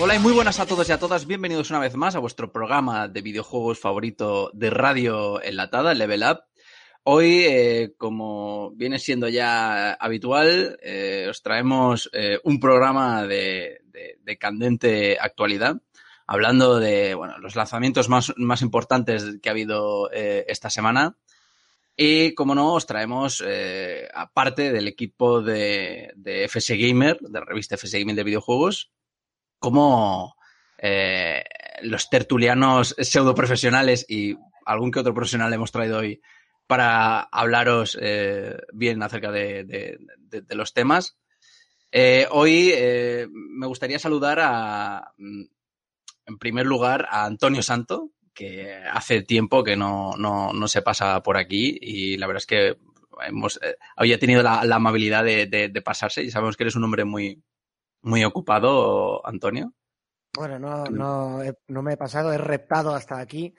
Hola y muy buenas a todos y a todas. Bienvenidos una vez más a vuestro programa de videojuegos favorito de radio enlatada, Level Up. Hoy, eh, como viene siendo ya habitual, eh, os traemos eh, un programa de, de- de candente actualidad, hablando de bueno, los lanzamientos más, más importantes que ha habido esta semana. Y, como no, os traemos, aparte del equipo de, de FS Gamer, de la revista FS Gamer de videojuegos, como eh, los tertulianos pseudo profesionales y algún que otro profesional hemos traído hoy para hablaros eh, bien acerca de, los temas. Eh, hoy eh, me gustaría saludar a, mm, en primer lugar, a Antonio Santo, que hace tiempo que no, no, no se pasa por aquí y la verdad es que hemos, había tenido la, la amabilidad de pasarse y sabemos que eres un hombre muy, muy ocupado, Antonio. Bueno, no, no, he- no me he pasado, he reptado hasta aquí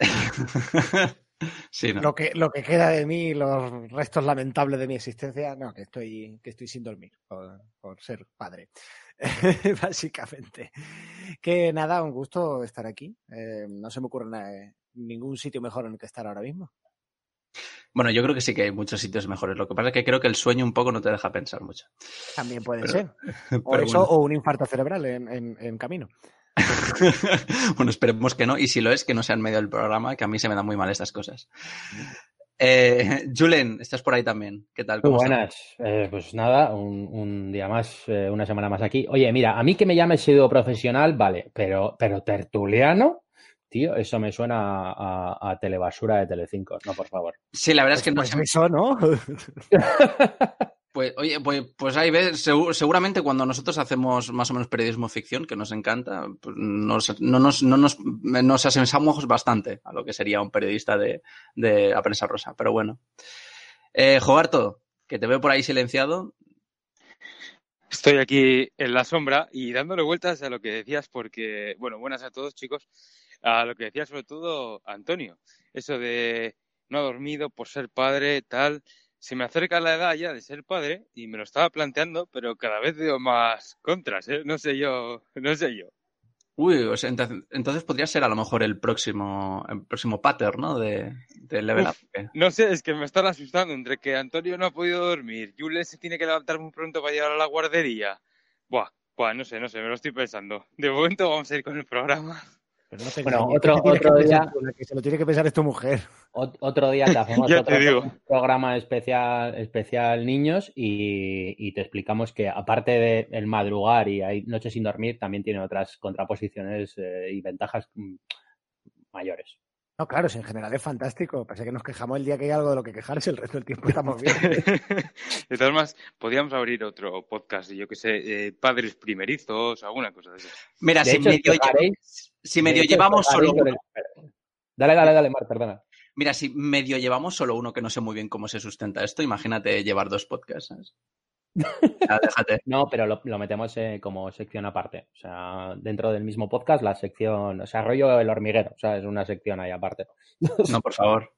sí, ¿no? lo, que, lo que queda de mí, los restos lamentables de mi existencia. No, que estoy, que estoy sin dormir por, por ser padre. Básicamente. Que nada, un gusto estar aquí. Eh, no se me ocurre na- ningún sitio mejor en el que estar ahora mismo. Bueno, yo creo que sí que hay muchos sitios mejores. Lo que pasa es que creo que el sueño un poco no te deja pensar mucho. También puede Pero- ser. O Pero eso, bueno. o un infarto cerebral en, en- en camino. bueno, esperemos que no. Y si lo es, que no sea en medio del programa, que a mí se me dan muy mal estas cosas. Eh, Julen, estás por ahí también. ¿Qué tal? Muy ¿Cómo buenas. Eh, pues nada, un, un día más, eh, una semana más aquí. Oye, mira, a mí que me llame pseudo profesional, vale, pero, pero tertuliano, tío, eso me suena a, a telebasura de Telecinco. No, por favor. Sí, la verdad es que no Pues sé. eso, ¿no? Pues, oye, pues, pues ahí ves, segu- seguramente cuando nosotros hacemos más o menos periodismo ficción, que nos encanta, pues nos, no, nos, no nos, nos asemejamos bastante a lo que sería un periodista de, de la prensa rosa. Pero bueno. Eh, Jogarto, que te veo por ahí silenciado. Estoy aquí en la sombra y dándole vueltas a lo que decías, porque, bueno, buenas a todos, chicos, a lo que decía sobre todo Antonio, eso de no ha dormido por ser padre, tal. Se me acerca la edad ya de ser padre y me lo estaba planteando, pero cada vez veo más contras, ¿eh? No sé yo, no sé yo. Uy, o sea, entonces, entonces podría ser a lo mejor el próximo, el próximo pattern, ¿no? De, de Level Uf. Up. ¿qué? No sé, es que me están asustando entre que Antonio no ha podido dormir, Jules se tiene que levantar muy pronto para llevar a la guardería. Buah, buah, no sé, no sé, me lo estoy pensando. De momento vamos a ir con el programa. Pero no te Bueno, otro- que otro día- la que se lo tiene que pensar es tu mujer. Ot- otro día te hacemos otro te digo. programa especial, especial niños y, y te explicamos que aparte de el madrugar y hay noches sin dormir, también tiene otras contraposiciones eh, y ventajas mm, mayores. No, claro, si en general es fantástico. Pasa que nos quejamos el día que hay algo de lo que quejarse, el resto del tiempo estamos bien. De todas maneras, podríamos abrir otro podcast, yo que sé, eh, padres primerizos, alguna cosa de eso. Mira, De si hecho, medio, quejaréis- si medio hecho, llevamos solo uno, Dale, dale, dale, Mar, perdona. mira, si medio llevamos solo uno que no sé muy bien cómo se sustenta esto, imagínate llevar dos podcasts, déjate. No, pero lo, lo metemos eh, como sección aparte. O sea, dentro del mismo podcast, la sección, o sea, rollo el hormiguero, o sea, es una sección ahí aparte. No, por favor.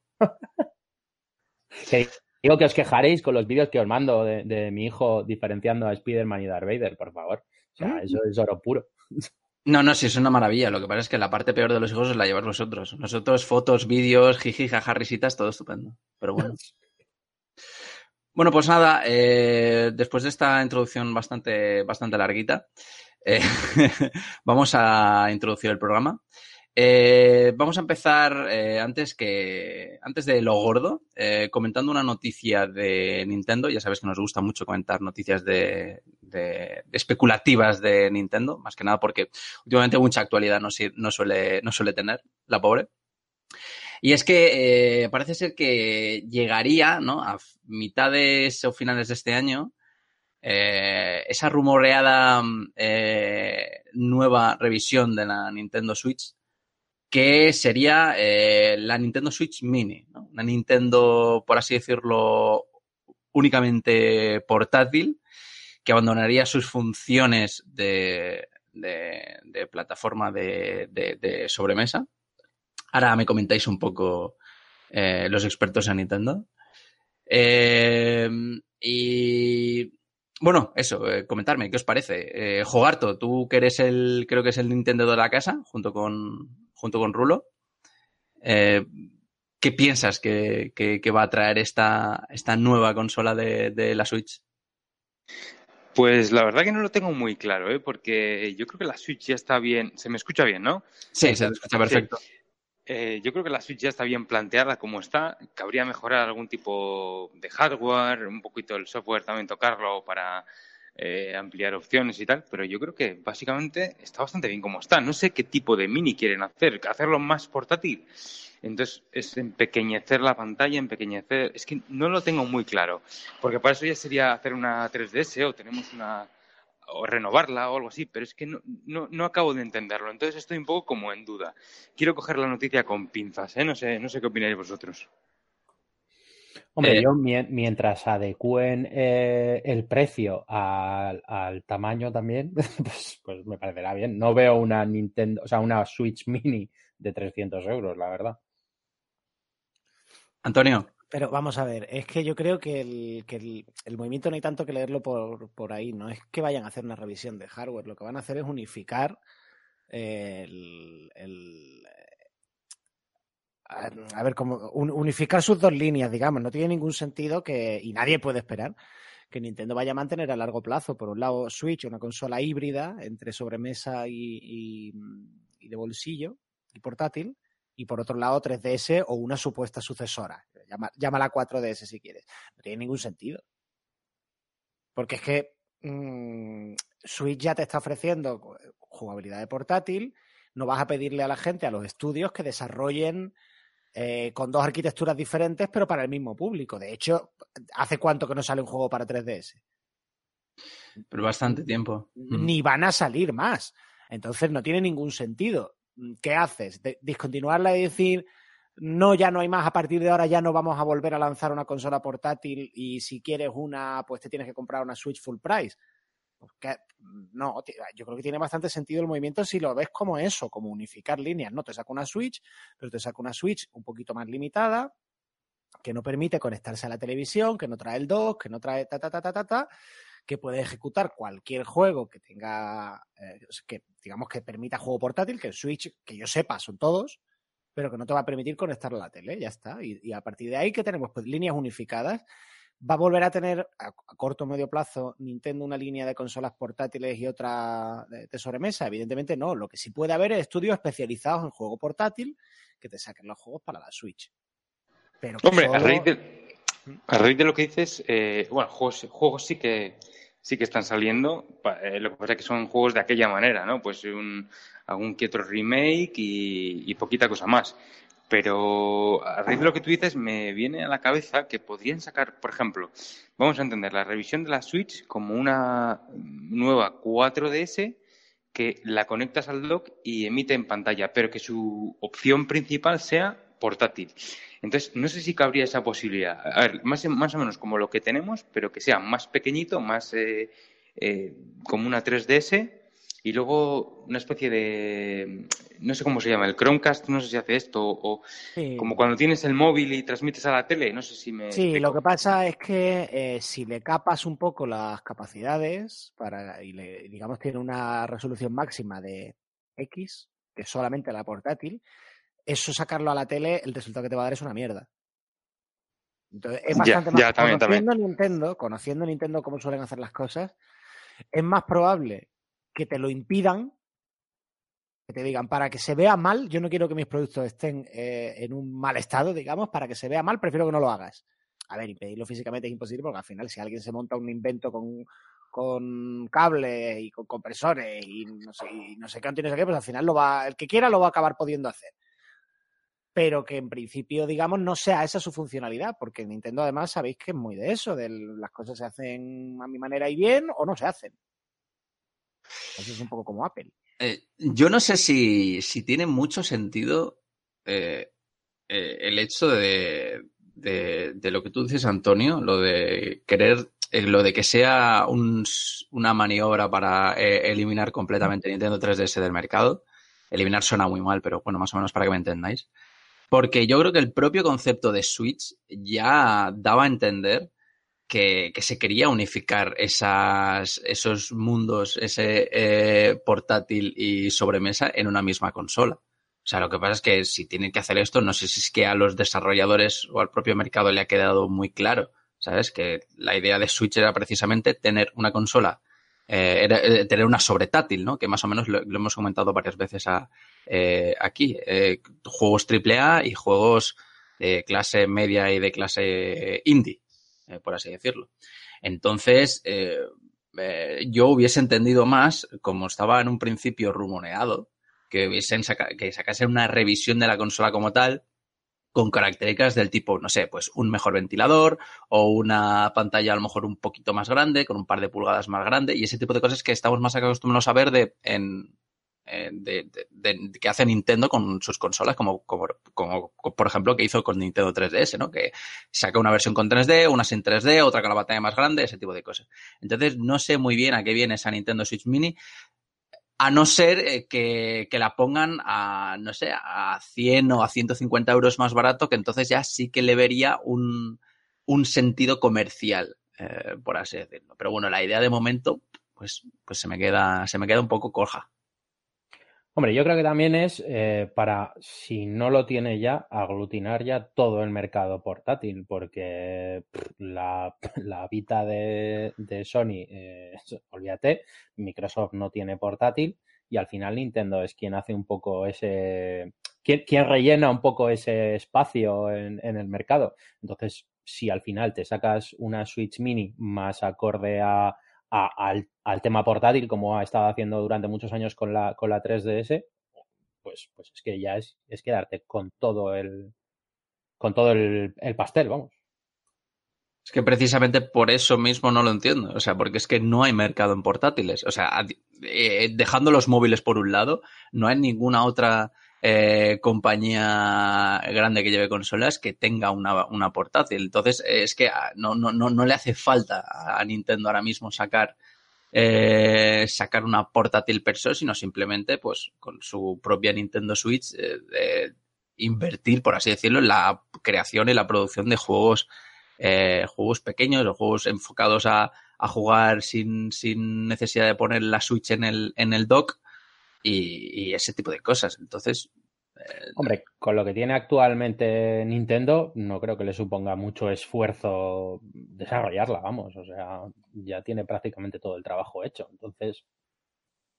Que digo que os quejaréis con los vídeos que os mando de, de mi hijo diferenciando a Spider-Man y Darth Vader, por favor. O sea, Mm. eso es oro puro. No, no, sí, es una maravilla. Lo que pasa es que la parte peor de los hijos es la llevar vosotros. Nosotros, fotos, vídeos, jiji, jaja, risitas, todo estupendo. Pero bueno. Bueno, pues nada, eh, después de esta introducción bastante, bastante larguita, eh, vamos a introducir el programa. Eh, vamos a empezar eh, antes que antes de lo gordo, eh, comentando una noticia de Nintendo. Ya sabes que nos gusta mucho comentar noticias de, especulativas de Nintendo, más que nada porque últimamente mucha actualidad no, suele, no suele tener, la pobre. Y es que parece ser que llegaría, ¿no? A mitades o finales de este año, esa rumoreada mm, nueva revisión de la Nintendo Switch, que sería eh, la Nintendo Switch Mini, ¿no? una Nintendo, por así decirlo, únicamente portátil, que abandonaría sus funciones de, de, de plataforma de, de, sobremesa. Ahora me comentáis un poco eh, los expertos en Nintendo. Eh, y bueno, eso, eh, comentarme, ¿qué os parece? Eh, Jogarto, tú que eres el, creo que es el Nintendo de la casa, junto con, junto con Rulo. Eh, ¿Qué piensas que, que, que, va a traer esta, esta nueva consola de, de, la Switch? Pues la verdad que no lo tengo muy claro, ¿eh? porque yo creo que la Switch ya está bien. Se me escucha bien, ¿no? Sí, se escucha perfecto. Sí. Eh, yo creo que la Switch ya está bien planteada como está. Cabría mejorar algún tipo de hardware, un poquito el software también tocarlo para eh, ampliar opciones y tal, pero yo creo que básicamente está bastante bien como está. No sé qué tipo de mini quieren hacer, hacerlo más portátil. Entonces es empequeñecer la pantalla, empequeñecer. Es que no lo tengo muy claro, porque para eso ya sería hacer una 3DS o tenemos una o renovarla o algo así, pero es que no, no, no, acabo de entenderlo. Entonces estoy un poco como en duda. Quiero coger la noticia con pinzas, ¿eh? No sé, no sé qué opináis vosotros. Hombre, eh, yo mientras adecúen eh, el precio al, al, tamaño también, pues, pues, me parecerá bien. No veo una Nintendo, o sea, una Switch Mini de 300 euros, la verdad. Antonio. Pero vamos a ver, es que yo creo que el, que el, el movimiento no hay tanto que leerlo por, por, ahí, no es que vayan a hacer una revisión de hardware, lo que van a hacer es unificar el, el a ver, como unificar sus dos líneas, digamos, no tiene ningún sentido que, y nadie puede esperar, que Nintendo vaya a mantener a largo plazo, por un lado, Switch, una consola híbrida entre sobremesa y, y, y de bolsillo y portátil, y por otro lado 3DS o una supuesta sucesora. Llama, llámala 4DS si quieres. No tiene ningún sentido. Porque es que mmm, Switch ya te está ofreciendo jugabilidad de portátil, no vas a pedirle a la gente, a los estudios, que desarrollen eh, con dos arquitecturas diferentes, pero para el mismo público. De hecho, ¿hace cuánto que no sale un juego para 3DS? Pero bastante tiempo. Ni van a salir más. Entonces no tiene ningún sentido. ¿qué haces? De discontinuarla y decir, no, ya no hay más, a partir de ahora ya no vamos a volver a lanzar una consola portátil y si quieres una, pues te tienes que comprar una Switch full price. Porque, no, yo creo que tiene bastante sentido el movimiento si lo ves como eso, como unificar líneas. No te saco una Switch, pero te saco una Switch un poquito más limitada, que no permite conectarse a la televisión, que no trae el dock, que no trae ta ta ta ta ta ta, que puede ejecutar cualquier juego que tenga, eh, que digamos que permita juego portátil, que el Switch, que yo sepa, son todos, pero que no te va a permitir conectar a la tele, ya está. Y, y a partir de ahí que tenemos pues líneas unificadas. Va a volver a tener a, corto o medio plazo Nintendo una línea de consolas portátiles y otra de, de, sobremesa. Evidentemente no. Lo que sí puede haber es estudios especializados en juego portátil que te saquen los juegos para la Switch. Pero Hombre, solo... a, raíz de, a raíz de lo que dices, eh, bueno, juegos, juegos sí que sí que están saliendo. Eh, lo que pasa es que son juegos de aquella manera, ¿no? Pues un, algún que otro remake y, y, poquita cosa más. Pero a raíz de lo que tú dices, me viene a la cabeza que podrían sacar, por ejemplo, vamos a entender la revisión de la Switch como una nueva 4DS que la conectas al dock y emite en pantalla, pero que su opción principal sea portátil. Entonces, no sé si cabría esa posibilidad. A ver, más, más o menos como lo que tenemos, pero que sea más pequeñito, más eh, eh, como una 3DS y luego una especie de, no sé cómo se llama, el Chromecast, no sé si hace esto, o sí. como cuando tienes el móvil y transmites a la tele, no sé si me... Sí, explico. lo que pasa es que eh, si le capas un poco las capacidades, para y le, digamos tiene una resolución máxima de X, que es solamente la portátil, eso sacarlo a la tele, el resultado que te va a dar es una mierda. Entonces, es bastante ya, más. Ya, también, conociendo también. Nintendo, conociendo Nintendo cómo suelen hacer las cosas, es más probable que te lo impidan, que te digan, para que se vea mal, yo no quiero que mis productos estén eh, en un mal estado, digamos, para que se vea mal, prefiero que no lo hagas. A ver, impedirlo físicamente es imposible porque al final si alguien se monta un invento con, con cable y con compresores y no sé, y no sé qué antes, pues al final lo va, el que quiera lo va a acabar pudiendo hacer pero que en principio, digamos, no sea esa su funcionalidad, porque Nintendo además sabéis que es muy de eso, de las cosas se hacen a mi manera y bien o no se hacen. Eso es un poco como Apple. Eh, yo no sé si, si tiene mucho sentido eh, eh, el hecho de, de, lo que tú dices, Antonio, lo de querer, lo de que sea un, una maniobra para eliminar completamente Nintendo 3DS del mercado. Eliminar suena muy mal, pero bueno, más o menos para que me entendáis. Porque yo creo que el propio concepto de Switch ya daba a entender que, que se quería unificar esas, esos mundos, ese eh, portátil y sobremesa en una misma consola. O sea, lo que pasa es que si tienen que hacer esto, no sé si es que a los desarrolladores o al propio mercado le ha quedado muy claro, ¿sabes? Que la idea de Switch era precisamente tener una consola, eh, era, eh, tener una sobretátil, ¿no? Que más o menos lo, hemos comentado varias veces a, eh, aquí. Eh, juegos AAA y juegos de clase media y de clase indie, eh, por así decirlo. Entonces, eh, yo hubiese entendido más, como estaba en un principio rumoreado, que hubiesen saca, que sacasen una revisión de la consola como tal, con características del tipo, no sé, pues un mejor ventilador o una pantalla a lo mejor un poquito más grande, con un par de pulgadas más grande, y ese tipo de cosas que estamos más acostumbrados a ver de, en, de, de, que hace Nintendo con sus consolas, como, como, como, por ejemplo que hizo con Nintendo 3DS, ¿no? Que saca una versión con 3D, una sin 3D, otra con la pantalla más grande, ese tipo de cosas. Entonces, no sé muy bien a qué viene esa Nintendo Switch Mini, a no ser eh, que, que, la pongan a, no sé, a 100 o a 150 euros más barato, que entonces ya sí que le vería un, un sentido comercial, eh, por así decirlo. Pero bueno, la idea de momento, pues, pues se me queda, se me queda un poco coja. Hombre, yo creo que también es eh, para, si no lo tiene ya, aglutinar ya todo el mercado portátil, porque la, la, Vita de, de Sony, eh, olvídate, Microsoft no tiene portátil y al final Nintendo es quien hace un poco ese, quien, quien rellena un poco ese espacio en, en, el mercado. Entonces, si al final te sacas una Switch Mini más acorde a, a, al, al, tema portátil, como ha estado haciendo durante muchos años con la, con la 3DS, pues, pues es que ya es, es quedarte con todo el con todo el, el pastel, vamos. Es que precisamente por eso mismo no lo entiendo. O sea, porque es que no hay mercado en portátiles. O sea, eh, dejando los móviles por un lado, no hay ninguna otra eh, compañía grande que lleve consolas que tenga una, una portátil. Entonces, es que no, no, no, no le hace falta a Nintendo ahora mismo sacar eh, sacar una portátil per sino simplemente pues con su propia Nintendo Switch eh, eh, invertir, por así decirlo, en la creación y la producción de juegos, eh, juegos pequeños o juegos enfocados a, a jugar sin, sin, necesidad de poner la Switch en el, en el dock y, ese tipo de cosas. Entonces, eh, Hombre, con lo que tiene actualmente Nintendo, no creo que le suponga mucho esfuerzo desarrollarla, vamos. O sea, ya tiene prácticamente todo el trabajo hecho. Entonces,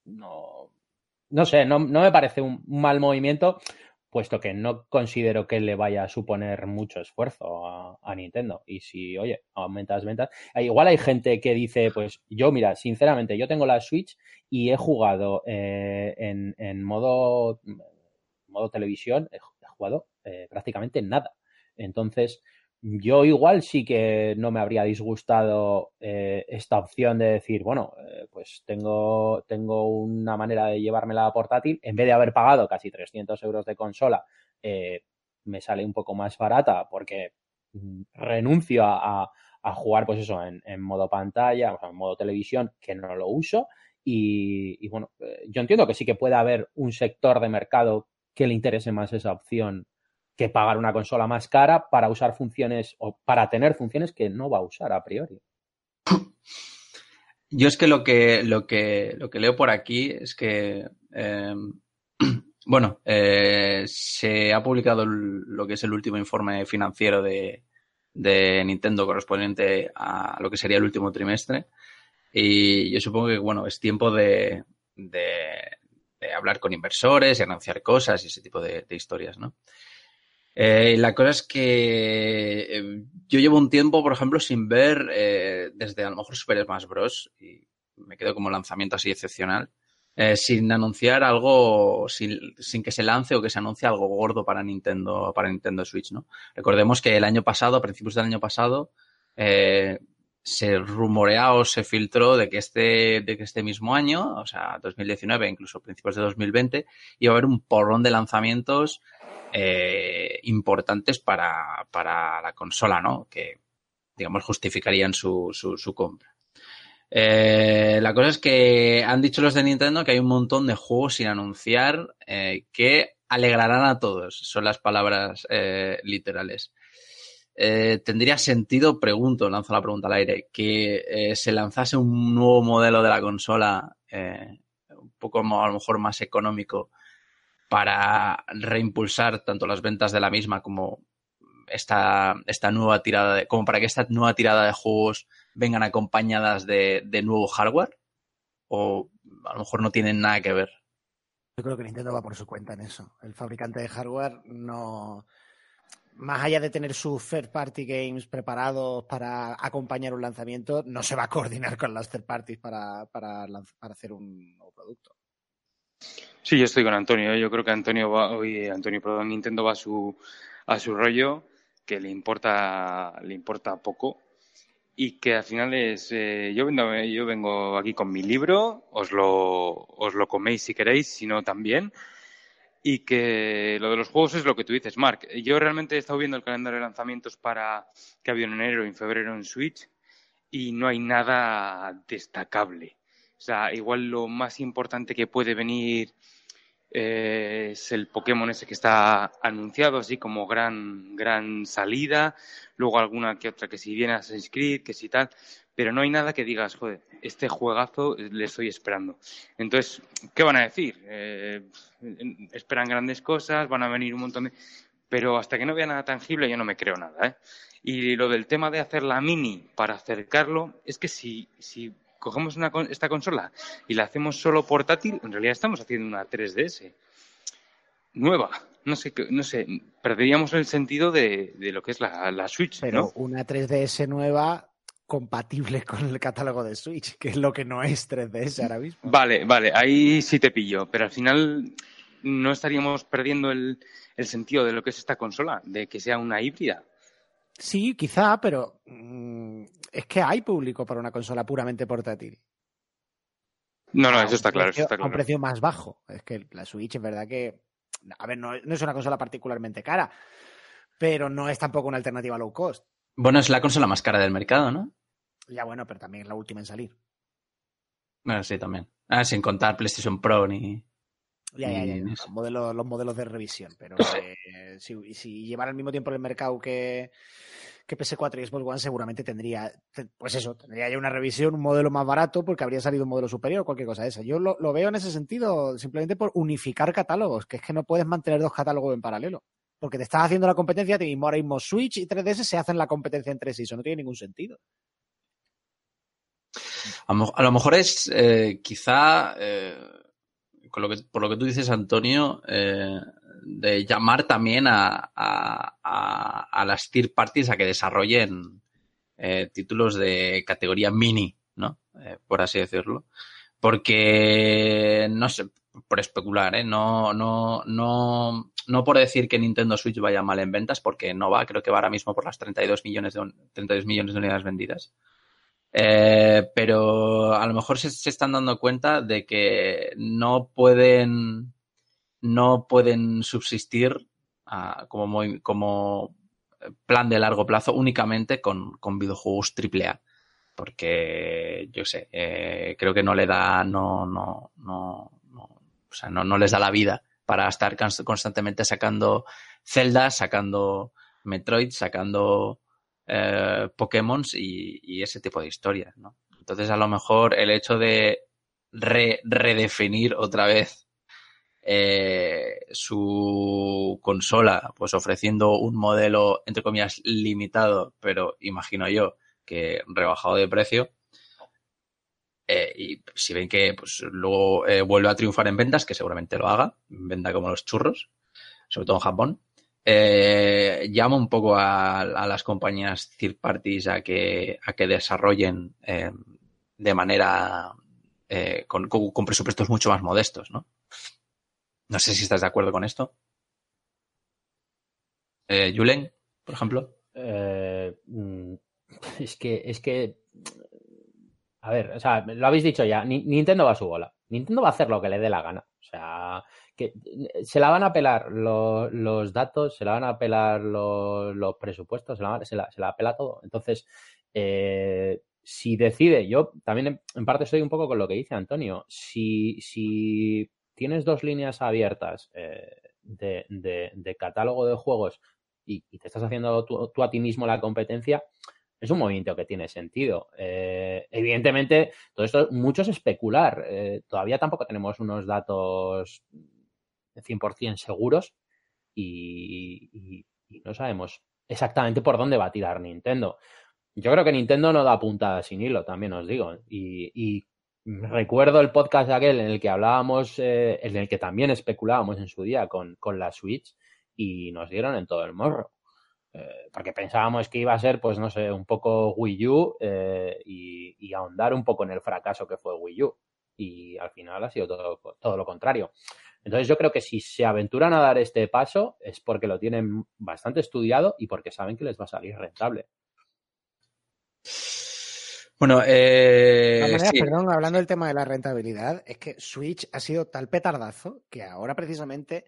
no. No sé, no, no me parece un mal movimiento, puesto que no considero que le vaya a suponer mucho esfuerzo a, Nintendo. Y si, oye, aumenta las ventas. Eh, igual hay gente que dice, pues yo, mira, sinceramente, yo tengo la Switch y he jugado eh, en, en modo modo televisión he, jugado eh, prácticamente nada. Entonces, yo igual sí que no me habría disgustado eh, esta opción de decir, bueno, eh, pues tengo, tengo una manera de llevármela a portátil, en vez de haber pagado casi 300 euros de consola, eh, me sale un poco más barata porque mm, renuncio a, jugar, pues eso, en, en modo pantalla, o sea, en modo televisión, que no lo uso. Y, y bueno, yo entiendo que sí que puede haber un sector de mercado que le interese más esa opción que pagar una consola más cara para usar funciones o para tener funciones que no va a usar a priori. Yo es que lo que, lo que, lo que leo por aquí es que, eh, bueno, eh, se ha publicado lo que es el último informe financiero de, de, Nintendo correspondiente a lo que sería el último trimestre. Y yo supongo que, bueno, es tiempo de, de, de hablar con inversores y anunciar cosas y ese tipo de historias, ¿no? Eh, la cosa es que eh, yo llevo un tiempo, por ejemplo, sin ver eh, desde a lo mejor Super Smash Bros. y me quedo como lanzamiento así excepcional, sin anunciar algo, sin, sin, que se lance o que se anuncie algo gordo para Nintendo, para Nintendo Switch, ¿no? Recordemos que el año pasado, a principios del año pasado, se rumorea o se filtró de que este, de que este mismo año, o sea, 2019, incluso principios de 2020, iba a haber un porrón de lanzamientos eh, importantes para, para, la consola, ¿no? Que, digamos, justificarían su, su, compra. Eh, la cosa es que han dicho los de Nintendo que hay un montón de juegos sin anunciar eh, que alegrarán a todos. Son las palabras literales. ¿Tendría sentido, pregunto, lanzo la pregunta al aire, que se lanzase un nuevo modelo de la consola, un poco a lo mejor más económico, para reimpulsar tanto las ventas de la misma como esta, esta nueva tirada de, como para que esta nueva tirada de juegos vengan acompañadas de, nuevo hardware? ¿O a lo mejor no tienen nada que ver? Yo creo que Nintendo va por su cuenta en eso. El fabricante de hardware no. Más allá de tener sus third party games preparados para acompañar un lanzamiento, no se va a coordinar con las third parties para, para hacer un nuevo producto. Sí, yo estoy con Antonio. Yo creo que Antonio va, oye, Antonio, perdón, Nintendo va a su, a su rollo, que le importa, le importa poco y que al final es eh, yo vengo yo vengo aquí con mi libro os lo os lo coméis si queréis si no también y que lo de los juegos es lo que tú dices Mark yo realmente he estado viendo el calendario de lanzamientos para que ha habido en enero y en febrero en Switch y no hay nada destacable o sea igual lo más importante que puede venir eh, es el Pokémon ese que está anunciado así como gran gran salida. Luego alguna que otra que si viene Assassin's Creed que si tal. Pero no hay nada que digas joder este juegazo le estoy esperando entonces qué van a decir eh, esperan grandes cosas van a venir un montón de pero hasta que no vea nada tangible yo no me creo nada ¿eh? y lo del tema de hacer la mini para acercarlo es que si si cogemos una, esta consola y la hacemos solo portátil, en realidad estamos haciendo una 3DS nueva. No sé, no sé, perderíamos el sentido de, de lo que es la, la Switch. Pero ¿no? una 3DS nueva compatible con el catálogo de Switch, que es lo que no es 3DS ahora mismo. Vale, vale, ahí sí te pillo, pero al final no estaríamos perdiendo el, el sentido de lo que es esta consola, de que sea una híbrida. Sí, quizá, pero mmm, es que hay público para una consola puramente portátil. No, no, eso está claro, precio, eso está claro. A un precio más bajo. Es que la Switch es verdad que, a ver, no, no, es una consola particularmente cara, pero no es tampoco una alternativa low cost. Bueno, es la consola más cara del mercado, ¿no? Ya bueno, pero también es la última en salir. Bueno, sí, también. Ah, sin contar PlayStation Pro ni... Ya, ya, ya. ya. Los, modelos, los, modelos, de revisión. Pero eh, si, si llevara al mismo tiempo en el mercado que, que PS4 y Xbox One, seguramente tendría, pues eso, tendría ya una revisión, un modelo más barato, porque habría salido un modelo superior o cualquier cosa de esa. Yo lo, lo, veo en ese sentido, simplemente por unificar catálogos, que es que no puedes mantener dos catálogos en paralelo. Porque te estás haciendo la competencia a ti mismo. Ahora mismo Switch y 3DS se hacen la competencia entre sí. Eso no tiene ningún sentido. A lo, a lo mejor es eh, quizá. Eh con lo que, por lo que tú dices, Antonio, eh, de llamar también a, a, las third parties a que desarrollen eh, títulos de categoría mini, ¿no? Eh, por así decirlo. Porque, no sé, por especular, ¿eh? No, no, no, no por decir que Nintendo Switch vaya mal en ventas, porque no va, creo que va ahora mismo por las 32 millones de, 32 millones de unidades vendidas. Eh, pero a lo mejor se, están dando cuenta de que no pueden no pueden subsistir uh, como, como plan de largo plazo únicamente con, con videojuegos AAA porque yo sé eh, creo que no le da no no no, no o sea no, no les da la vida para estar constantemente sacando Zelda sacando Metroid sacando eh, Pokémon y, ese tipo de historias, ¿no? Entonces, a lo mejor el hecho de re, redefinir otra vez eh, su consola, pues ofreciendo un modelo, entre comillas, limitado, pero imagino yo que rebajado de precio. Eh, y si ven que pues, luego eh, vuelve a triunfar en ventas, que seguramente lo haga, venda como los churros, sobre todo en Japón, eh, llama un poco a, las compañías third parties a que, a que desarrollen eh, de manera eh, con, presupuestos mucho más modestos, ¿no? No sé si estás de acuerdo con esto. Eh, Julen, por ejemplo. Eh, es que, es que a ver, o sea, lo habéis dicho ya, Nintendo va a su bola. Nintendo va a hacer lo que le dé la gana. O sea, que se la van a pelar los, datos, se la van a pelar los, presupuestos, se la, se, la, se la pela todo. Entonces, eh, si decide, yo también en, parte estoy un poco con lo que dice Antonio, si, si tienes dos líneas abiertas eh, de, de, catálogo de juegos y, te estás haciendo tú, a ti mismo la competencia, es un movimiento que tiene sentido. Eh, evidentemente, todo esto mucho es especular. Eh, todavía tampoco tenemos unos datos 100% seguros y, no sabemos exactamente por dónde va a tirar Nintendo. Yo creo que Nintendo no da puntada sin hilo, también os digo. Y, recuerdo el podcast aquel en el que hablábamos, eh, en el que también especulábamos en su día con la Switch y nos dieron en todo el morro. Eh, porque pensábamos que iba a ser, pues no sé, un poco Wii U eh, y, ahondar un poco en el fracaso que fue Wii U. Y al final ha sido todo, todo lo contrario. Entonces yo creo que si se aventuran a dar este paso es porque lo tienen bastante estudiado y porque saben que les va a salir rentable. Bueno, eh, perdón, hablando del tema de la rentabilidad, es que Switch ha sido tal petardazo que ahora precisamente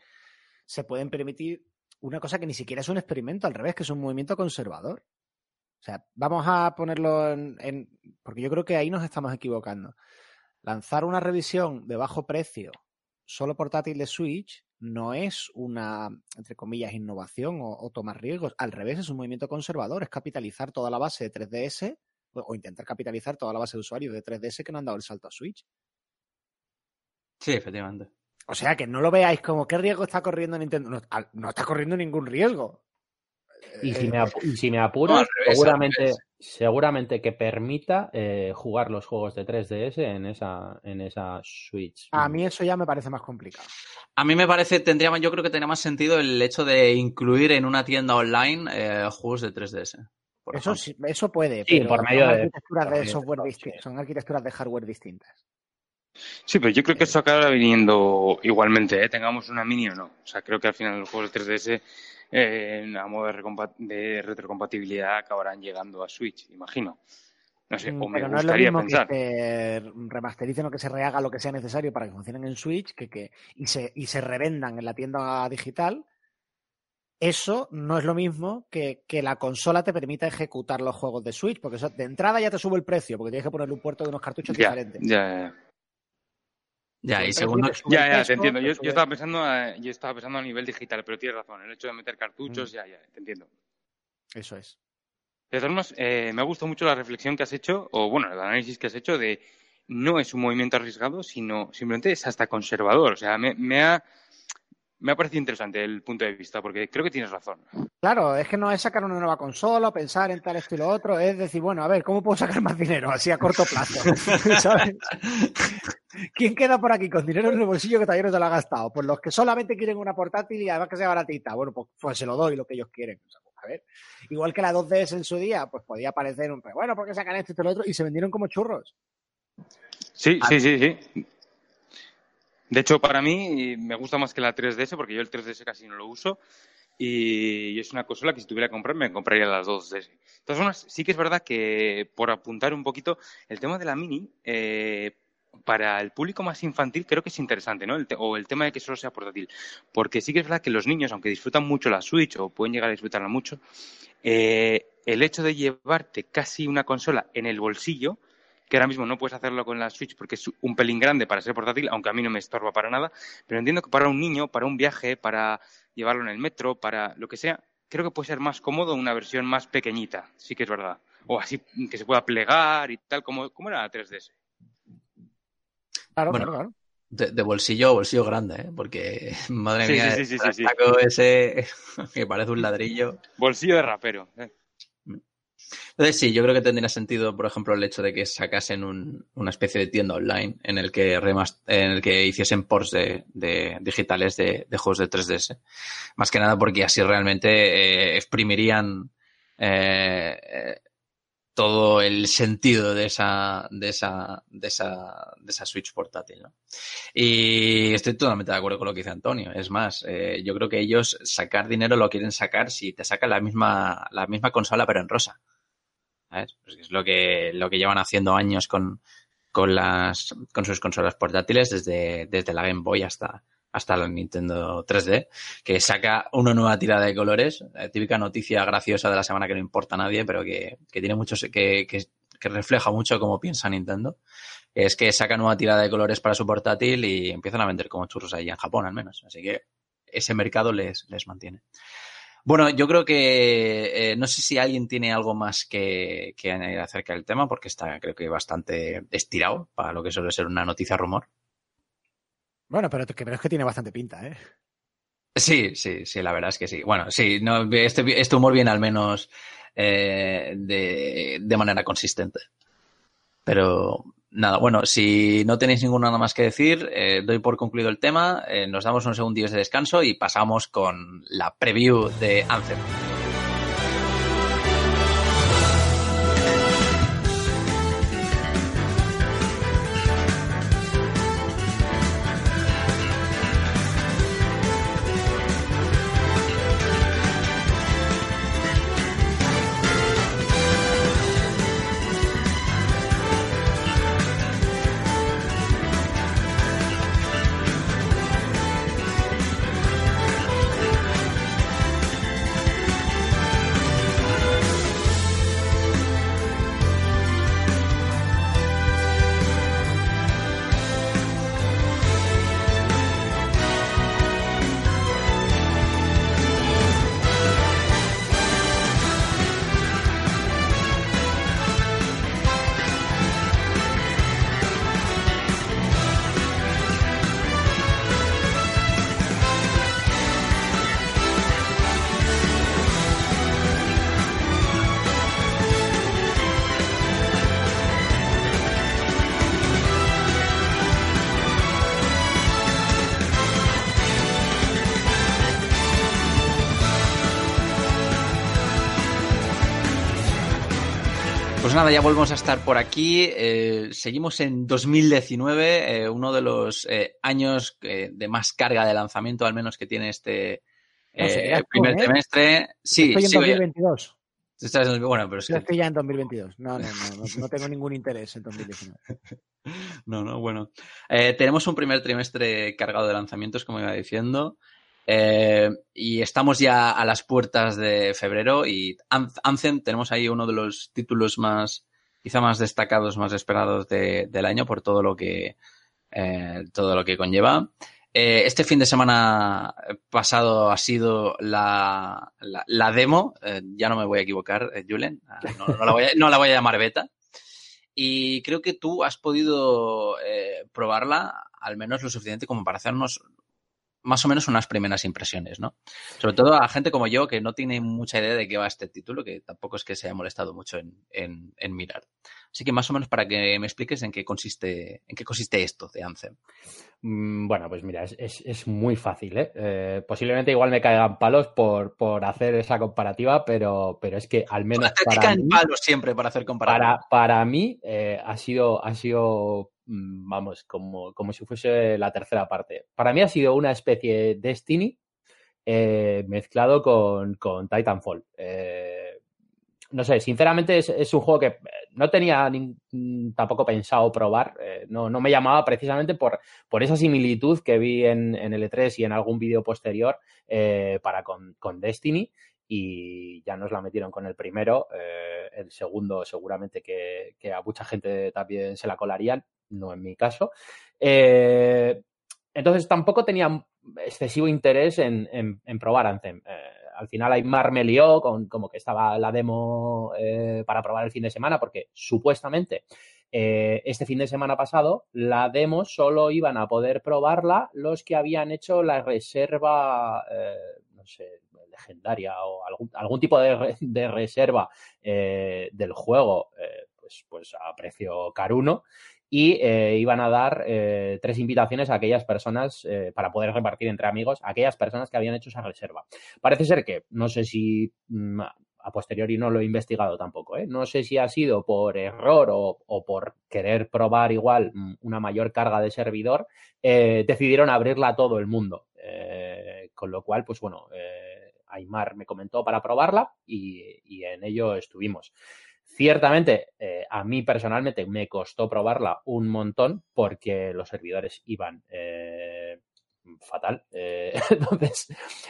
se pueden permitir una cosa que ni siquiera es un experimento, al revés, que es un movimiento conservador. O sea, vamos a ponerlo en, porque yo creo que ahí nos estamos equivocando. Lanzar una revisión de bajo precio solo portátil de Switch no es una, entre comillas, innovación o, tomar riesgos. Al revés, es un movimiento conservador, es capitalizar toda la base de 3DS o, intentar capitalizar toda la base de usuarios de 3DS que no han dado el salto a Switch. Sí, efectivamente. O sea, que no lo veáis como qué riesgo está corriendo Nintendo. No, está corriendo ningún riesgo. Y si me, si me apuras, seguramente, seguramente que permita eh, jugar los juegos de 3DS en esa, en esa Switch. A mí eso ya me parece más complicado. A mí me parece, tendría, yo creo que tendría más sentido el hecho de incluir en una tienda online eh, juegos de 3DS. Eso, eso puede, sí, por medio son arquitecturas de, software distintas, son arquitecturas de hardware distintas. Sí, pero yo creo que eso acabará viniendo igualmente, ¿eh? tengamos una mini o no. O sea, creo que al final los juegos de 3DS eh, a modo de, retrocompatibilidad acabarán llegando a Switch, imagino. No sé, mm, o me pero no gustaría es lo mismo que se remastericen o que se rehaga lo que sea necesario para que funcionen en Switch que, que, y, se, y se revendan en la tienda digital. Eso no es lo mismo que, que la consola te permita ejecutar los juegos de Switch, porque eso, de entrada ya te sube el precio, porque tienes que ponerle un puerto de unos cartuchos diferentes. Ya, ya. Ya, y segundo. Ya, ya, te entiendo. Yo, estaba pensando a, yo estaba pensando a nivel digital, pero tienes razón. El hecho de meter cartuchos, mm. ya, ya, te entiendo. Eso es. De todas formas, eh, me ha gustado mucho la reflexión que has hecho, o bueno, el análisis que has hecho de no es un movimiento arriesgado, sino simplemente es hasta conservador. O sea, me, me ha me ha parecido interesante el punto de vista, porque creo que tienes razón. Claro, es que no es sacar una nueva consola, pensar en tal esto y lo otro, es decir, bueno, a ver, ¿cómo puedo sacar más dinero así a corto plazo? ¿Sabes? ¿Quién queda por aquí con dinero en el bolsillo que todavía no se lo ha gastado? Pues los que solamente quieren una portátil y además que sea baratita. Bueno, pues, pues se lo doy lo que ellos quieren. Pues, a ver, igual que la 2DS en su día, pues podía parecer un, bueno, ¿por qué sacan esto y lo otro? Y se vendieron como churros. Sí, sí, sí, sí. De hecho, para mí me gusta más que la 3DS porque yo el 3DS casi no lo uso y es una consola que si tuviera que comprar me compraría las 2DS. De todas formas, sí que es verdad que por apuntar un poquito, el tema de la Mini, eh, para el público más infantil creo que es interesante, ¿no? o el tema de que solo sea portátil. Porque sí que es verdad que los niños, aunque disfrutan mucho la Switch o pueden llegar a disfrutarla mucho, eh, el hecho de llevarte casi una consola en el bolsillo que ahora mismo no puedes hacerlo con la Switch porque es un pelín grande para ser portátil, aunque a mí no me estorba para nada, pero entiendo que para un niño, para un viaje, para llevarlo en el metro, para lo que sea, creo que puede ser más cómodo una versión más pequeñita, sí que es verdad. O así que se pueda plegar y tal, como, como era la 3DS. Claro, claro, claro. De, bolsillo, bolsillo grande, ¿eh? porque madre mía, sí, ese que parece un ladrillo. Bolsillo de rapero. ¿eh? Entonces sí, yo creo que tendría sentido, por ejemplo, el hecho de que sacasen una especie de tienda online en el que en el que hiciesen ports de, digitales de, juegos de 3DS. Más que nada porque así realmente eh, exprimirían eh, todo el sentido de esa, de esa, de esa, de esa Switch portátil. Y estoy totalmente de acuerdo con lo que dice Antonio. Es más, eh, yo creo que ellos sacar dinero lo quieren sacar si te sacan la misma, la misma consola pero en rosa. ¿sabes? Pues es lo que, lo que llevan haciendo años con, con, las, con sus consolas portátiles, desde, desde la Game Boy hasta, hasta la Nintendo 3D, que saca una nueva tirada de colores, la típica noticia graciosa de la semana que no importa a nadie, pero que, que tiene muchos, que, que, refleja mucho cómo piensa Nintendo es que saca nueva tirada de colores para su portátil y empiezan a vender como churros ahí en Japón al menos. Así que ese mercado les, les mantiene. Bueno, yo creo que eh, no sé si alguien tiene algo más que, que, añadir acerca del tema, porque está creo que bastante estirado para lo que suele ser una noticia rumor. Bueno, pero creo que tiene bastante pinta, ¿eh? Sí, sí, sí, la verdad es que sí. Bueno, sí, no, este, este humor viene al menos eh, de, de manera consistente. Pero nada, bueno, si no tenéis ninguna nada más que decir, eh, doy por concluido el tema, eh, nos damos unos segundillos de descanso y pasamos con la preview de Anthem. Pues nada, ya volvemos a estar por aquí. Eh, seguimos en 2019, eh, uno de los eh, años de más carga de lanzamiento, al menos que tiene este No sé, primer tú, trimestre. Sí, Estoy en sí, oye, 2022. estás en- bueno, pero es Yo que estoy ya en 2022. No, no, no, no, tengo ningún interés en 2019. No, no, bueno. Tenemos un primer trimestre cargado de lanzamientos, como iba diciendo. Eh, y estamos ya a las puertas de febrero y An- Anthem tenemos ahí uno de los títulos más, quizá más destacados, más esperados de- del año por todo lo que, eh, todo lo que conlleva. Eh, este fin de semana pasado ha sido la, la, demo, ya no me voy a equivocar, Julen, Ah, no, la voy a, no la voy a llamar beta. Y creo que tú has podido probarla al menos lo suficiente como para hacernos más o menos unas primeras impresiones, ¿no? Sobre todo a gente como yo que no tiene mucha idea de qué va este título, que tampoco es que se haya molestado mucho en, en, en mirar. Así que más o menos para que me expliques en qué consiste, en qué consiste esto de Anthem. Mm, Bueno, pues mira, es, es- es muy fácil, ¿eh? Eh, Posiblemente igual me caigan palos por, por hacer esa comparativa, pero, pero es que al menos Te para caen mí, palos siempre para hacer comparativas. para, para mí eh, ha sido, ha sido vamos, como, como si fuese la tercera parte. Para mí ha sido una especie de Destiny eh, mezclado con, con Titanfall. Eh, no sé, sinceramente es, un juego que eh, no tenía ni- mm, tampoco pensado probar. no, no me llamaba precisamente por, por esa similitud que vi en, en el E3 y en algún vídeo posterior para con, con Destiny. Y ya nos la metieron con el primero. el segundo, seguramente que, que a mucha gente también se la colarían, no en mi caso. Eh, entonces tampoco tenía excesivo interés en, en- probar Anthem. Eh, al final Aymar me lió con como que estaba la demo eh, para probar el fin de semana, porque supuestamente este fin de semana pasado la demo solo iban a poder probarla los que habían hecho la reserva, no sé, legendaria o algún, algún tipo de, de reserva del juego, pues, pues a precio caruno y eh, iban a dar eh, tres invitaciones a aquellas personas eh, para poder repartir entre amigos a aquellas personas que habían hecho esa reserva. Parece ser que, no sé si mm, a posteriori no lo he investigado tampoco, no sé si ha sido por error o, o por querer probar igual mm, una mayor carga de servidor, decidieron abrirla a todo el mundo. Con lo cual, pues bueno, Aymar me comentó para probarla y, y en ello estuvimos. Ciertamente, eh, a mí personalmente me costó probarla un montón porque los servidores iban eh, fatal. Eh, entonces,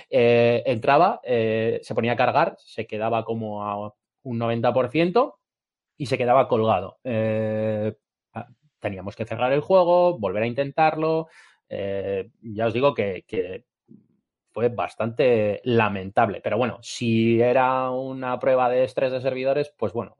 entraba, se ponía a cargar, se quedaba como a un 90% y se quedaba colgado. Ah, teníamos que cerrar el juego, volver a intentarlo. ya os digo que, fue bastante lamentable. Pero bueno, si era una prueba de estrés de servidores, pues bueno,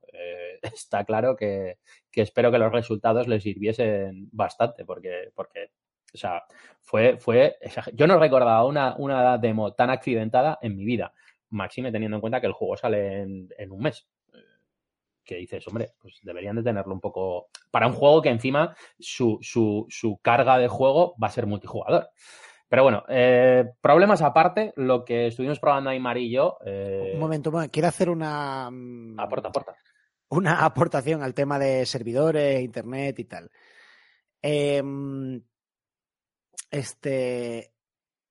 está claro que, espero que los resultados les sirviesen bastante, porque, porque o sea, fue, fue, yo no recordaba una, una demo tan accidentada en mi vida, máxime teniendo en cuenta que el juego sale en, un mes que dices, hombre, pues deberían de tenerlo un poco para un juego que encima su, su, su carga de juego va a ser multijugador. Pero bueno, eh, problemas aparte, lo que estuvimos probando Aymar y yo. Eh, un momento, quiero hacer una. Mm, aporta, aporta. Una aportación al tema de servidores, internet y tal. Em, este.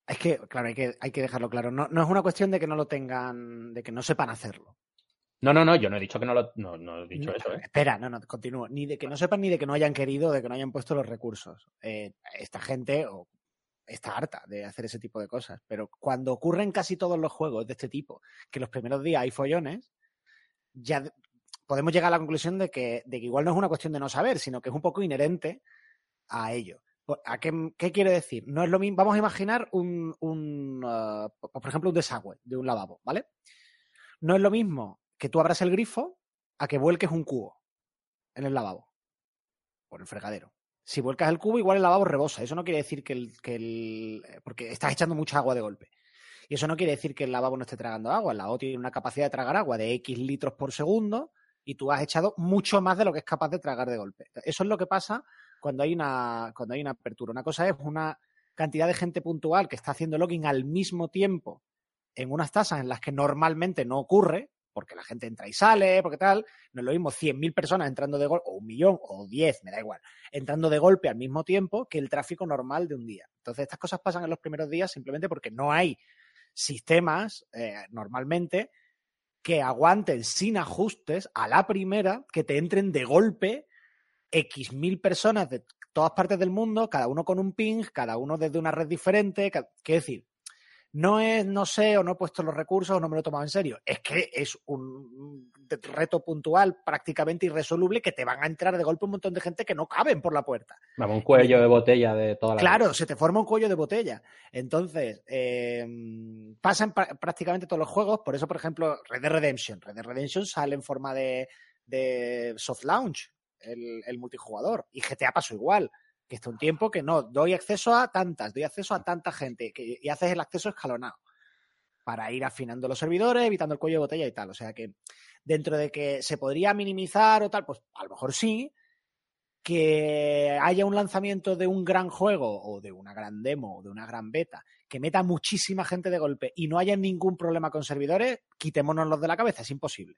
Es que, claro, hay que, hay que dejarlo claro. No, no, es una cuestión de que no lo tengan, de que no sepan hacerlo. No, no, no, yo no he dicho que no lo no, no he dicho eso. ¿eh? Espera, no, no, continúo. Ni de que no sepan ni de que no hayan querido, de que no hayan puesto los recursos. Eh, esta gente, está harta de hacer ese tipo de cosas. Pero cuando ocurren casi todos los juegos de este tipo, que los primeros días hay follones, ya podemos llegar a la conclusión de que, de que igual no es una cuestión de no saber, sino que es un poco inherente a ello. ¿A qué, qué quiere decir? No es lo mismo. Vamos a imaginar un, un uh, por ejemplo, un desagüe de un lavabo, ¿vale? No es lo mismo que tú abras el grifo a que vuelques un cubo en el lavabo o en el fregadero si vuelcas el cubo, igual el lavabo rebosa. Eso no quiere decir que el, que el. Porque estás echando mucha agua de golpe. Y eso no quiere decir que el lavabo no esté tragando agua. El lavabo tiene una capacidad de tragar agua de X litros por segundo y tú has echado mucho más de lo que es capaz de tragar de golpe. Eso es lo que pasa cuando hay una, cuando hay una apertura. Una cosa es una cantidad de gente puntual que está haciendo login al mismo tiempo en unas tasas en las que normalmente no ocurre, porque la gente entra y sale, porque tal, no es lo mismo 100.000 personas entrando de golpe, o un millón, o 10, me da igual, entrando de golpe al mismo tiempo que el tráfico normal de un día. Entonces, estas cosas pasan en los primeros días simplemente porque no hay sistemas eh, normalmente que aguanten sin ajustes a la primera que te entren de golpe X mil personas de todas partes del mundo, cada uno con un ping, cada uno desde una red diferente. ¿Qué decir? No es no sé o no he puesto los recursos o no me lo he tomado en serio. Es que es un reto puntual prácticamente irresoluble que te van a entrar de golpe un montón de gente que no caben por la puerta. Vamos, un cuello de botella de toda la Claro, se te forma un cuello de botella. Entonces, eh, pasan prácticamente todos los juegos. Por eso, por ejemplo, Red Dead Redemption. Red Dead Redemption sale en forma de, soft launch, el, el multijugador. Y GTA pasó igual que está un tiempo que no, doy acceso a tantas, doy acceso a tanta gente y haces el acceso escalonado para ir afinando los servidores, evitando el cuello de botella y tal. O sea que dentro de que se podría minimizar o tal, pues a lo mejor sí, que haya un lanzamiento de un gran juego o de una gran demo o de una gran beta que meta muchísima gente de golpe y no haya ningún problema con servidores, quitémonos de la cabeza, es imposible.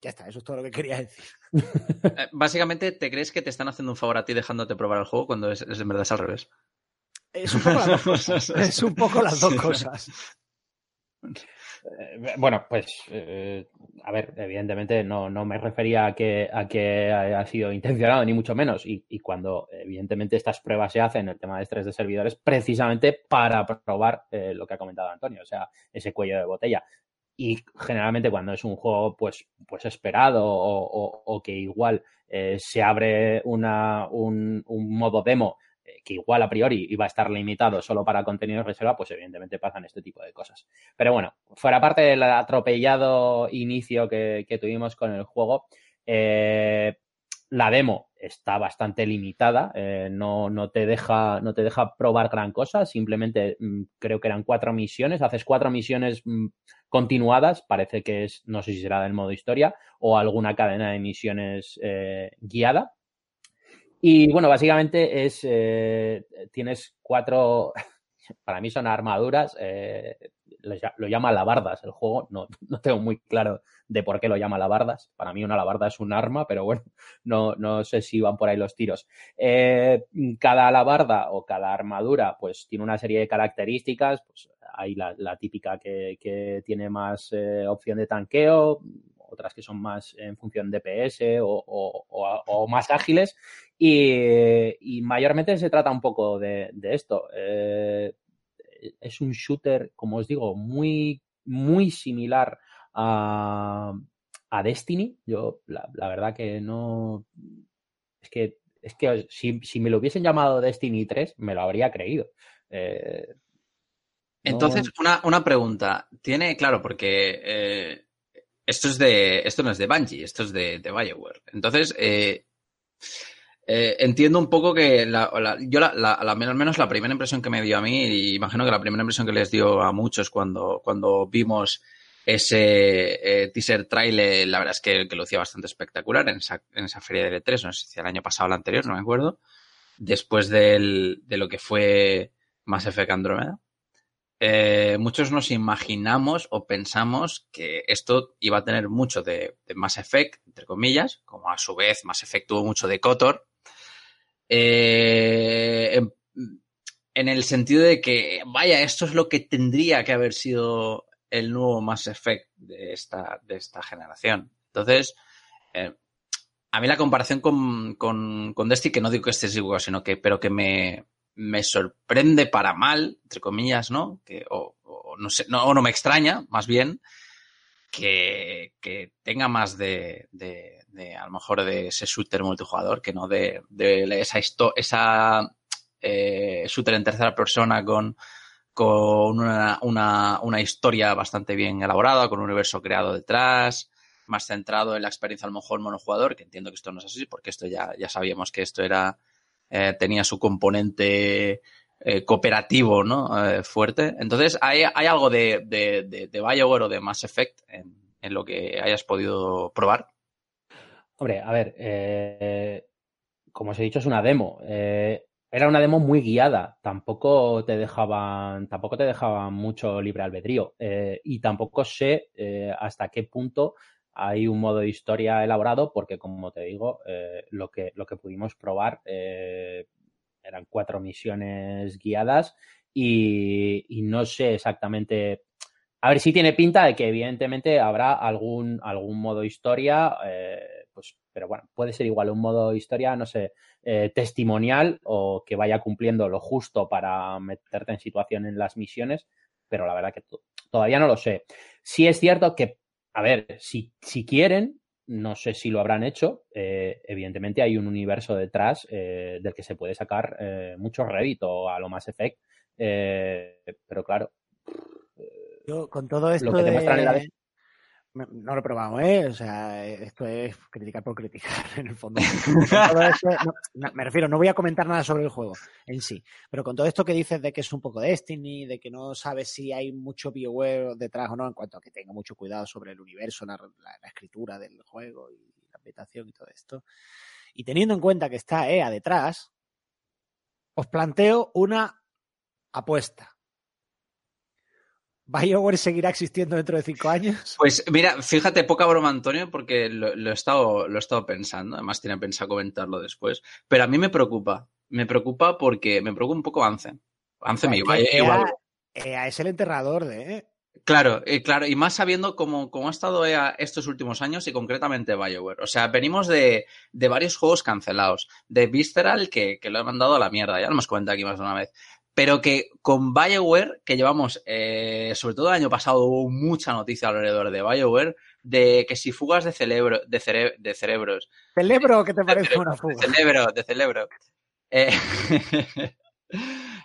Ya está, eso es todo lo que quería decir. Eh, básicamente, ¿te crees que te están haciendo un favor a ti dejándote probar el juego cuando es, en verdad es al revés? Es un poco las dos cosas. es un poco las dos cosas. Eh, bueno, pues, eh, a ver, evidentemente no, no me refería a que, a que haya sido intencionado, ni mucho menos. Y, y, cuando, evidentemente, estas pruebas se hacen, el tema de estrés de servidores, precisamente para probar lo que ha comentado Antonio, o sea, ese cuello de botella y generalmente cuando es un juego pues, pues esperado o, que igual eh, se abre una, un, modo demo eh, que igual a priori iba a estar limitado solo para contenido reserva, pues evidentemente pasan este tipo de cosas. Pero bueno, fuera parte del atropellado inicio que, tuvimos con el juego, eh, la demo está bastante limitada, eh, no, no, te deja, no te deja probar gran cosa, simplemente mm, creo que eran cuatro misiones, haces cuatro misiones mm, continuadas, parece que es, no sé si será del modo historia o alguna cadena de misiones eh, guiada. Y bueno, básicamente es, eh, tienes cuatro, para mí son armaduras, lo llama alabardas el juego, no, no, tengo muy claro de por qué lo llama alabardas. Para mí una alabarda es un arma, pero bueno, no, no sé si van por ahí los tiros. Eh, cada alabarda o cada armadura pues tiene una serie de características, pues hay la, típica que, tiene más eh, opción de tanqueo, otras que son más en función de PS o, más ágiles. Y, mayormente se trata un poco de, esto. Eh, es un shooter, como os digo, muy, muy similar a, a Destiny. Yo, la, verdad que no. Es que, es que si, si, me lo hubiesen llamado Destiny 3, me lo habría creído. Eh, Entonces, una, una, pregunta. Tiene, claro, porque eh, esto es de. Esto no es de Bungie, esto es de, de Bioware. Entonces, eh, entiendo un poco que yo la, al menos la primera impresión que me dio a mí, y imagino que la primera impresión que les dio a muchos cuando, cuando vimos ese eh, teaser trailer, la verdad es que, que lucía bastante espectacular en esa, en esa feria de E3, no sé si el año pasado o el anterior, no me acuerdo. Después de lo que fue Mass Effect Andromeda. Eh, muchos nos imaginamos o pensamos que esto iba a tener mucho de, de, Mass Effect, entre comillas, como a su vez Mass Effect tuvo mucho de Kotor. Eh, en, el sentido de que, vaya, esto es lo que tendría que haber sido el nuevo Mass Effect de esta, de esta generación. Entonces, eh, a mí la comparación con, con, con, Destiny, que no digo que esté igual, sino que, pero que me, me sorprende para mal, entre comillas, ¿no? Que, o, no sé, no, no me extraña, más bien, que, que tenga más de, de, a lo mejor de ese shooter multijugador, que no de, de esa, esa eh, shooter en tercera persona con, con una, una, una, historia bastante bien elaborada, con un universo creado detrás, más centrado en la experiencia a lo mejor monojugador, que entiendo que esto no es así, porque esto ya, ya sabíamos que esto era, eh, tenía su componente eh, cooperativo, ¿no? Eh, fuerte. Entonces, ¿hay, hay algo de, de, de, de, Bioware o de Mass Effect en, en, lo que hayas podido probar? Hombre, a ver, eh, como os he dicho, es una demo. Eh, era una demo muy guiada, tampoco te dejaban, tampoco te dejaban mucho libre albedrío eh, y tampoco sé hasta qué punto hay un modo de historia elaborado porque como te digo lo que lo que pudimos probar eran cuatro misiones guiadas y, no sé exactamente a ver si tiene pinta de que evidentemente habrá algún algún modo historia pues pero bueno puede ser igual un modo historia no sé eh, testimonial o que vaya cumpliendo lo justo para meterte en situación en las misiones, pero la verdad que todavía no lo sé. Sí es cierto que, a ver, si, si quieren, no sé si lo habrán hecho, eh, evidentemente hay un universo detrás eh, del que se puede sacar eh, mucho rédito a lo más Effect, pero claro. Yo con todo esto lo que de... en la no lo he probado, ¿eh? O sea, esto es criticar por criticar, en el fondo. no, me refiero, no voy a comentar nada sobre el juego en sí, pero con todo esto que dices de que es un poco Destiny, de que no sabes si hay mucho BioWare detrás o no, en cuanto a que tenga mucho cuidado sobre el universo, la, la, la escritura del juego y la ambientación y todo esto, y teniendo en cuenta que está EA detrás, os planteo una apuesta. ¿BioWare seguirá existiendo dentro de cinco años? Pues mira, fíjate, poca broma, Antonio, porque lo, lo, he estado, lo he estado pensando. Además, tiene pensado comentarlo después. Pero a mí me preocupa. Me preocupa porque me preocupa un poco Anthem. Anthem igual. EA, EA es el enterrador de. Claro, eh, claro, y más sabiendo cómo, cómo ha estado EA estos últimos años y concretamente BioWare. O sea, venimos de, de varios juegos cancelados. De Visceral, que, que, lo he mandado a la mierda, ya lo hemos comentado aquí más de una vez pero que con BioWare, que llevamos, eh, sobre todo el año pasado, hubo mucha noticia alrededor de BioWare, de que si fugas de, cerebro, de, cere de cerebros. ¿Celebro qué te parece cerebro, una fuga? De cerebro, de cerebro. Eh,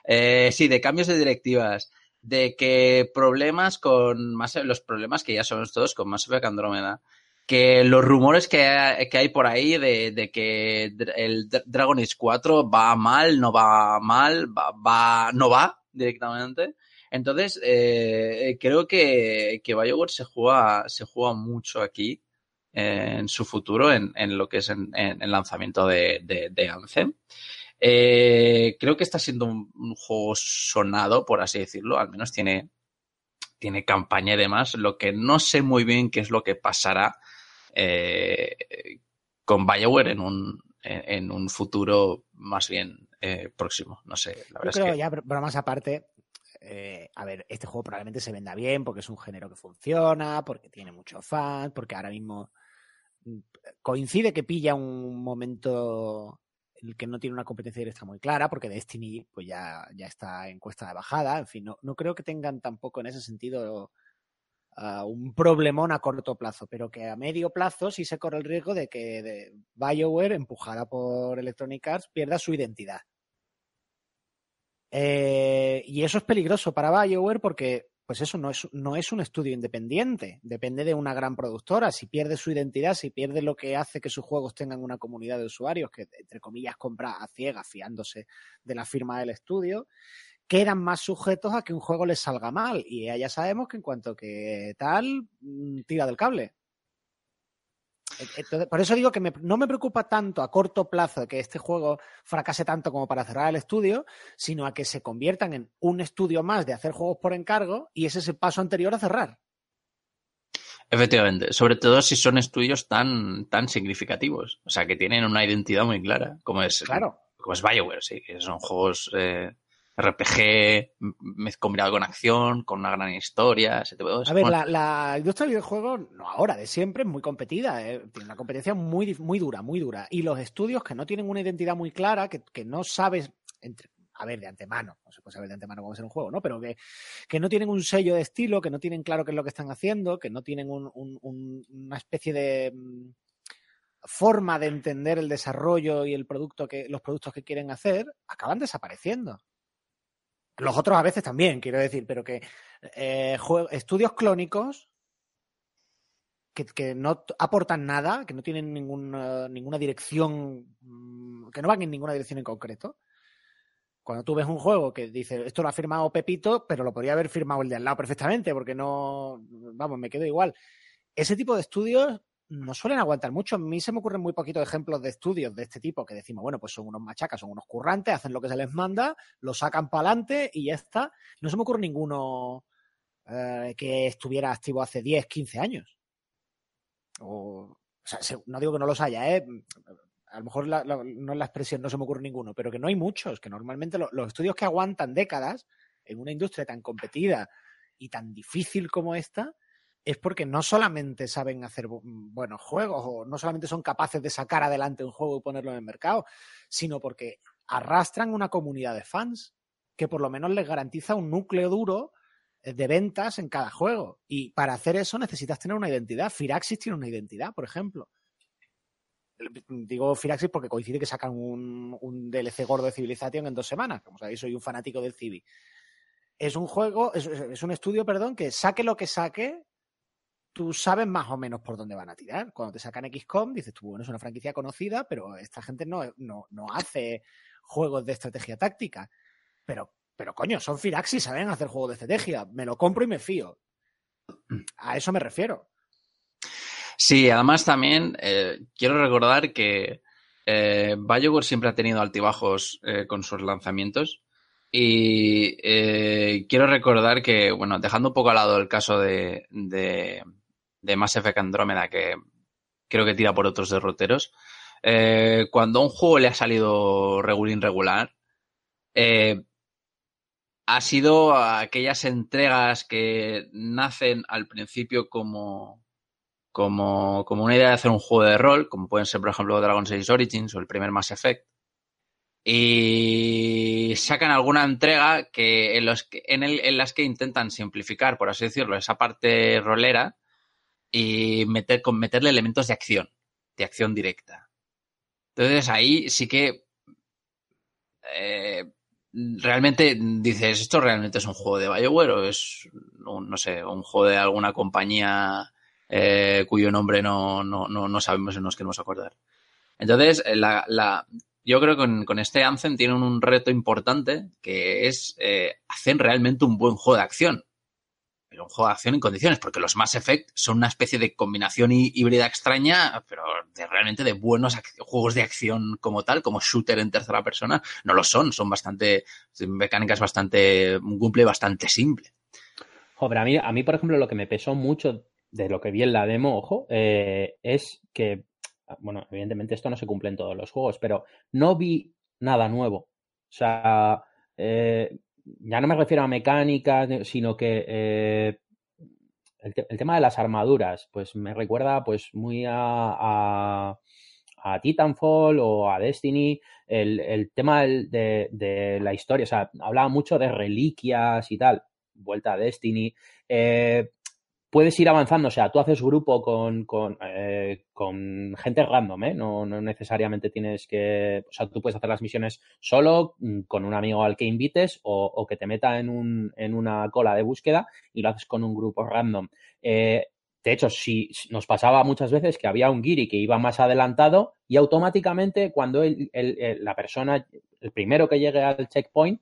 eh, sí, de cambios de directivas, de que problemas con más los problemas que ya somos todos con Mass Effect Andrómeda que los rumores que que hay por ahí de, de, que el Dragon Age 4 va mal, no va mal, va, va no va directamente. Entonces, eh, creo que, que BioWare se juega, se juega mucho aquí eh, en su futuro, en, en, lo que es en, el lanzamiento de, de. Eh, creo que está siendo un, un, juego sonado, por así decirlo, al menos tiene, tiene campaña y demás, lo que no sé muy bien qué es lo que pasará eh, con BioWare en un, en, un futuro más bien eh, próximo. No sé, la verdad Yo creo es que... ya, bromas aparte, eh, a ver, este juego probablemente se venda bien porque es un género que funciona, porque tiene muchos fans, porque ahora mismo mm, coincide que pilla un momento en el que no tiene una competencia directa muy clara, porque Destiny pues ya, ya está en cuesta de bajada. En fin, no, no creo que tengan tampoco en ese sentido un problemón a corto plazo, pero que a medio plazo sí se corre el riesgo de que de BioWare, empujada por Electronic Arts, pierda su identidad. Eh, y eso es peligroso para BioWare porque, pues eso no es, no es un estudio independiente, depende de una gran productora. Si pierde su identidad, si pierde lo que hace que sus juegos tengan una comunidad de usuarios que, entre comillas, compra a ciegas fiándose de la firma del estudio, quedan más sujetos a que un juego les salga mal. Y ya sabemos que en cuanto que tal, mm, tira del cable. Entonces, por eso digo que me, no me preocupa tanto a corto plazo que este juego fracase tanto como para cerrar el estudio, sino a que se conviertan en un estudio más de hacer juegos por encargo y ese es el paso anterior a cerrar. Efectivamente, sobre todo si son estudios tan, tan significativos, o sea, que tienen una identidad muy clara, como es, claro. como es Bioware, sí, que son juegos eh, RPG combinado con acción, con una gran historia, ese tipo de cosas. A ver, la, la, industria de videojuegos, no ahora, de siempre, es muy competida. ¿eh? Tiene una competencia muy, muy dura, muy dura. Y los estudios que no tienen una identidad muy clara, que, que no sabes, entre, a ver, de antemano, no se puede saber de antemano cómo va a ser un juego, ¿no? Pero que, que, no tienen un sello de estilo, que no tienen claro qué es lo que están haciendo, que no tienen un, un, un, una especie de mm, forma de entender el desarrollo y el producto que, los productos que quieren hacer, acaban desapareciendo. Los otros a veces también, quiero decir, pero que eh, estudios clónicos que, que, no aportan nada, que no tienen ninguna, ninguna dirección, mm, que no van en ninguna dirección en concreto. Cuando tú ves un juego que dice, esto lo ha firmado Pepito, pero lo podría haber firmado el de al lado perfectamente, porque no, vamos, me quedo igual. Ese tipo de estudios no suelen aguantar mucho. A mí se me ocurren muy poquitos ejemplos de estudios de este tipo que decimos, bueno, pues son unos machacas, son unos currantes, hacen lo que se les manda, lo sacan para adelante y ya está. No se me ocurre ninguno eh, que estuviera activo hace 10, 15 años. O, o sea, no digo que no los haya, ¿eh? A lo mejor la, no es la expresión, no se me ocurre ninguno, pero que no hay muchos, que normalmente lo, los estudios que aguantan décadas en una industria tan competida y tan difícil como esta, es porque no solamente saben hacer buenos juegos o no solamente son capaces de sacar adelante un juego y ponerlo en el mercado, sino porque arrastran una comunidad de fans que por lo menos les garantiza un núcleo duro eh, de ventas en cada juego. Y para hacer eso necesitas tener una identidad. Firaxis tiene una identidad, por ejemplo. Digo Firaxis porque coincide que sacan un, DLC gordo de Civilization en dos semanas. Como sabéis, soy un fanático del Civi. Es un juego, es un estudio, perdón, que saque lo que saque, tú sabes más o menos por dónde van a tirar. Cuando te sacan XCOM, dices tú, bueno, es una franquicia conocida, pero esta gente no, no, no hace juegos de estrategia táctica. Pero, pero coño, son Firaxis, saben hacer juegos de estrategia. Me lo compro y me fío. A eso me refiero. Sí, además también eh, quiero recordar que eh, siempre ha tenido altibajos eh, con sus lanzamientos. Y eh, quiero recordar que, bueno, dejando un poco al lado el caso de, de Mass Effect Andrómeda, que creo que tira por otros derroteros, eh, cuando a un juego le ha salido regular, eh, ha sido aquellas entregas que nacen al principio como, como, como una idea de hacer un juego de rol, como pueden ser, por ejemplo, Dragon Age Origins o el primer Mass Effect, y sacan alguna entrega que en, los en, el, en las que intentan simplificar, por así decirlo, esa parte rolera y meter, con meterle elementos de acción, de acción directa. Entonces ahí sí que eh, realmente dices, ¿esto realmente es un juego de Bioware o es, un, no sé, un juego de alguna compañía eh, cuyo nombre no, no, no, no sabemos y no nos queremos acordar? Entonces, la, la, yo creo que con, con, este Anthem tienen un reto importante que es eh, hacer realmente un buen juego de acción un juego de acción en condiciones, porque los Mass Effect son una especie de combinación híbrida extraña, pero realmente de buenos juegos de acción como tal, como shooter en tercera persona, no lo son, son bastante, mecánicas bastante, un cumple bastante simple. Joder, a mí, a mí, por ejemplo, lo que me pesó mucho de lo que vi en la demo, ojo, eh, es que, bueno, evidentemente esto no se cumple en todos los juegos, pero no vi nada nuevo. O sea, eh, ya no me refiero a mecánica, sino que eh, el, tema de las armaduras, pues me recuerda pues muy a, a, Titanfall o a Destiny. El, tema de, de, la historia, o sea, hablaba mucho de reliquias y tal, vuelta a Destiny. Eh, puedes ir avanzando, o sea, tú haces grupo con, con, eh, con gente random, ¿eh? No, no, necesariamente tienes que, o sea, tú puedes hacer las misiones solo, mm, con un amigo al que invites o, que te meta en, un, en una cola de búsqueda y lo haces con un grupo random. Eh, de hecho, si nos pasaba muchas veces que había un guiri que iba más adelantado y automáticamente cuando el, el, la persona, el primero que llegue al checkpoint,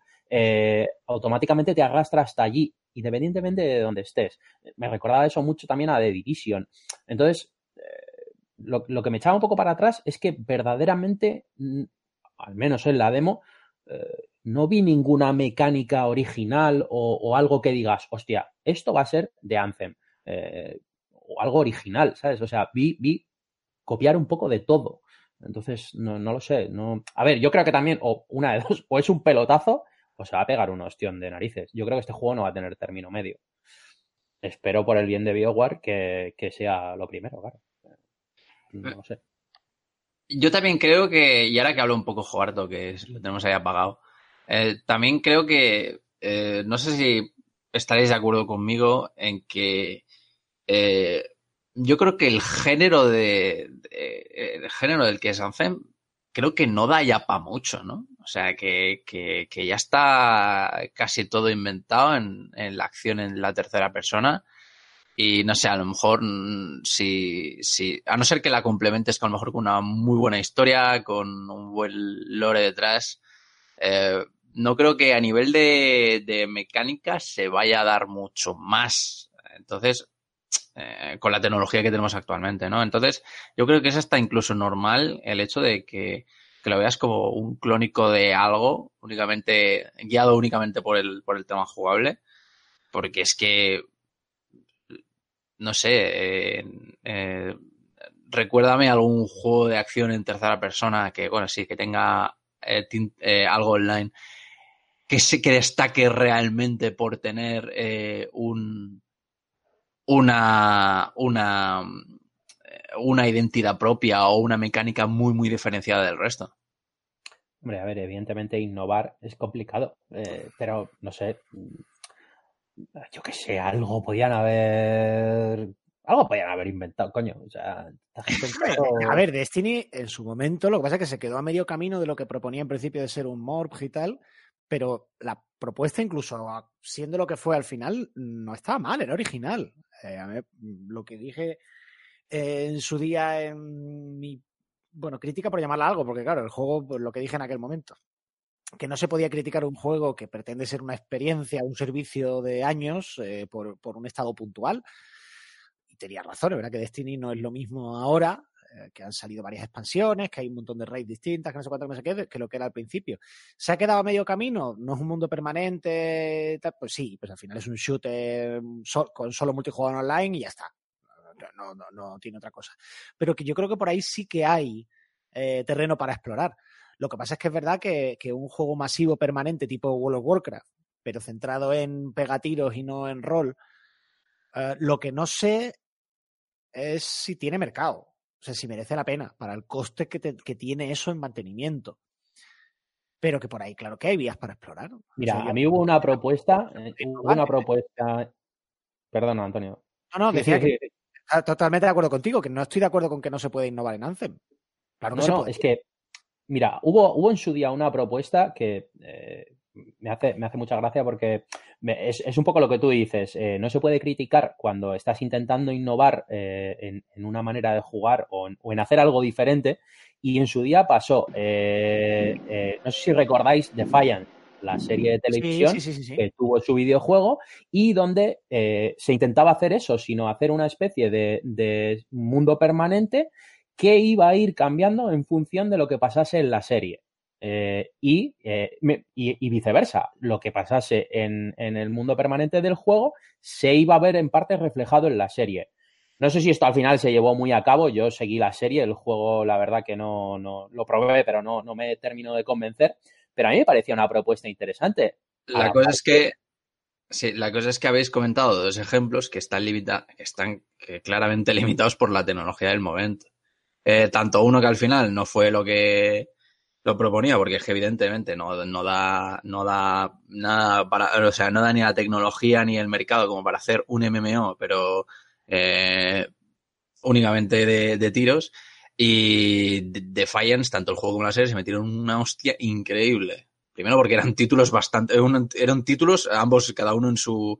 automáticamente te arrastra hasta allí independientemente de donde estés. Me recordaba eso mucho también a The Division. Entonces, eh, lo, que me echaba un poco para atrás es que verdaderamente, mm, al menos en la demo, eh, no vi ninguna mecánica original o, algo que digas, hostia, esto va a ser de Anthem. Eh, o algo original, ¿sabes? O sea, vi, vi copiar un poco de todo. Entonces, no, no lo sé. No... A ver, yo creo que también, o una de dos, o es un pelotazo pues se va a pegar un ostión de narices. Yo creo que este juego no va a tener término medio. Espero por el bien de BioWare que, sea lo primero, claro. No sé. Yo también creo que, y ahora que hablo un poco Joarto, que lo tenemos ahí apagado, eh, también creo que, eh, no sé si estaréis de acuerdo conmigo en que eh, yo creo que el género de, el género del que es Anthem creo que no da ya para mucho, ¿no? O sea, que, que, que, ya está casi todo inventado en, en, la acción en la tercera persona. Y no sé, a lo mejor, mm, si, si, a no ser que la complementes con a lo mejor con una muy buena historia, con un buen lore detrás, eh, no creo que a nivel de, de mecánica se vaya a dar mucho más. Entonces, eh, con la tecnología que tenemos actualmente, ¿no? Entonces, yo creo que es hasta incluso normal el hecho de que, lo veas como un clónico de algo, únicamente, guiado únicamente por el, por el tema jugable, porque es que, no sé, eh, eh, recuérdame algún juego de acción en tercera persona que, bueno, sí, que tenga algo online que se que destaque realmente por tener un una, una, una identidad propia o una mecánica muy, muy diferenciada del resto. Hombre, a ver, evidentemente innovar es complicado, eh, pero no sé, yo qué sé, algo podían haber algo podían haber inventado, coño. O sea, A ver, Destiny en su momento, lo que pasa es que se quedó a medio camino de lo que proponía en principio de ser un morph y tal, pero la propuesta, incluso siendo lo que fue al final, no estaba mal, era original. Eh, a ver, lo que dije en su día en mi, bueno, crítica por llamarla algo, porque claro, el juego, pues, lo que dije en aquel momento, que no se podía criticar un juego que pretende ser una experiencia, un servicio de años eh, por, por, un estado puntual. Y tenía razón, es verdad que Destiny no es lo mismo ahora, eh, que han salido varias expansiones, que hay un montón de raids distintas, que no sé cuánto que se quede, que lo que era al principio. ¿Se ha quedado a medio camino? ¿No es un mundo permanente? Pues sí, pues al final es un shooter mm, con solo multijugador online y ya está. No, no, no, tiene otra cosa. Pero que yo creo que por ahí sí que hay eh, terreno para explorar. Lo que pasa es que es verdad que, un juego masivo permanente tipo World of Warcraft, pero centrado en pegatiros y no en rol, eh, lo que no sé es si tiene mercado. O sea, si merece la pena para el coste que, tiene eso en mantenimiento. Pero que por ahí, claro que hay vías para explorar. Mira, a mí hubo una propuesta, eh, hubo una propuesta. Perdona, Antonio. No, no, decía que totalmente de acuerdo contigo, que no estoy de acuerdo con que no se puede innovar en Anthem. Claro que no, es que, mira, hubo, hubo en su día una propuesta que eh, me hace, me hace mucha gracia porque es, un poco lo que tú dices. Eh, no se puede criticar cuando estás intentando innovar eh, en, una manera de jugar o en, hacer algo diferente. Y en su día pasó, no sé si recordáis Defiant, la serie de televisión que tuvo su videojuego y donde se intentaba hacer eso, sino hacer una especie de, de mundo permanente que iba a ir cambiando en función de lo que pasase en la serie. Eh, eh, y, y, viceversa, lo que pasase en, el mundo permanente del juego se iba a ver en parte reflejado en la serie. No sé si esto al final se llevó muy a cabo, yo seguí la serie, el juego la verdad que no, no lo probé, pero no, no me terminó de convencer, pero a mí me parecía una propuesta interesante. La cosa es que. Sí, la cosa es que habéis comentado dos ejemplos que están, limita- que están que claramente limitados por la tecnología del momento. Eh, tanto uno que al final no fue lo que lo proponía, porque es que evidentemente no, no da, no da nada para, o sea, no da ni la tecnología ni el mercado como para hacer un MMO, pero eh, únicamente de, de tiros. Y De- Defiance, tanto el juego como la serie, se metieron una hostia increíble. Primero porque eran títulos bastante, eran, eran títulos, ambos, cada uno en su,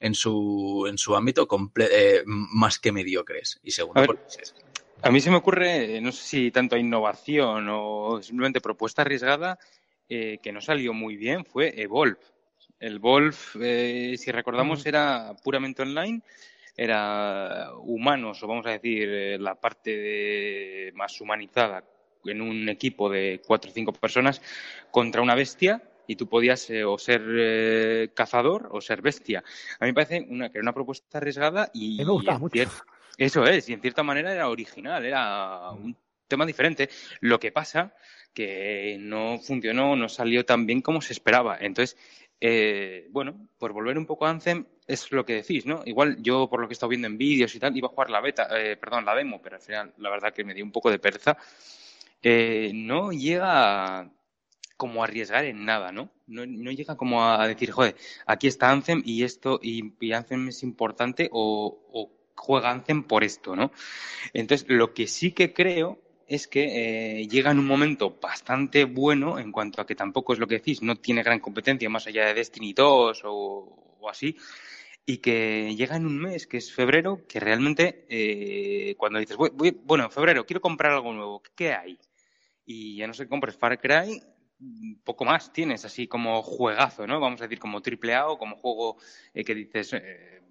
en su, en su ámbito, comple- eh, más que mediocres. Y segundo, A ver, A mí se me ocurre, no sé si tanto innovación o simplemente propuesta arriesgada, eh, que no salió muy bien, fue Evolve. El Evolve, eh, si recordamos, era puramente online, era humanos, o vamos a decir, eh, la parte de- más humanizada en un equipo de cuatro o cinco personas contra una bestia y tú podías eh, o ser eh, cazador o ser bestia. A mí me parece una, que era una propuesta arriesgada y, me gustaba en mucho. eso es, y en cierta manera era original, era un tema diferente. Lo que pasa que no funcionó, no salió tan bien como se esperaba. Entonces, eh, bueno, por volver un poco a Anthem, es lo que decís, ¿no? Igual yo, por lo que he estado viendo en vídeos y tal, iba a jugar la beta, eh, perdón, la demo, pero al final, la verdad que me dio un poco de pereza. Eh, no llega como a arriesgar en nada, ¿no? No, llega como a decir, joder, aquí está Anthem y esto, y, y Anthem es importante o, o juega Anthem por esto, ¿no? Entonces, lo que sí que creo es que eh, llega en un momento bastante bueno en cuanto a que tampoco es lo que decís, no tiene gran competencia más allá de Destiny 2 o, o así, y que llega en un mes, que es febrero, que realmente eh, cuando dices, bueno, en febrero quiero comprar algo nuevo, ¿qué hay? Y ya no sé, compres Far Cry, poco más tienes, así como juegazo, ¿no? Vamos a decir como triple A o como juego eh, que dices eh,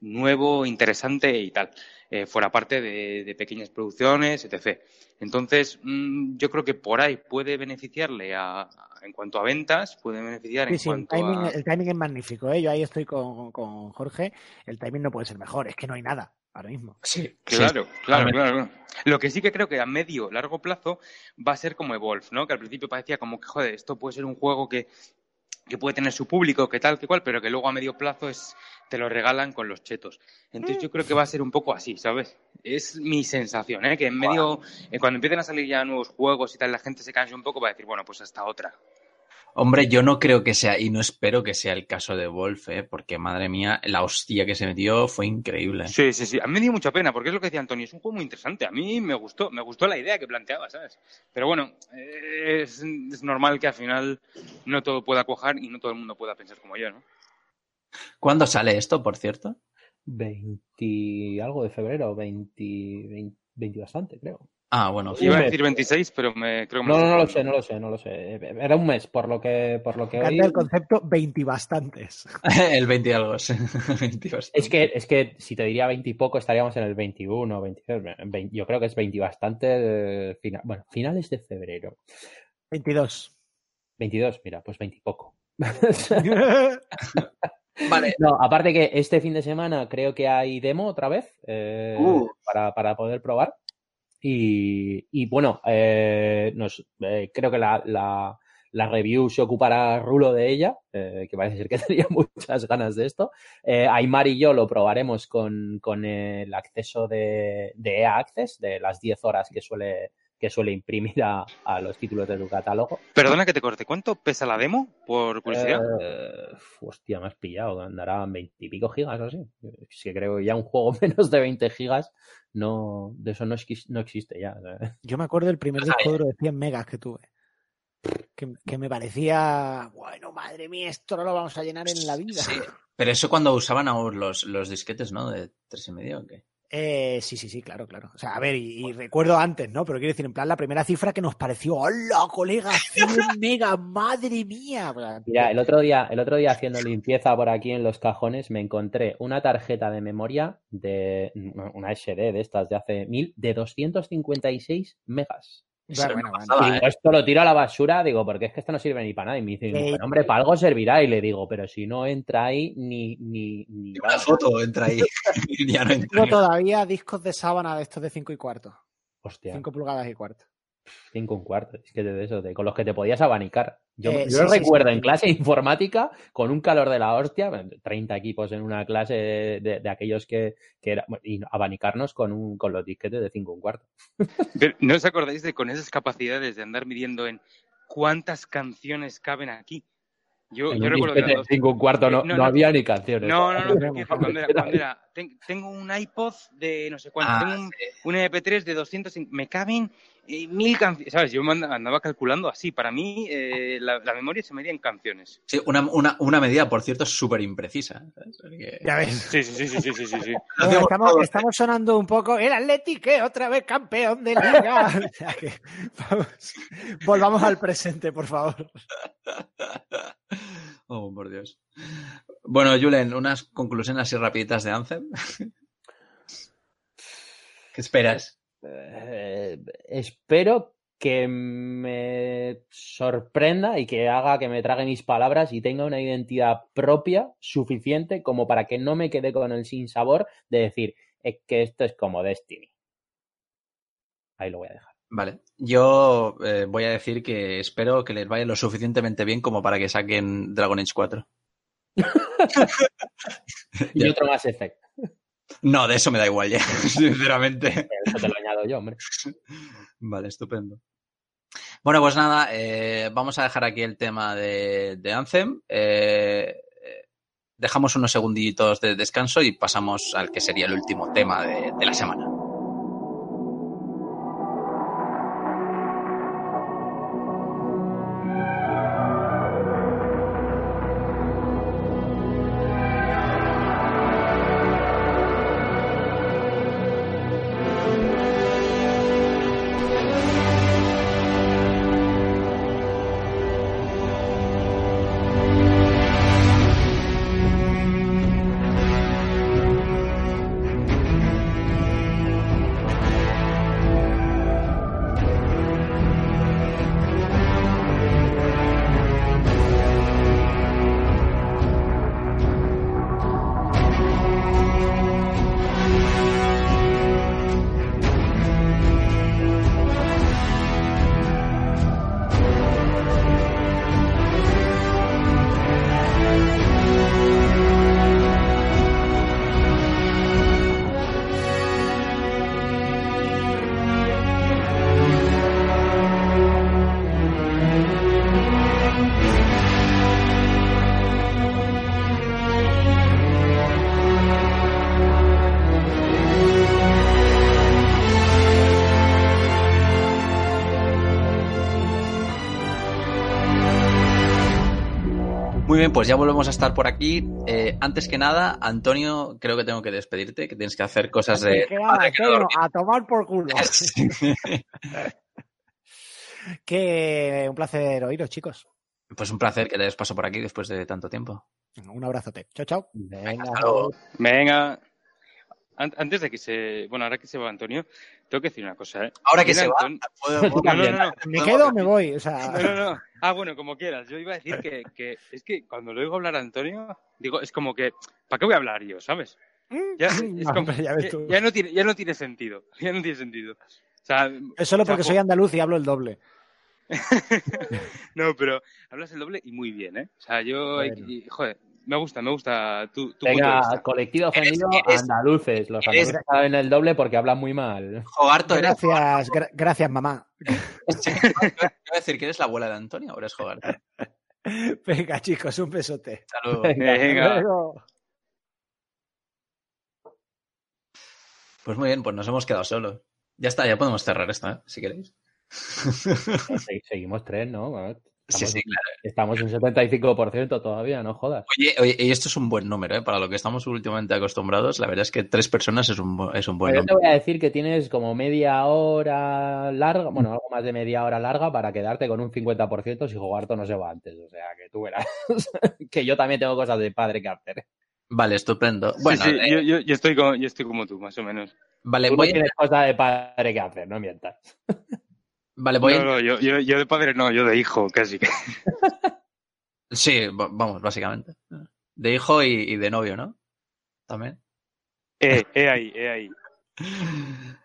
nuevo, interesante y tal, eh, fuera parte de, de pequeñas producciones, etc. Entonces, mm, yo creo que por ahí puede beneficiarle a, a- en cuanto a ventas, puede beneficiar Sí, en sí, el cuanto timing, a... el timing es magnífico, ¿eh? Yo ahí estoy con, con Jorge. El timing no puede ser mejor, es que no hay nada ahora mismo. Sí, Claro, sí, claro, claro, claro. Lo que sí que creo que a medio, largo plazo va a ser como Evolve, ¿no? Que al principio parecía como que, joder, esto puede ser un juego que, que puede tener su público, que tal, que cual, pero que luego a medio plazo es te lo regalan con los chetos. Entonces yo creo que va a ser un poco así, ¿sabes? Es mi sensación, ¿eh? Que en medio, eh, cuando empiecen a salir ya nuevos juegos y tal, la gente se canse un poco para decir, bueno, pues hasta otra. Hombre, yo no creo que sea, y no espero que sea el caso de Wolf, ¿eh? porque madre mía, la hostia que se metió fue increíble. Sí, sí, sí. A mí me dio mucha pena, porque es lo que decía Antonio, es un juego muy interesante. A mí me gustó, me gustó la idea que planteaba, ¿sabes? Pero bueno, es, es normal que al final no todo pueda cuajar y no todo el mundo pueda pensar como yo, ¿no? ¿Cuándo sale esto, por cierto? 20 algo de febrero, 20, 20, 20 bastante, creo. Ah, bueno, Un Iba a decir 26, pero me creo que me No, no, no lo sé, no lo sé, no lo sé. Era un mes, por lo que, por lo que encanta el concepto 20 bastantes. el 20 y algo. sí. 20 y bastante. Es que, es que si te diría 20 y poco, estaríamos en el 21, 22. 20 yo creo que es 20 y bastante. eh, fina- bueno, finales de febrero. 22. 22, mira, pues 20 y poco. Vale, No, aparte que este fin de semana creo que hay demo otra vez eh, Uh. para, para poder probar. Y, y bueno, eh, nos, eh, creo que la, la, review se ocupará Rulo de ella, eh, que parece ser que tenía muchas ganas de esto. Eh, Aymar y yo lo probaremos con, con el acceso de, de EA Access, de las 10 horas que suele, que suele imprimir a, a los títulos de tu catálogo. Perdona que te corte, ¿cuánto pesa la demo? Por curiosidad. Eh, hostia, me has pillado, andará en 20 y pico gigas o así. Es que creo que ya un juego menos de 20 gigas, no, de eso no, exis- no existe ya. Yo me acuerdo del primer disco duro de 100 megas que tuve. Que, que me parecía, bueno, madre mía, esto no lo vamos a llenar en la vida. Sí. pero eso cuando usaban aún los, los disquetes, ¿no? De tres y medio, ¿o qué? Eh, sí, sí, sí, claro, claro. O sea, a ver, y, y recuerdo antes, ¿no? Pero quiero decir, en plan, la primera cifra que nos pareció, ¡hola, colega! 100 megas, madre mía. Mira, el otro día, el otro día haciendo limpieza por aquí en los cajones, me encontré una tarjeta de memoria de una SD de estas de hace mil, de 256 megas. Bueno, pasada, Y ¿eh? esto lo tiro a la basura, digo, porque es que esto no sirve ni para nada. Y me dice, Eh, mujer, hombre, para algo servirá. Y le digo, pero si no entra ahí, ni, ni, ni Una foto entra ahí. ya no entra. Tengo todavía discos de sábana de estos de 5 y cuarto. Hostia. 5 pulgadas y cuarto. Cinco un cuarto. Es que de eso, de, con los que te podías abanicar. Yo, Eh, yo sí, sí, recuerdo sí. en clase de informática, con un calor de la hostia, 30 equipos en una clase de, de- de aquellos que, que era, y abanicarnos con, un, con los disquetes de cinco un cuarto. Pero, ¿No os acordáis de con esas capacidades de andar midiendo en cuántas canciones caben aquí? Yo, En yo un recuerdo que cinco un cuarto no, No, no no. había ni canciones. No, no, no, tengo un iPod de no sé cuánto, Ah, tengo un, un MP3 de 200, me caben eh, mil canciones, ¿sabes? Yo andaba calculando así, para mí eh, la, la memoria se medía en canciones. Sí, una, una, una medida, por cierto, súper imprecisa. Ya ves. Sí, sí, sí, sí, sí, sí, sí, Bueno, estamos, sonando un poco. El Atlético, otra vez campeón de liga. O sea que, vamos, volvamos al presente, por favor. Oh, por Dios. Bueno, Julen, unas conclusiones así rapiditas de Anthem. ¿Qué esperas? Eh, espero que me sorprenda y que haga que me trague mis palabras y tenga una identidad propia suficiente como para que no me quede con el sinsabor de decir, es que esto es como Destiny. Ahí lo voy a dejar. Vale, yo eh, voy a decir que espero que les vaya lo suficientemente bien como para que saquen Dragon Age 4. Y otro más Effect. No, de eso me da igual ya, sinceramente. Eso te lo añado yo, hombre. Vale, estupendo. Bueno, pues nada, eh, vamos a dejar aquí el tema de, de Anthem. Eh, eh, dejamos unos segunditos de descanso y pasamos al que sería el último tema de, de la semana. Bien, pues ya volvemos a estar por aquí. Eh, antes que nada, Antonio, creo que tengo que despedirte, que tienes que hacer cosas de... Que nada, que Antonio, dormir. a tomar por culo. Que un placer oíros, chicos. Pues un placer que te des paso por aquí después de tanto tiempo. Un abrazote. Chao, chao. Venga. Venga. An- Antes de que se. Bueno, ahora que se va Antonio, tengo que decir una cosa, ¿eh? Ahora que se va, Anton- puedo- No, no, no, no. ¿Me quedo o me voy? O sea, No, no, no. Ah, bueno, como quieras. Yo iba a decir que, que es que cuando lo oigo hablar a Antonio, digo, es como que, ¿para qué voy a hablar yo, sabes? Ya, es No, como- hombre, ya ves ya- tú. ya no tiene, ya no tiene sentido. Ya no tiene sentido. O sea, es solo porque o sea, soy andaluz y hablo el doble. no, pero hablas el doble y muy bien, ¿eh? O sea, yo, Bueno. y- joder, me gusta, me gusta tu, tu punto de Venga, colectivo ofendido, eres- andaluces. Los eres- andaluces saben el doble porque hablan muy mal. Jogarto, eres... Gracias, gra- gracias, mamá. Iba a decir que eres la abuela de Antonio, ahora es Jogarto. Venga, chicos, un besote. Luego. Venga. Luego. Pues muy bien, pues nos hemos quedado solos. Ya está, ya podemos cerrar esto, ¿eh? si queréis. Se- Seguimos tres, ¿no? Bueno, Sí, Estamos, sí, claro. estamos en 75% todavía, no jodas. Oye, oye, y esto es un buen número, ¿eh? Para lo que estamos últimamente acostumbrados, la verdad es que tres personas es un, es un buen Pero yo te número. voy a decir que tienes como media hora larga, bueno, algo más de media hora larga para quedarte con un 50% si Jogarto no se va antes. O sea, que tú verás. que yo también tengo cosas de padre que hacer. Vale, estupendo. Bueno, sí, eh, yo, yo, yo estoy como, yo estoy como tú, más o menos. vale, Tú no voy, a- tienes cosas de padre que hacer, no mientas. vale, voy No, no, yo, yo, yo de padre no, yo de hijo, casi. Sí, va- vamos, básicamente. De hijo y, y de novio, ¿no? También. Eh, eh ahí, eh ahí.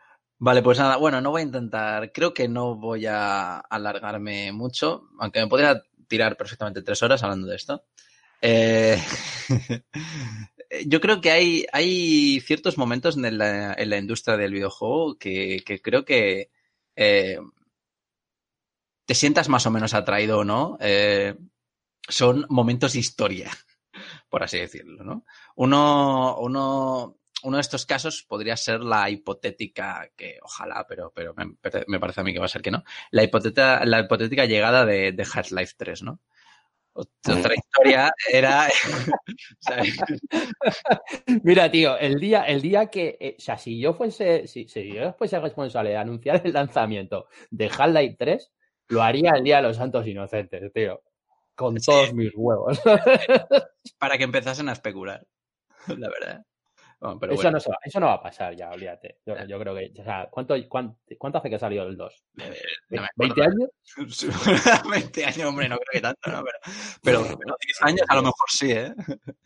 Vale, pues nada, bueno, no voy a intentar, creo que no voy a alargarme mucho, aunque me podría tirar perfectamente tres horas hablando de esto. Eh, yo creo que hay, hay ciertos momentos en la, en la industria del videojuego que, que creo que eh, te sientas más o menos atraído o no, eh, son momentos de historia, por así decirlo, ¿no? Uno, uno, uno de estos casos podría ser la hipotética, que ojalá, pero, pero me, me parece a mí que va a ser que no, la hipotética, la hipotética llegada de, de Half-Life 3, ¿no? Otra historia era. Mira, tío, el día, el día que. Eh, o sea, si yo fuese. Si, si, yo fuese responsable de anunciar el lanzamiento de Half-Life 3, lo haría el día de los Santos Inocentes, tío. Con todos mis huevos. Para que empezasen a especular. La verdad. Bueno, pero eso, bueno. no se va, eso no va a pasar ya, olvídate. Yo, yo creo que, o sea, ¿cuánto, cuánto, cuánto hace que ha salido el 2? No ¿20 años? 20 años, hombre, no creo que tanto, ¿no? Pero, pero, pero 10 años a lo mejor sí, ¿eh?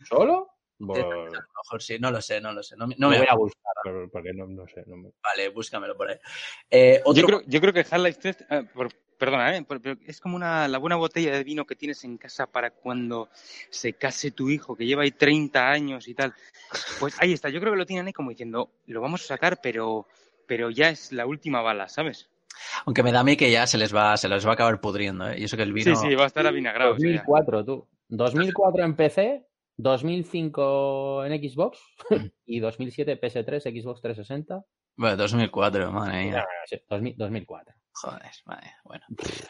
¿Solo? Bueno. A lo mejor sí, no lo sé, no lo sé. No, no no me voy a buscar, porque no, no sé. No me... Vale, búscamelo por ahí. Eh, otro... yo, creo, yo creo que Half-Life 3, eh, por, perdona, ¿eh? pero es como una, la buena botella de vino que tienes en casa para cuando se case tu hijo, que lleva ahí 30 años y tal. Pues ahí está, yo creo que lo tienen ahí como diciendo, lo vamos a sacar, pero, pero ya es la última bala, ¿sabes? Aunque me da a mí que ya se les va, se les va a acabar pudriendo, ¿eh? Y eso que el vino... Sí, sí, va a estar avinagrado. 2004, tú. 2004 en PC, 2005 en Xbox y 2007 PS3, Xbox 360. Bueno, 2004, madre mía. No, no, sí, 2000, 2004. Joder, vale, bueno.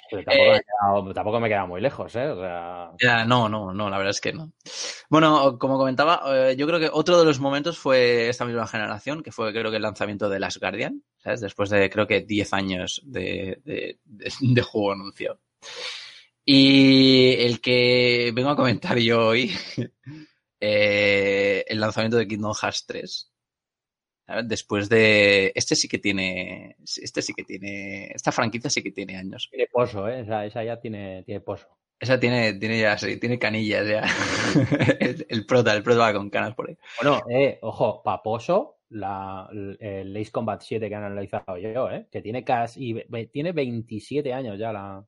Pero tampoco, eh, me quedado, tampoco, me he quedado muy lejos, ¿eh? O sea... Ya, no, no, no, la verdad es que no. Bueno, como comentaba, eh, yo creo que otro de los momentos fue esta misma generación, que fue creo que el lanzamiento de Last Guardian, ¿sabes? Después de creo que 10 años de, de, de, de juego anuncio. Y el que vengo a comentar yo hoy, eh, el lanzamiento de Kingdom Hearts 3. Después de. Este sí que tiene. Este sí que tiene. Esta franquicia sí que tiene años. Tiene pozo, ¿eh? Esa, esa ya tiene, tiene pozo. Esa tiene, tiene ya, sí, tiene canillas ya. el, el, prota, el prota va con canas por ahí. Bueno, eh, ojo, paposo, la, el Ace Combat 7 que han analizado yo, ¿eh? Que tiene casi. Tiene 27 años ya la,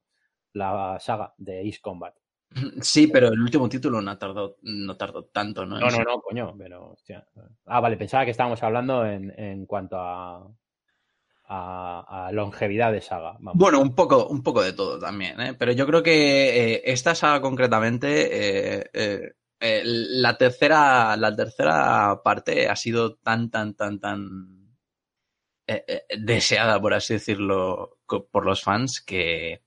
la saga de Ace Combat. Sí, pero el último título no tardó, no tardó tanto, ¿no? No, no, no, coño, pero hostia. Ah, vale, pensaba que estábamos hablando en, en cuanto a, a, a, longevidad de saga. Vamos. Bueno, un poco, un poco de todo también, ¿eh? Pero yo creo que eh, esta saga concretamente, eh, eh, la tercera, la tercera parte ha sido tan, tan, tan, tan deseada, por así decirlo, por los fans que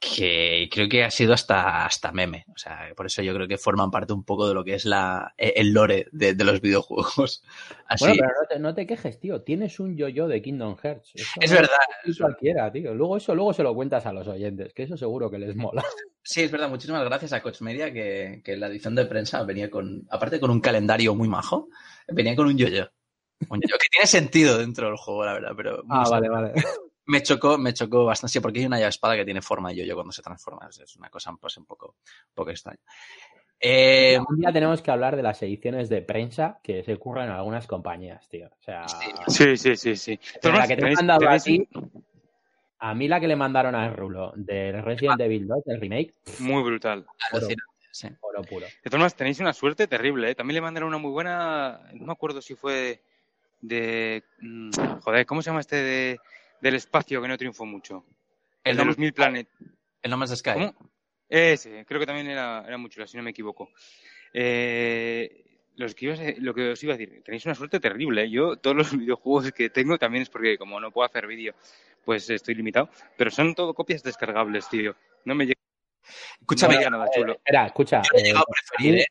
que creo que ha sido hasta, hasta meme. O sea, por eso yo creo que forman parte un poco de lo que es la, el lore de, de los videojuegos. Así... Bueno, pero no te, no te, quejes, tío. Tienes un yo-yo de Kingdom Hearts. Eso es no verdad. Es cualquiera, tío. Luego eso luego se lo cuentas a los oyentes, que eso seguro que les mola. Sí, es verdad. Muchísimas gracias a Coach Media que, que la edición de prensa venía con, aparte con un calendario muy majo, venía con un yo-yo. Un yo-yo que tiene sentido dentro del juego, la verdad, pero... Ah, vale, vale. Me chocó, me chocó bastante, sí, porque hay una llave espada que tiene forma de yo-yo cuando se transforma. Es una cosa pues, un poco, un poco extraña. Eh, un día tenemos que hablar de las ediciones de prensa que se ocurren en algunas compañías, tío. O sea, sí, sí, sí, sí. La que te han mandado a ti, a mí la que le mandaron a Rulo del Resident Evil 2, el remake. Muy brutal. Oro, sí. oro puro. De todas maneras, tenéis una suerte terrible, ¿eh? También le mandaron una muy buena, no me acuerdo si fue de, de joder, ¿cómo se llama este de del espacio que no triunfó mucho. El, el de los Mil Planet. El No Man's Sky. ¿Cómo? Ese, creo que también era, era muy chulo, si no me equivoco. Eh, los que ibas, lo que os iba a decir, tenéis una suerte terrible. ¿eh? Yo, todos los videojuegos que tengo también es porque, como no puedo hacer vídeo, pues estoy limitado. Pero son todo copias descargables, tío. No me llega. Escúchame, no, nada chulo. Espera, escucha. Yo he llegado a preferir, ¿eh?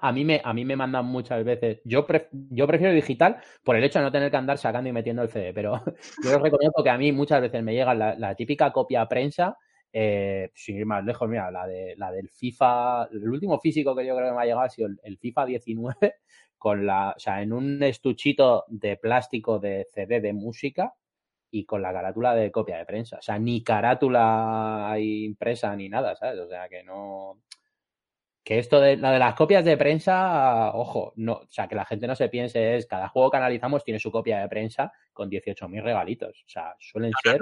A mí, me, a mí me mandan muchas veces. Yo, yo prefiero digital por el hecho de no tener que andar sacando y metiendo el CD, pero yo os reconozco que a mí muchas veces me llega la, típica copia prensa, eh, sin ir más lejos, mira, la, de, la del FIFA, el último físico que yo creo que me ha llegado ha sido el, el FIFA 19, con la, o sea, en un estuchito de plástico de CD de música y con la carátula de copia de prensa. O sea, ni carátula impresa ni nada, ¿sabes? O sea, que no que esto de la de las copias de prensa, ojo, no, o sea, que la gente no se piense es cada juego que analizamos tiene su copia de prensa con 18.000 regalitos. O sea, suelen ser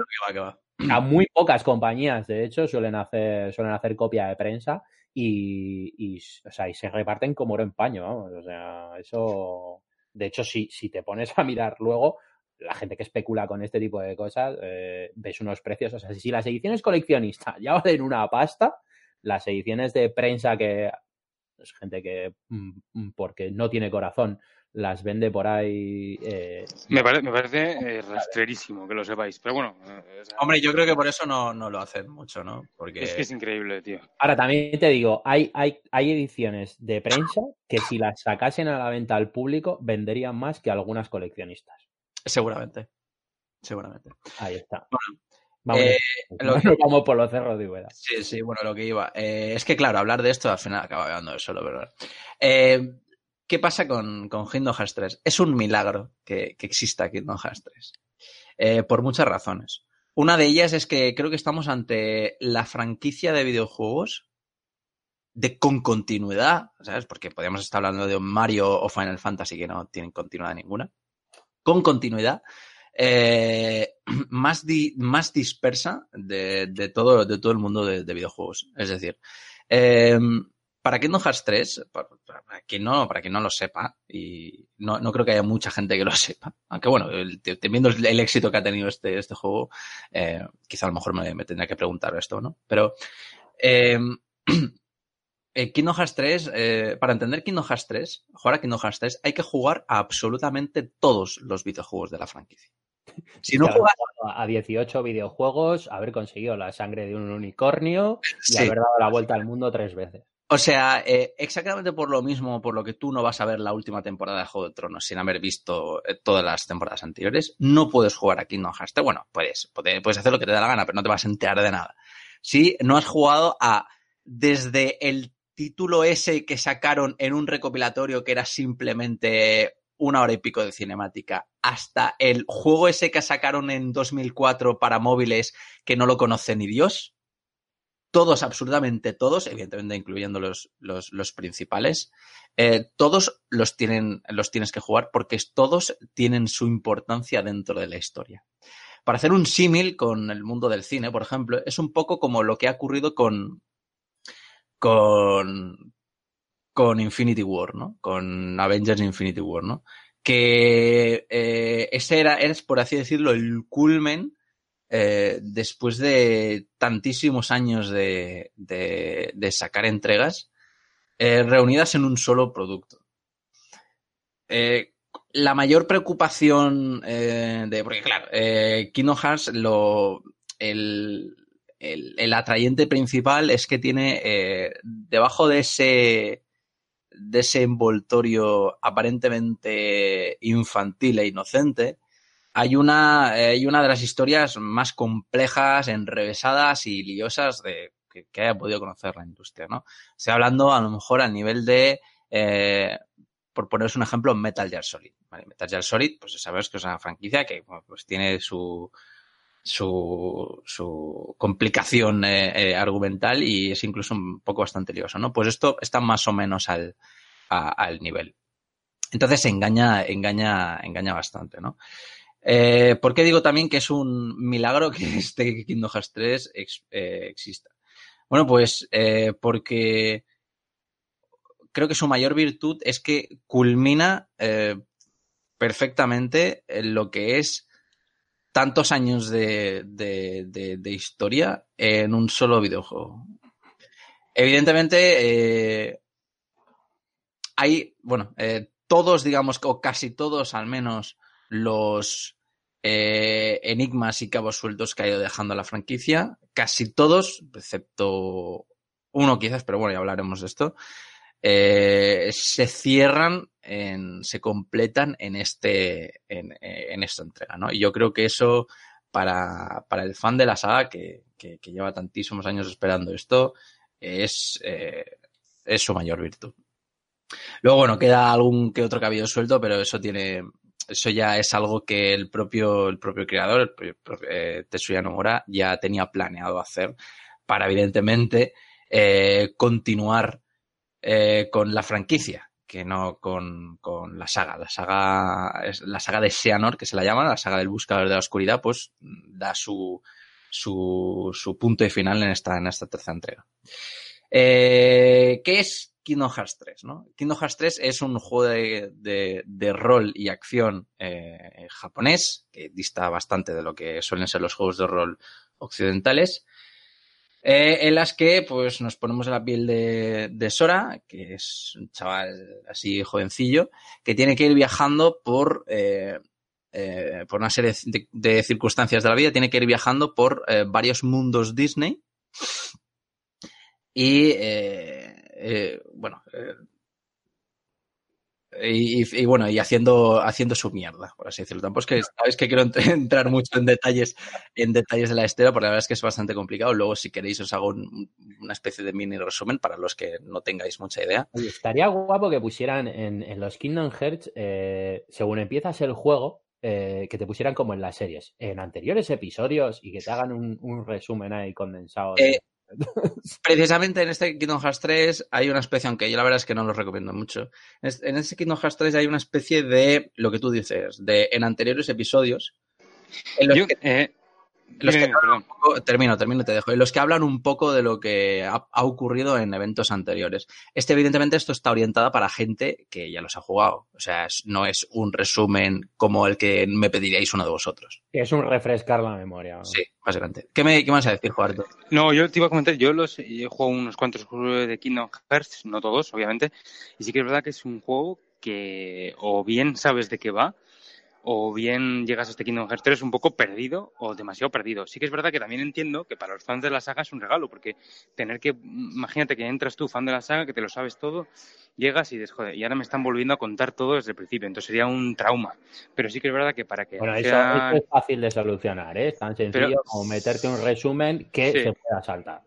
a muy pocas compañías, de hecho, suelen hacer suelen hacer copia de prensa y, y, o sea, y se reparten como oro en paño, vamos. O sea, eso de hecho si si te pones a mirar luego la gente que especula con este tipo de cosas, eh, ves unos precios. O sea, si las ediciones coleccionistas ya valen una pasta, las ediciones de prensa que es gente que, mm, mm, porque no tiene corazón, las vende por ahí. Eh, me, me, parece eh, rastrerísimo que lo sepáis, pero bueno. Eh, Hombre, yo creo que por eso no, no, lo hacen mucho, ¿no? Porque... Es que es increíble, tío. Ahora, también te digo, hay, hay, hay ediciones de prensa que si las sacasen a la venta al público venderían más que algunas coleccionistas. Seguramente. Seguramente. Ahí está. Vamos, eh, vamos por los cerros de Sí, sí, bueno, lo que iba. Eh, es que, claro, hablar de esto al final acaba hablando de solo, ¿verdad? Eh, ¿Qué pasa con, con Kingdom Hearts 3? Es un milagro que, que exista Kingdom Hearts 3. por muchas razones. Una de ellas es que creo que estamos ante la franquicia de videojuegos de con continuidad, ¿sabes? Porque podríamos estar hablando de un Mario o Final Fantasy que no tienen continuidad ninguna. Con continuidad eh, más, más dispersa de, de, todo, de todo el mundo de, de videojuegos. Es decir, eh, para Kingdom Hearts 3, para, para, quien no, para quien no lo sepa, y no, no, creo que haya mucha gente que lo sepa, aunque bueno, teniendo el, el, éxito que ha tenido este, este juego, eh, quizá a lo mejor me, me, tendría que preguntar esto, ¿no? Pero eh, eh, Kingdom Hearts 3, eh, para entender Kingdom Hearts 3, jugar a Kingdom Hearts 3, hay que jugar a absolutamente todos los videojuegos de la franquicia. Si no juegas a 18 videojuegos, haber conseguido la sangre de un unicornio y sí. haber dado la vuelta al mundo tres veces. O sea, eh, exactamente por lo mismo, por lo que tú no vas a ver la última temporada de Juego de Tronos sin haber visto eh, todas las temporadas anteriores, no puedes jugar a Kingdom Hearts 3. Bueno, puedes, puedes hacer lo que te dé la gana, pero no te vas a enterar de nada. Si no has jugado a desde el título ese que sacaron en un recopilatorio que era simplemente una hora y pico de cinemática, hasta el juego ese que sacaron en 2004 para móviles que no lo conoce ni Dios. Todos, absolutamente todos, evidentemente incluyendo los, los, principales, eh, todos los, tienen, los tienes que jugar porque todos tienen su importancia dentro de la historia. Para hacer un símil con el mundo del cine, por ejemplo, es un poco como lo que ha ocurrido con, con, con Infinity War, ¿no? Con Avengers Infinity War, ¿no? Que eh, ese era, es, por así decirlo, el culmen eh, después de tantísimos años de, de, sacar entregas eh, reunidas en un solo producto. La mayor preocupación de. Porque, claro, Kingdom Hearts lo. El, el, el, atrayente principal es que tiene eh, debajo de ese, de ese envoltorio aparentemente infantil e inocente, hay una, eh, hay una de las historias más complejas, enrevesadas y liosas de, que, haya podido conocer la industria, ¿no? Estoy hablando a lo mejor al nivel de, eh, por poneros un ejemplo, Metal Gear Solid. Metal Gear Solid, pues sabes que es una franquicia que pues tiene su, su, complicación eh, eh, argumental y es incluso un poco bastante lioso, ¿no? Pues esto está más o menos al, al nivel. Entonces engaña, engaña, engaña bastante, ¿no? Eh, ¿Por qué digo también que es un milagro que este Kingdom Hearts 3 ex, eh, exista? Bueno, pues porque creo que su mayor virtud es que culmina perfectamente en lo que es tantos años de, de, de, historia en un solo videojuego. Evidentemente, eh, hay, bueno, eh, todos, digamos, o casi todos al menos, los eh, enigmas y cabos sueltos que ha ido dejando la franquicia, casi todos, excepto uno quizás, pero bueno, ya hablaremos de esto, se cierran, en, se completan en, este, en, en, esta entrega, ¿no? Y yo creo que eso, para, para el fan de la saga, que, lleva tantísimos años esperando esto, es, eh, su mayor virtud. Luego, bueno, queda algún que otro cabello suelto, pero eso tiene, eso ya es algo que el propio, el propio creador, el propio, eh, Nomura, ya tenía planeado hacer para, evidentemente, eh, continuar eh, con la franquicia que no con, con, la saga. La saga, la saga de Seanor, que se la llama, la saga del buscador de la oscuridad, pues da su, su, su punto de final en esta, en esta tercera entrega. Eh, ¿Qué es Kingdom Hearts 3? ¿no? Kingdom Hearts 3 es un juego de, de, rol y acción eh, japonés, que dista bastante de lo que suelen ser los juegos de rol occidentales. Eh, en las que pues nos ponemos la piel de, Sora, que es un chaval así jovencillo, que tiene que ir viajando por, eh, eh, por una serie de, circunstancias de la vida, tiene que ir viajando por varios mundos Disney. Y bueno, y, y, bueno, y haciendo, haciendo su mierda, por así decirlo. Tampoco es que sabéis que quiero entrar mucho en detalles, en detalles de la historia, porque la verdad es que es bastante complicado. Luego, si queréis, os hago un, una especie de mini resumen para los que no tengáis mucha idea. Oye, estaría guapo que pusieran en, en los Kingdom Hearts, eh, según empiezas el juego, eh, que te pusieran como en las series, en anteriores episodios y que te hagan un, un resumen ahí condensado. De... Eh, Precisamente en este Kingdom Hearts 3 hay una especie, aunque yo la verdad es que no lo recomiendo mucho. En este Kingdom Hearts 3 hay una especie de lo que tú dices, de en anteriores episodios. En los yo, que, eh, los que poco, termino, termino, te dejo. En los que hablan un poco de lo que ha, ha, ocurrido en eventos anteriores. Este, evidentemente, esto está orientada para gente que ya los ha jugado. O sea, es, no es un resumen como el que me pediríais uno de vosotros. Es un refrescar la memoria. ¿no? Sí, básicamente. ¿Qué me, qué me vas a decir, Juarto? No, yo te iba a comentar, yo los he jugado unos cuantos juegos de Kingdom Hearts, no todos, obviamente, y sí que es verdad que es un juego que o bien sabes de qué va, o bien llegas a este Kingdom Hearts 3 un poco perdido o demasiado perdido. Sí que es verdad que también entiendo que para los fans de la saga es un regalo, porque tener que, imagínate que entras tú, fan de la saga, que te lo sabes todo, llegas y dices, joder, y ahora me están volviendo a contar todo desde el principio, entonces sería un trauma. Pero sí que es verdad que para que... Bueno, sea... eso, eso, es fácil de solucionar, ¿eh? Es tan sencillo pero... como meterte un resumen que sí. se pueda saltar.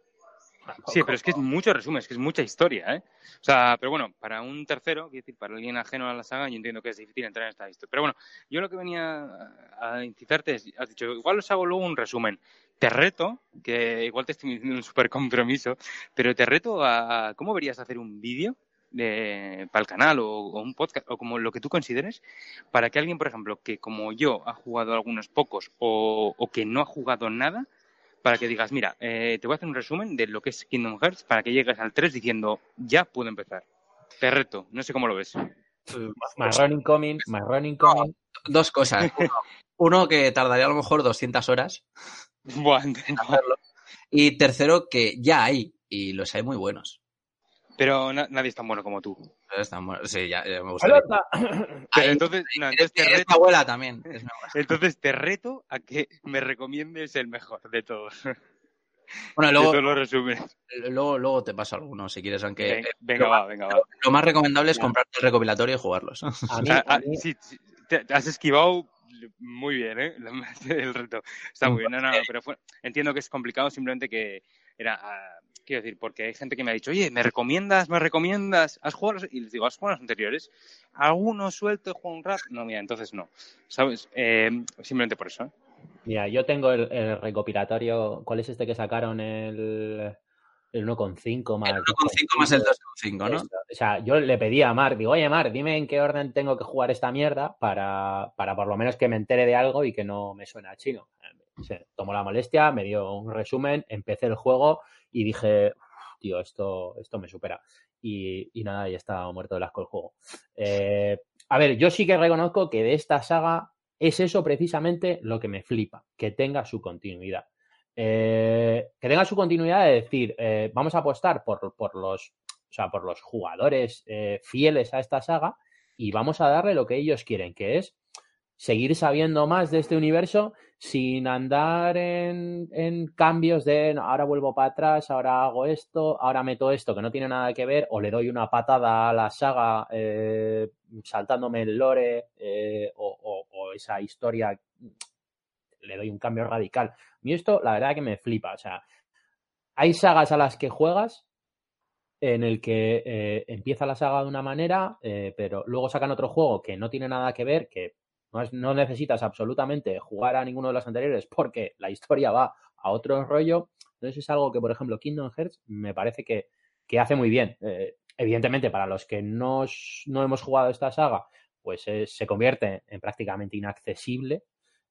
Sí, pero es que es mucho resumen, es que es mucha historia, ¿eh? O sea, pero bueno, para un tercero, quiero decir, para alguien ajeno a la saga, yo entiendo que es difícil entrar en esta historia. Pero bueno, yo lo que venía a incitarte es, has dicho, igual os hago luego un resumen. Te reto, que igual te estoy diciendo un súper compromiso, pero te reto a cómo verías hacer un vídeo de, para el canal o, un podcast o como lo que tú consideres, para que alguien, por ejemplo, que como yo ha jugado algunos pocos o que no ha jugado nada, para que digas, mira, eh, te voy a hacer un resumen de lo que es Kingdom Hearts para que llegues al 3 diciendo, ya puedo empezar. Te reto, no sé cómo lo ves. My running coming, my running coming. No, dos cosas. Uno, uno, que tardaría a lo mejor 200 horas. Bueno, hacerlo. Y tercero, que ya hay, y los hay muy buenos. Pero na nadie es tan bueno como tú. Es tan bueno. Sí, ya, ya me gustaría. Pero entonces, no, entonces te reto, es abuela también. Es entonces te reto a que me recomiendes el mejor de todos. Bueno, luego, resúmenes. Luego, luego te paso algunos si quieres, aunque. Venga, venga va, venga va. Lo más recomendable es comprarte el recopilatorio y jugarlos. A mí, a mí... Sí, sí, te has esquivado muy bien, ¿eh? El reto. Está muy bien. No, no, pero fue... entiendo que es complicado, simplemente que era. Quiero decir, porque hay gente que me ha dicho, oye, ¿me recomiendas, me recomiendas? ¿Has jugado? Los... Y les digo, ¿has jugado los anteriores? ¿Alguno suelto he jugado un rato? No, mira, entonces no. ¿Sabes? Eh, simplemente por eso. ¿eh? Mira, yo tengo el, el, recopilatorio. ¿Cuál es este que sacaron? El, el 1,5 más. El 1,5 más el 2,5, ¿no? O sea, yo le pedí a Mark, digo, oye, Mark, dime en qué orden tengo que jugar esta mierda para, para por lo menos que me entere de algo y que no me suene a chino. Se tomó la molestia, me dio un resumen, empecé el juego y dije, tío, esto, esto me supera. Y, y nada, ya está muerto el asco el juego. Eh, a ver, yo sí que reconozco que de esta saga es eso precisamente lo que me flipa, que tenga su continuidad. Eh, que tenga su continuidad de decir, eh, vamos a apostar por, por, los, o sea, por los jugadores fieles a esta saga y vamos a darle lo que ellos quieren, que es seguir sabiendo más de este universo sin andar en, cambios de ahora vuelvo para atrás, ahora hago esto, ahora meto esto que no tiene nada que ver, o le doy una patada a la saga eh, saltándome el lore eh, o, esa historia, le doy un cambio radical. Mí esto, la verdad que me flipa. O sea, hay sagas a las que juegas en el que eh, empieza la saga de una manera, pero luego sacan otro juego que no tiene nada que ver, que no, es, no, necesitas absolutamente jugar a ninguno de los anteriores porque la historia va a otro rollo. Entonces es algo que, por ejemplo, Kingdom Hearts me parece que, que hace muy bien. Eh, evidentemente, para los que no, no hemos jugado esta saga, pues se convierte en prácticamente inaccesible.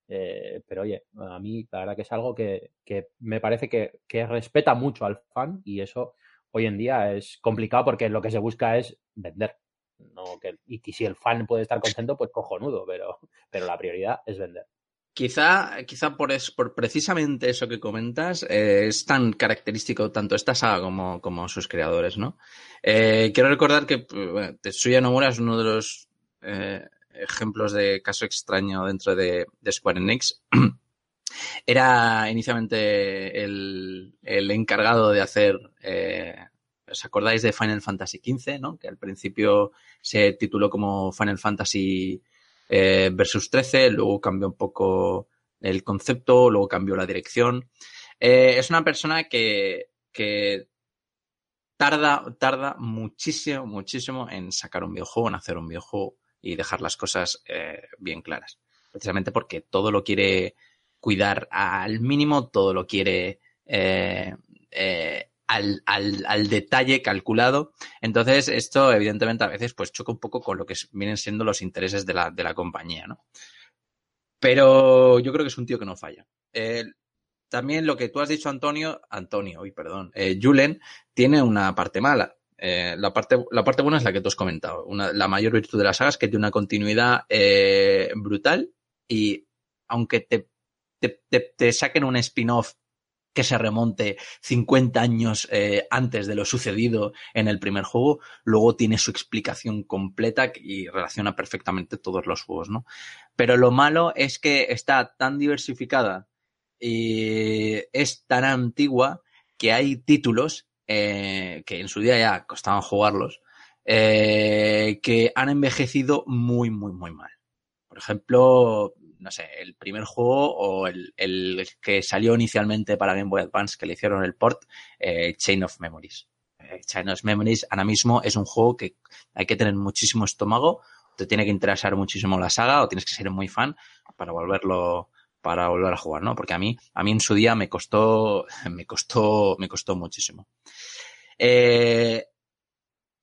Eh, pero oye, a mí la verdad que es algo que, que me parece que, que, respeta mucho al fan y eso hoy en día es complicado porque lo que se busca es vender. No, que, y si el fan puede estar contento, pues cojonudo, pero, pero la prioridad es vender. Quizá, quizá por, es, por precisamente eso que comentas, eh, es tan característico tanto esta saga como, como sus creadores, ¿no? Eh, quiero recordar que bueno, Tetsuya Nomura es uno de los eh, ejemplos de caso extraño dentro de, de Square Enix. Era inicialmente el, el, encargado de hacer, eh, ¿os acordáis de Final Fantasy XV, ¿no? Que al principio se tituló como Final Fantasy eh, versus 13, luego cambió un poco el concepto, luego cambió la dirección. Eh, es una persona que, que tarda, tarda muchísimo, muchísimo en sacar un videojuego, en hacer un videojuego y dejar las cosas eh, bien claras. Precisamente porque todo lo quiere cuidar al mínimo, todo lo quiere eh, al, al, al, detalle calculado. Entonces, esto evidentemente a veces pues choca un poco con lo que vienen siendo los intereses de la, de la compañía, ¿no? Pero yo creo que es un tío que no falla. También lo que tú has dicho, Antonio, Antonio, uy, perdón, eh, Julen, tiene una parte mala. Eh, la, parte, la parte buena es la que tú has comentado. Una, la mayor virtud de la saga es que tiene una continuidad eh, brutal y aunque te, te, te saquen un spin-off que se remonte 50 años eh, antes de lo sucedido en el primer juego, luego tiene su explicación completa y relaciona perfectamente todos los juegos, ¿no? Pero lo malo es que está tan diversificada y es tan antigua que hay títulos eh, que en su día ya costaban jugarlos, eh, que han envejecido muy, muy, muy mal. Por ejemplo, no sé, el primer juego o el, el, que salió inicialmente para Game Boy Advance, que le hicieron el port, eh, Chain of Memories. Eh, Chain of Memories ahora mismo es un juego que hay que tener muchísimo estómago, te tiene que interesar muchísimo la saga o tienes que ser muy fan para volverlo para volver a jugar, ¿no? Porque a mí, a mí en su día me costó, me costó, me costó muchísimo. Eh,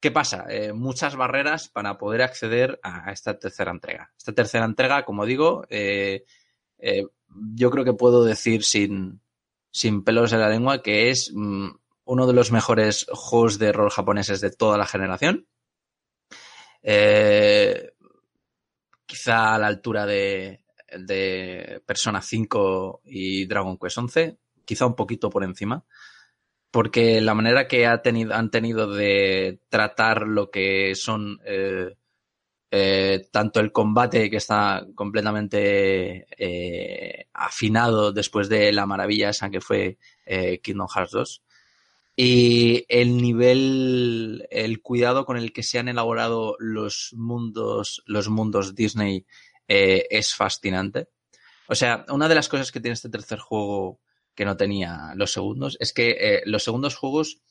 ¿Qué pasa? Eh, muchas barreras para poder acceder a esta tercera entrega. Esta tercera entrega, como digo, eh, eh, yo creo que puedo decir sin, sin pelos en la lengua que es mm, uno de los mejores juegos de rol japoneses de toda la generación. Quizá a la altura de, de Persona 5 y Dragon Quest 11, quizá un poquito por encima porque la manera que han tenido de tratar lo que son eh, eh, tanto el combate que está completamente eh, afinado después de la maravilla esa que fue Kingdom Hearts 2 y el nivel, el cuidado con el que se han elaborado los mundos, los mundos Disney es fascinante. O sea, una de las cosas que tiene este tercer juego que no tenía los segundos, es que eh, los segundos juegos,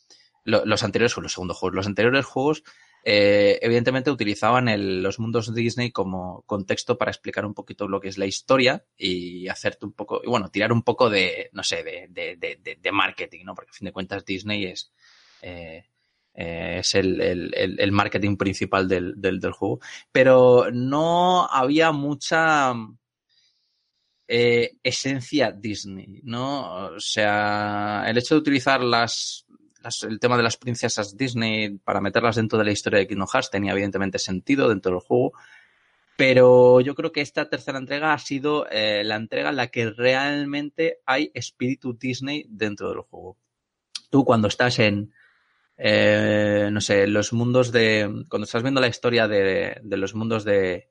lo, los anteriores los segundos juegos, los anteriores juegos, eh, evidentemente utilizaban el, los mundos Disney como contexto para explicar un poquito lo que es la historia y hacerte un poco, y bueno, tirar un poco de, no sé, de, de, de, marketing, ¿no? Porque a fin de cuentas Disney es, eh, es el, el, el, marketing principal del, del, juego. Pero no había mucha eh, esencia Disney, ¿no? O sea, el hecho de utilizar las, el tema de las princesas Disney para meterlas dentro de la historia de Kingdom Hearts tenía evidentemente sentido dentro del juego, pero yo creo que esta tercera entrega ha sido eh, la entrega en la que realmente hay espíritu Disney dentro del juego. Tú cuando estás en, eh, no sé, los mundos de, cuando estás viendo la historia de, los mundos de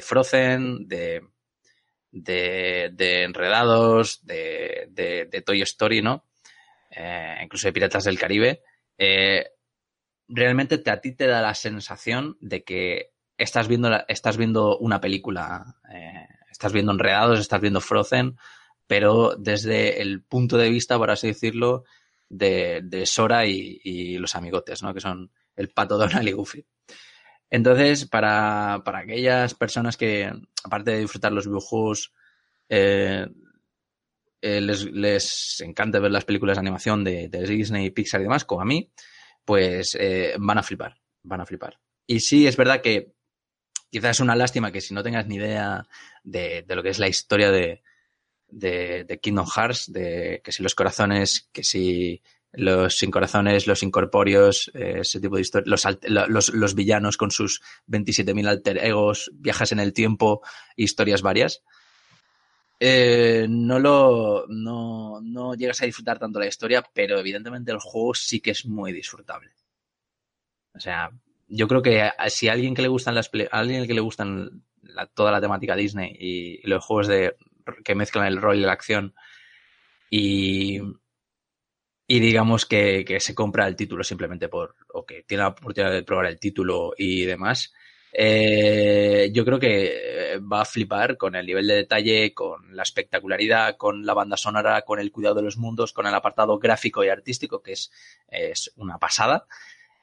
Frozen, de de, de Enredados, de, de, de, Toy Story, ¿no? Eh, incluso de Piratas del Caribe, eh, realmente te, a ti te da la sensación de que estás viendo, la, estás viendo una película, eh, estás viendo Enredados, estás viendo Frozen, pero desde el punto de vista, por así decirlo, de, de Sora y, los amigotes, ¿no? Que son el pato Donald y Goofy. Entonces, para, para aquellas personas que, aparte de disfrutar los videojuegos, eh, eh, les, les encanta ver las películas de animación de, Disney, Pixar y demás, como a mí, pues eh, van a flipar, van a flipar. Y sí, es verdad que quizás es una lástima que si no tengas ni idea de, de lo que es la historia de, de, de, Kingdom Hearts, de que si los corazones, que si los sin corazones, los incorpóreos, eh, ese tipo de historias, los, los, los, villanos con sus 27.000 alter egos, viajas en el tiempo, historias varias. Eh, no lo no, no llegas a disfrutar tanto la historia, pero evidentemente el juego sí que es muy disfrutable. O sea, yo creo que si a alguien que le gustan las a alguien que le gustan toda la temática Disney y, y, los juegos de que mezclan el rol y la acción y, y digamos que, que, se compra el título simplemente por o que tiene la oportunidad de probar el título y demás eh, yo creo que va a flipar con el nivel de detalle, con la espectacularidad, con la banda sonora, con el cuidado de los mundos, con el apartado gráfico y artístico, que es, es una pasada.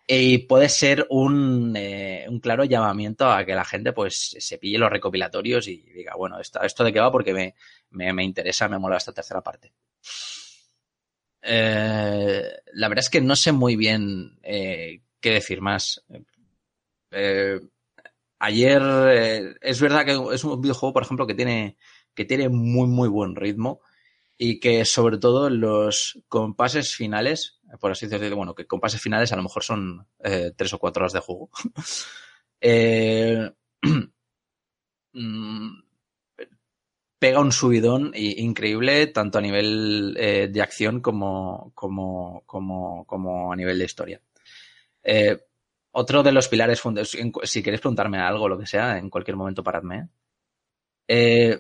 Y puede ser un, eh, un, claro llamamiento a que la gente pues se pille los recopilatorios y diga, bueno, esto, esto de qué va porque me, me, me interesa, me mola esta tercera parte. Eh, la verdad es que no sé muy bien eh, qué decir más. Eh, ayer es verdad que es un videojuego, por ejemplo, que tiene, que tiene muy, muy buen ritmo y que sobre todo los compases finales, por así decirlo, bueno, que compases finales a lo mejor son tres o cuatro horas de juego. eh, pega un subidón increíble tanto a nivel eh, de acción como, como, como, como, a nivel de historia. Eh, otro de los pilares si queréis preguntarme algo, lo que sea, en cualquier momento paradme. Eh,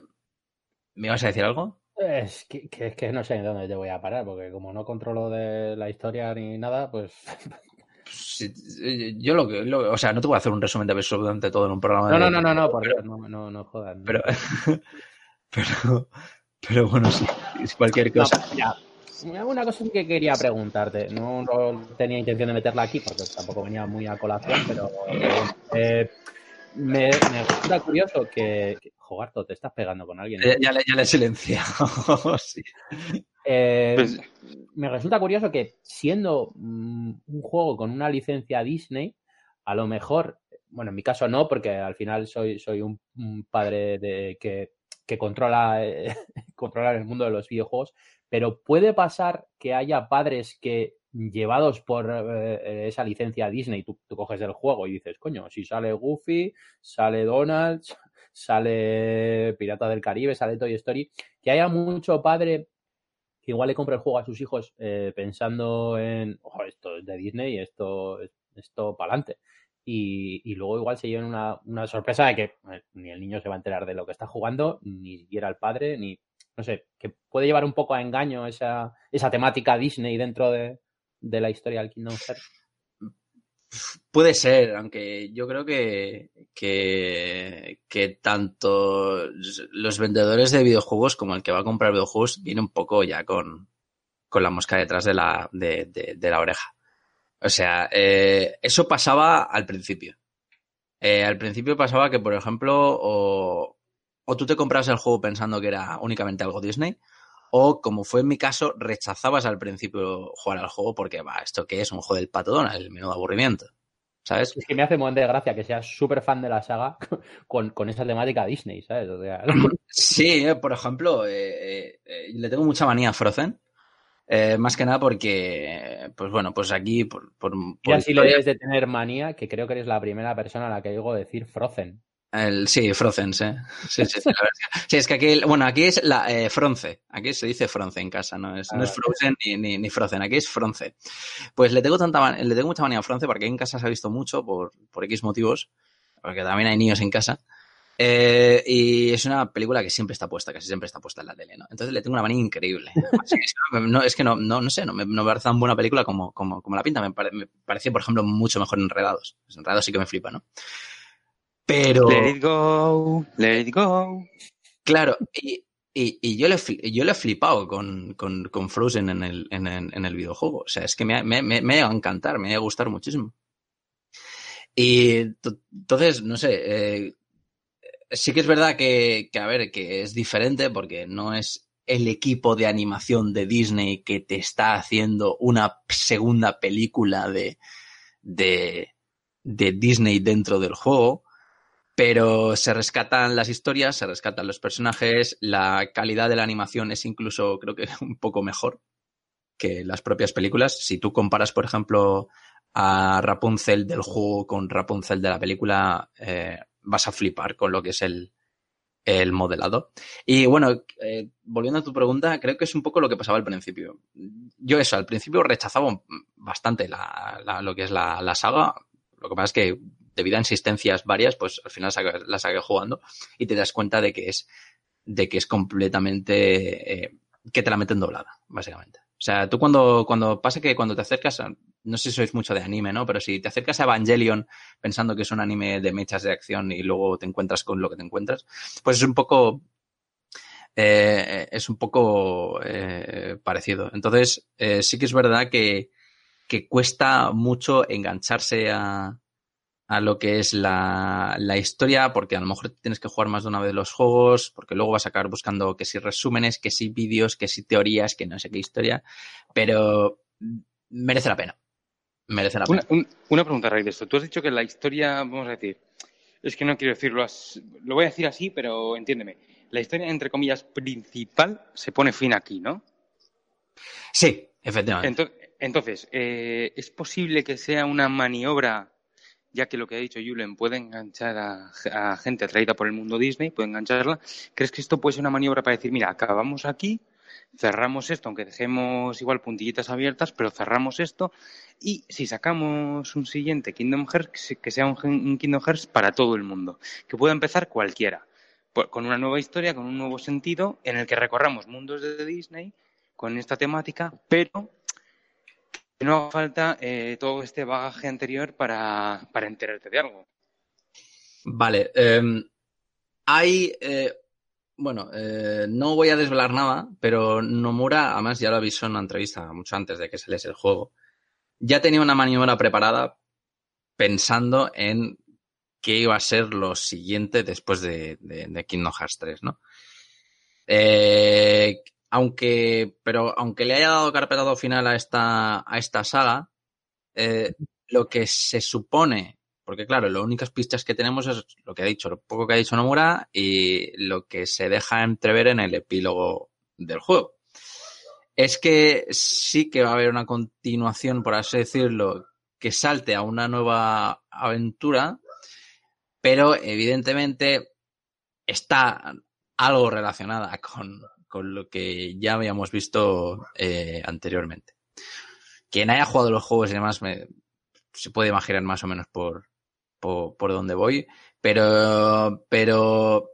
¿Me ibas a decir algo? Es que, que, es que no sé en dónde te voy a parar, porque como no controlo de la historia ni nada, pues yo lo que, lo, o sea, no te voy a hacer un resumen de absolutamente todo en un programa. No, de, no, no, no, no, pero, no, no, no jodas. Pero, pero, pero bueno, sí, cualquier cosa. No. Una cosa que quería preguntarte, no, no, tenía intención de meterla aquí porque tampoco venía muy a colación, pero eh, me, me, resulta curioso que, que Jogarto, te estás pegando con alguien. ¿eh? Ya, le, ya le he silenciado. sí. eh, pues... Me resulta curioso que siendo mm, un juego con una licencia Disney, a lo mejor, bueno, en mi caso no, porque al final soy, soy un, un padre de que, que controla, eh, el mundo de los videojuegos, pero puede pasar que haya padres que llevados por eh, esa licencia Disney, tú, coges el juego y dices, coño, si sale Goofy, sale Donald, sale Pirata del Caribe, sale Toy Story, que haya mucho padre que igual le compre el juego a sus hijos eh, pensando en, ojo, esto es de Disney, esto, esto para adelante. Y, y, luego igual se llevan una, una sorpresa de que eh, ni el niño se va a enterar de lo que está jugando, ni siquiera el padre, ni, no sé, que puede llevar un poco a engaño esa, esa temática Disney dentro de, de la historia del Kingdom Hearts. Puede ser, aunque yo creo que, que, tanto los vendedores de videojuegos como el que va a comprar videojuegos viene un poco ya con, con la mosca detrás de la, de, de, de la oreja. O sea, eh, eso pasaba al principio. Eh, al principio pasaba que, por ejemplo, o, o tú te compras el juego pensando que era únicamente algo Disney, o como fue en mi caso, rechazabas al principio jugar al juego porque, va, ¿esto qué es? Un juego del pato Donald, el menudo aburrimiento. ¿Sabes? Es que me hace muy de gracia que seas súper fan de la saga con, con, esa temática Disney, ¿sabes? O sea... Sí, eh, por ejemplo, eh, eh, le tengo mucha manía a Frozen. Eh, más que nada porque, pues bueno, pues aquí por... por, por y así le debes de tener manía, que creo que eres la primera persona a la que digo decir Frozen. El, sí, Frozen, sí. Sí, sí, sí, sí, es que aquí, bueno, aquí es la eh, Fronce. Aquí se dice Fronce en casa, no es, no es Frozen ni, ni, ni, Frozen, aquí es Fronce. Pues le tengo tanta le tengo mucha manía a Fronce porque en casa se ha visto mucho por, por X motivos, porque también hay niños en casa. Eh, y es una película que siempre está puesta, casi siempre está puesta en la tele, ¿no? Entonces le tengo una manía increíble. No, es que no, no, no sé, no me, no me, parece tan buena película como, como, como la pinta. Me, pare, me parecía, por ejemplo, mucho mejor Enredados. Enredados sí que me flipa, ¿no? Pero. Let it go, let it go. Claro, y, y, y yo, le, yo le he flipado con, con, con Frozen en el, en, en, el, videojuego. O sea, es que me, me, me, me va a encantar, me va a gustar muchísimo. Y entonces, no sé, eh, sí que es verdad que, a ver, que es diferente porque no es el equipo de animación de Disney que te está haciendo una segunda película de, de, de Disney dentro del juego, pero se rescatan las historias, se rescatan los personajes, la calidad de la animación es incluso creo que un poco mejor que las propias películas. Si tú comparas, por ejemplo, a Rapunzel del juego con Rapunzel de la película, eh, vas a flipar con lo que es el, el modelado. Y bueno, eh, volviendo a tu pregunta, creo que es un poco lo que pasaba al principio. Yo eso, al principio rechazaba bastante lo que es la, la, saga. Lo que pasa es que debido a insistencias varias, pues al final la saqué jugando y te das cuenta de que es, de que es completamente, eh, que te la meten doblada, básicamente. Sea, tú cuando, cuando pasa que cuando te acercas, a, no sé si sois mucho de anime, ¿no? Pero si te acercas a Evangelion pensando que es un anime de mechas de acción y luego te encuentras con lo que te encuentras, pues es un poco, eh, es un poco eh, parecido. Entonces, eh, sí que es verdad que, que cuesta mucho engancharse a, a lo que es la, la, historia, porque a lo mejor tienes que jugar más de una vez los juegos, porque luego vas a acabar buscando que si resúmenes, que si vídeos, que si teorías, que no sé qué historia, pero merece la pena. Merece la pena. Una, un, una pregunta, Ray, de esto. Tú has dicho que la historia, vamos a decir, es que no quiero decirlo así, lo voy a decir así, pero entiéndeme. La historia, entre comillas, principal se pone fin aquí, ¿no? Sí, efectivamente. Entonces, entonces eh, ¿es posible que sea una maniobra ya que lo que ha dicho Julen puede enganchar a, gente atraída por el mundo Disney, puede engancharla. ¿Crees que esto puede ser una maniobra para decir, mira, acabamos aquí, cerramos esto, aunque dejemos igual puntillitas abiertas, pero cerramos esto y si sacamos un siguiente Kingdom Hearts, que sea un, un Kingdom Hearts para todo el mundo, que pueda empezar cualquiera, con una nueva historia, con un nuevo sentido, en el que recorramos mundos de Disney con esta temática, pero no haga falta eh, todo este bagaje anterior para, para, enterarte de algo. Vale. Eh, hay. Eh, bueno, eh, no voy a desvelar nada, pero Nomura, además ya lo avisó en una entrevista mucho antes de que saliese el juego, ya tenía una maniobra preparada pensando en qué iba a ser lo siguiente después de, de, de Kingdom Hearts 3, ¿no? Eh, aunque, pero aunque le haya dado carpetado final a esta, a esta saga, eh, lo que se supone, porque claro, las únicas pistas que tenemos es lo que ha dicho, lo poco que ha dicho Nomura y lo que se deja entrever en el epílogo del juego. Es que sí que va a haber una continuación, por así decirlo, que salte a una nueva aventura, pero evidentemente está algo relacionada con, con lo que ya habíamos visto eh, anteriormente. Quien haya jugado los juegos y demás se puede imaginar más o menos por, por, por dónde voy, pero, pero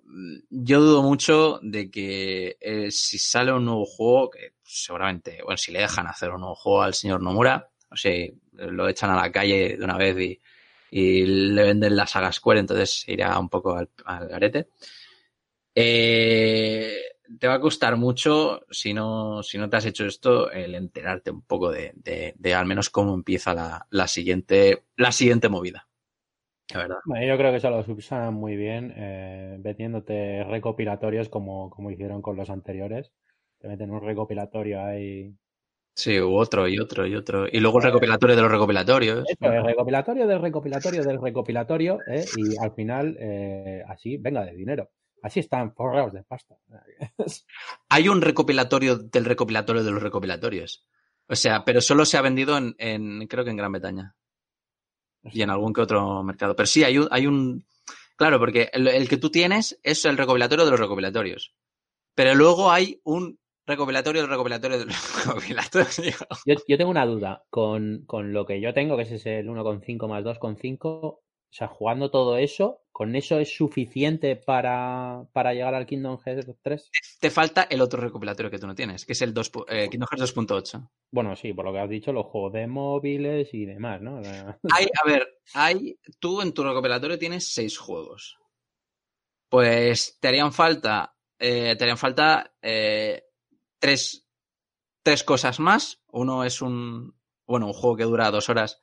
yo dudo mucho de que eh, si sale un nuevo juego, que seguramente, bueno, si le dejan hacer un nuevo juego al señor Nomura, o sea, lo echan a la calle de una vez y, le venden la saga Square, entonces irá un poco al, al garete. Eh, te va a costar mucho, si no, si no te has hecho esto, el enterarte un poco de, de, de al menos cómo empieza la, la, siguiente, la siguiente movida. La verdad. Bueno, yo creo que eso lo subsanan muy bien, eh, metiéndote recopilatorios como, como hicieron con los anteriores. Te meten un recopilatorio ahí. Sí, u otro y otro y otro. Y luego el recopilatorio de los recopilatorios. Eso, el recopilatorio del recopilatorio del recopilatorio, ¿eh? y al final, eh, así, venga, de dinero. Así están forrados de pasta. Hay un recopilatorio del recopilatorio de los recopilatorios. O sea, pero solo se ha vendido en, en creo que en Gran Bretaña. Y en algún que otro mercado. Pero sí, hay un, hay un claro, porque el, el, que tú tienes es el recopilatorio de los recopilatorios. Pero luego hay un recopilatorio del recopilatorio de los recopilatorios. Yo, yo tengo una duda. Con, con, lo que yo tengo, que es el 1,5 más 2,5, o sea, jugando todo eso, ¿con eso es suficiente para, para llegar al Kingdom Hearts 3? Te falta el otro recopilatorio que tú no tienes, que es el 2, eh, Kingdom Hearts 2.8. Bueno, sí, por lo que has dicho, los juegos de móviles y demás, ¿no? Hay, a ver, hay, tú en tu recopilatorio tienes seis juegos. Pues te harían falta, eh, te harían falta eh, tres, tres cosas más. Uno es un, bueno, un juego que dura dos horas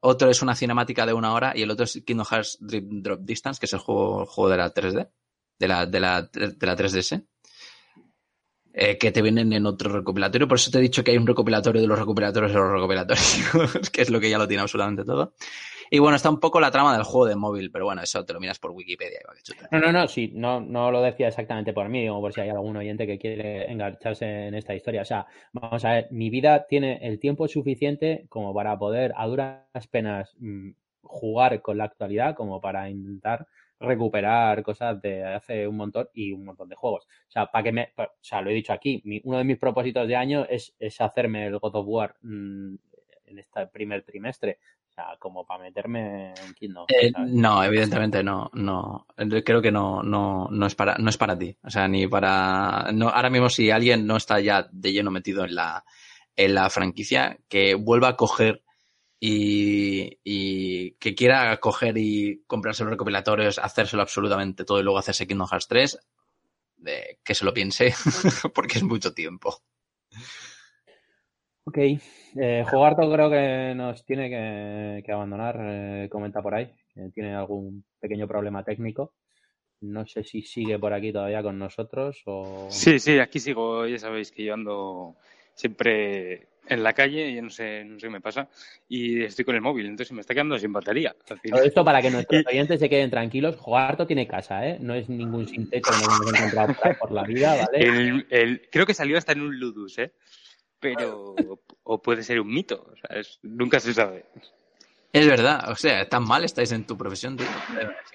otro es una cinemática de una hora y el otro es Kingdom Hearts Dream Drop Distance, que es el juego, juego de la 3D, de la, de la, de la 3DS. eh, que te vienen en otro recopilatorio. Por eso te he dicho que hay un recopilatorio de los recopilatorios de los recopilatorios, que es lo que ya lo tiene absolutamente todo. Y bueno, está un poco la trama del juego de móvil, pero bueno, eso te lo miras por Wikipedia. No, no, no, sí, no, no lo decía exactamente por mí, o por si hay algún oyente que quiere engancharse en esta historia. O sea, vamos a ver, mi vida tiene el tiempo suficiente como para poder a duras penas mm, jugar con la actualidad, como para intentar recuperar cosas de hace un montón y un montón de juegos. O sea, para que me, o sea, lo he dicho aquí, uno de mis propósitos de año es, es hacerme el God of War mm, en este primer trimestre. Sea, como para meterme en Kingdom. Eh, no, evidentemente no, no. Creo que no, no, no es para, no es para ti. O sea, ni para. No, ahora mismo si alguien no está ya de lleno metido en la, en la franquicia, que vuelva a coger y, que quiera coger y comprarse los recopilatorios, hacérselo absolutamente todo y luego hacerse Kingdom Hearts 3, de, que se lo piense, porque es mucho tiempo. Ok, eh, Jugarto creo que nos tiene que, abandonar, eh, comenta por ahí, tiene algún pequeño problema técnico. No sé si sigue por aquí todavía con nosotros o... Sí, sí, aquí sigo, ya sabéis que yo ando siempre en la calle, y no sé, no sé qué me pasa, y estoy con el móvil, entonces me está quedando sin batería. Todo esto para que nuestros oyentes se queden tranquilos, Jogarto tiene casa, ¿eh? No es ningún sin techo nos hemos encontrado por la vida, ¿vale? El, creo que salió hasta en un Ludus, ¿eh? Pero, o puede ser un mito, o sea, nunca se sabe. Es verdad, o sea, tan mal estáis en tu profesión, tío.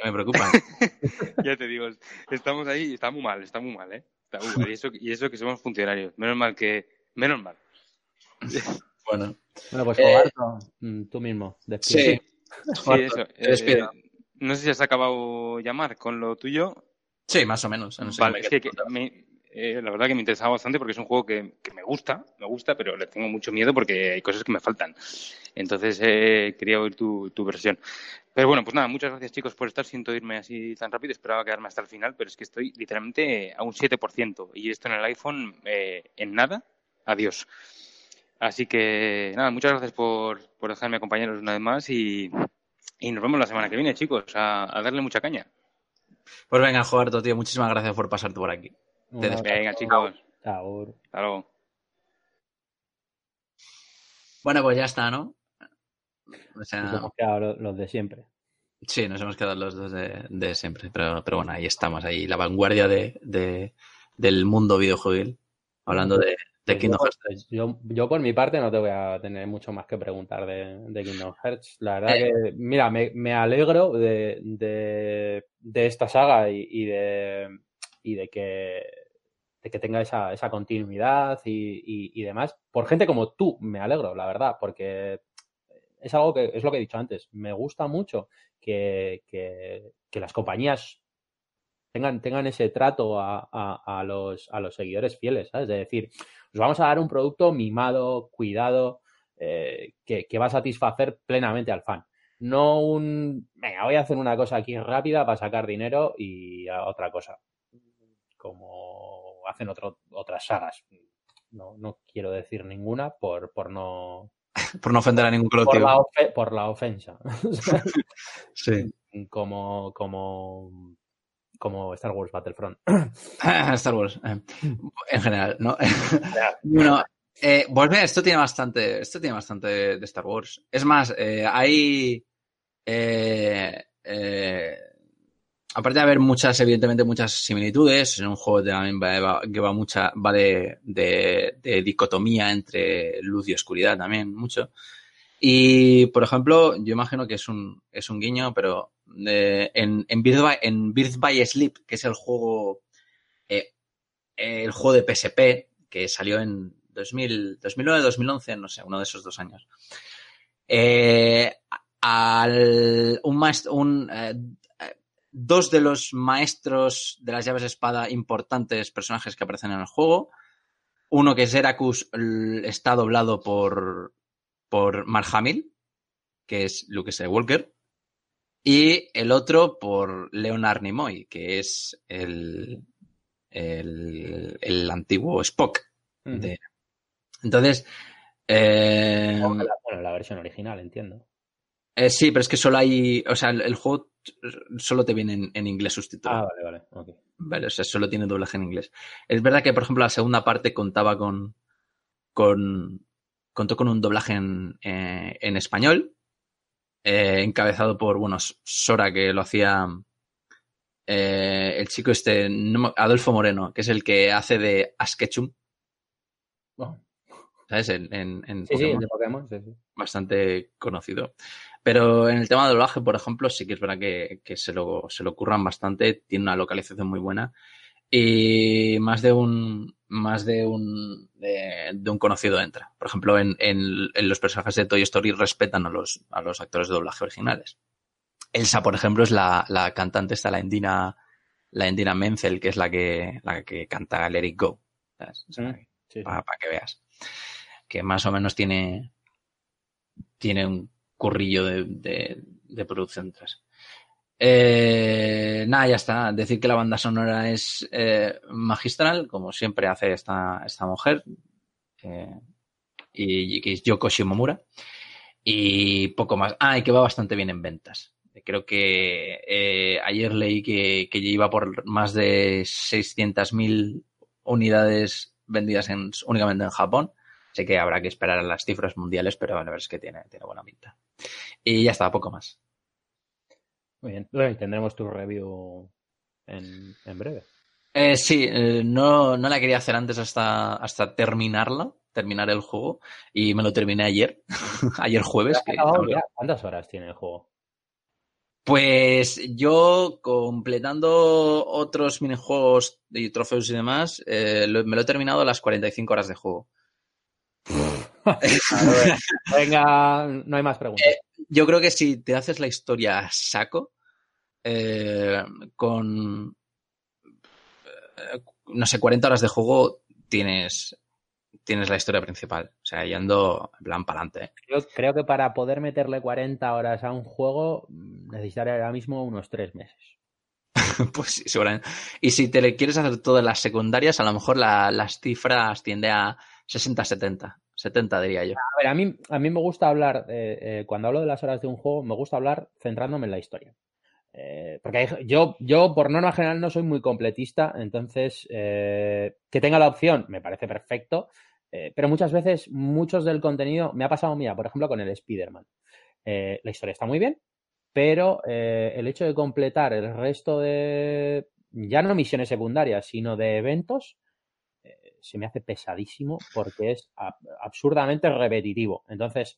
me preocupa. ya te digo, estamos ahí, está muy mal, está muy mal, ¿eh? Está muy mal. Y eso, y eso que somos funcionarios. Menos mal que, menos mal. bueno. Bueno, pues Roberto, eh, tú mismo. Sí. sí, eso. Eh, no sé si has acabado llamar con lo tuyo. Sí, más o menos. vale, es que, eh, la verdad que me interesaba bastante porque es un juego que, me gusta, me gusta, pero le tengo mucho miedo porque hay cosas que me faltan. Entonces quería oír tu, tu, versión. Pero bueno, pues nada, muchas gracias chicos por estar. Siento irme así tan rápido, esperaba quedarme hasta el final, pero es que estoy literalmente a un 7% y esto en el iPhone en nada, adiós. Así que nada, muchas gracias por, por dejarme acompañaros una vez más y, nos vemos la semana que viene, chicos, a, darle mucha caña. Pues venga, Joberto, tío, muchísimas gracias por pasarte por aquí. Venga, chicos. Chao. Hasta luego. Bueno, pues ya está, ¿no? nos hemos quedado los de siempre. Sí, nos hemos quedado los dos de, siempre, pero, pero bueno, ahí estamos, ahí la vanguardia de, del mundo videojuegil, hablando de, de Kingdom Hearts Yo, yo, por mi parte no te voy a tener mucho más que preguntar de, de Kingdom Hearts. La verdad eh. que, mira, me, me alegro de, de, de, esta saga y, y, de, y de que de que tenga esa, esa continuidad y, y, demás. Por gente como tú, me alegro, la verdad, porque es algo que es lo que he dicho antes. Me gusta mucho que, que, que las compañías tengan, tengan ese trato a, a, los, a los seguidores fieles, ¿sabes? De decir, os vamos a dar un producto mimado, cuidado, eh, que, va a satisfacer plenamente al fan. No un, venga, voy a hacer una cosa aquí rápida para sacar dinero y otra cosa, como hacen otro, otras sagas. No, no quiero decir ninguna por, por no... por no ofender a ningún colectivo. Por la, por la ofensa. sí. Como, como como Star Wars Battlefront. Star Wars, eh, en general, ¿no? bueno, eh, pues esto tiene bastante, esto tiene bastante de Star Wars. Es más, eh, hay, eh, eh, aparte de haber muchas, evidentemente muchas similitudes, en un juego también que va mucha, va de, de, dicotomía entre luz y oscuridad también, mucho. Y, por ejemplo, yo imagino que es un, es un guiño, pero en, en, Birth by, en by Sleep, que es el juego, eh, el juego de PSP, que salió en 2000, 2009-2011, no sé, uno de esos dos años. Eh, al, un un, eh, dos de los maestros de las llaves de espada importantes personajes que aparecen en el juego. Uno que es Heracus, está doblado por, por Mark Hamill, que es Luke Skywalker. Y el otro por Leonard Nimoy, que es el, el, el antiguo Spock. de... Entonces. Eh... Bueno, la versión original, entiendo. Eh, sí, pero es que solo hay. O sea, el, juego solo te viene en, en inglés subtitulado. Ah, vale, vale. Vale, o sea, solo tiene doblaje en inglés. Es verdad que, por ejemplo, la segunda parte contaba con. con contó con un doblaje en, eh, en español, eh, encabezado por, bueno, Sora, que lo hacía eh, el chico este, Adolfo Moreno, que es el que hace de Askechum, Oh. ¿sabes? En, en, en Sí, sí, Pokémon. de Pokémon, sí, sí. bastante conocido. Pero en el tema de doblaje, por ejemplo, sí que es verdad que, que se, lo, se lo curran bastante, tiene una localización muy buena y más de un más de un de, de un conocido entra. Por ejemplo, en, en, en los personajes de Toy Story respetan a los, a los actores de doblaje originales. Elsa, por ejemplo, es la, la cantante, está la Endina, la Endina Menzel, que es la que, la que canta Let It Go. ¿sabes? O sea, Mm, sí, sí. para, que veas. Que más o menos tiene, tiene un currillo de, de, de producción detrás. Eh, nada, ya está. Decir que la banda sonora es eh, magistral, como siempre hace esta, esta mujer, eh, y, que es Yoko Shimomura. Y poco más. Ah, y que va bastante bien en ventas. Creo que ayer leí que, que iba por más de 600.000 unidades vendidas en, únicamente en Japón. Sé que habrá que esperar a las cifras mundiales, pero verdad es que tiene, tiene buena pinta. Y ya está, poco más. Muy bien. Bueno, tendremos tu review en, en breve. Eh, sí, eh, no, no la quería hacer antes hasta, hasta terminarla, terminar el juego, y me lo terminé ayer, ayer jueves. ¿Cuántas horas tiene el juego? Pues yo, completando otros minijuegos y trofeos y demás, eh, lo- me lo he terminado a las 45 horas de juego. Ver, Venga, no hay más preguntas. Yo creo que si te haces la historia a saco, eh, con, eh, no sé, 40 horas de juego, tienes, tienes la historia principal. O sea, yendo en plan para adelante. Yo creo que para poder meterle 40 horas a un juego necesitaré ahora mismo unos 3 meses. Pues sí, seguramente. Y si te le quieres hacer todas las secundarias, a lo mejor la- las cifras tiende a 60-70. 70 diría yo. A ver, a mí, a mí me gusta hablar, eh, eh, cuando hablo de las horas de un juego, me gusta hablar centrándome en la historia. Eh, porque hay- yo, yo, por norma general, no soy muy completista, entonces, que tenga la opción me parece perfecto, pero muchas veces, muchos del contenido, me ha pasado, mira, por ejemplo, con el Spider-Man. La historia está muy bien, pero el hecho de completar el resto de, ya no misiones secundarias, sino de eventos, se me hace pesadísimo porque es ab- absurdamente repetitivo. Entonces,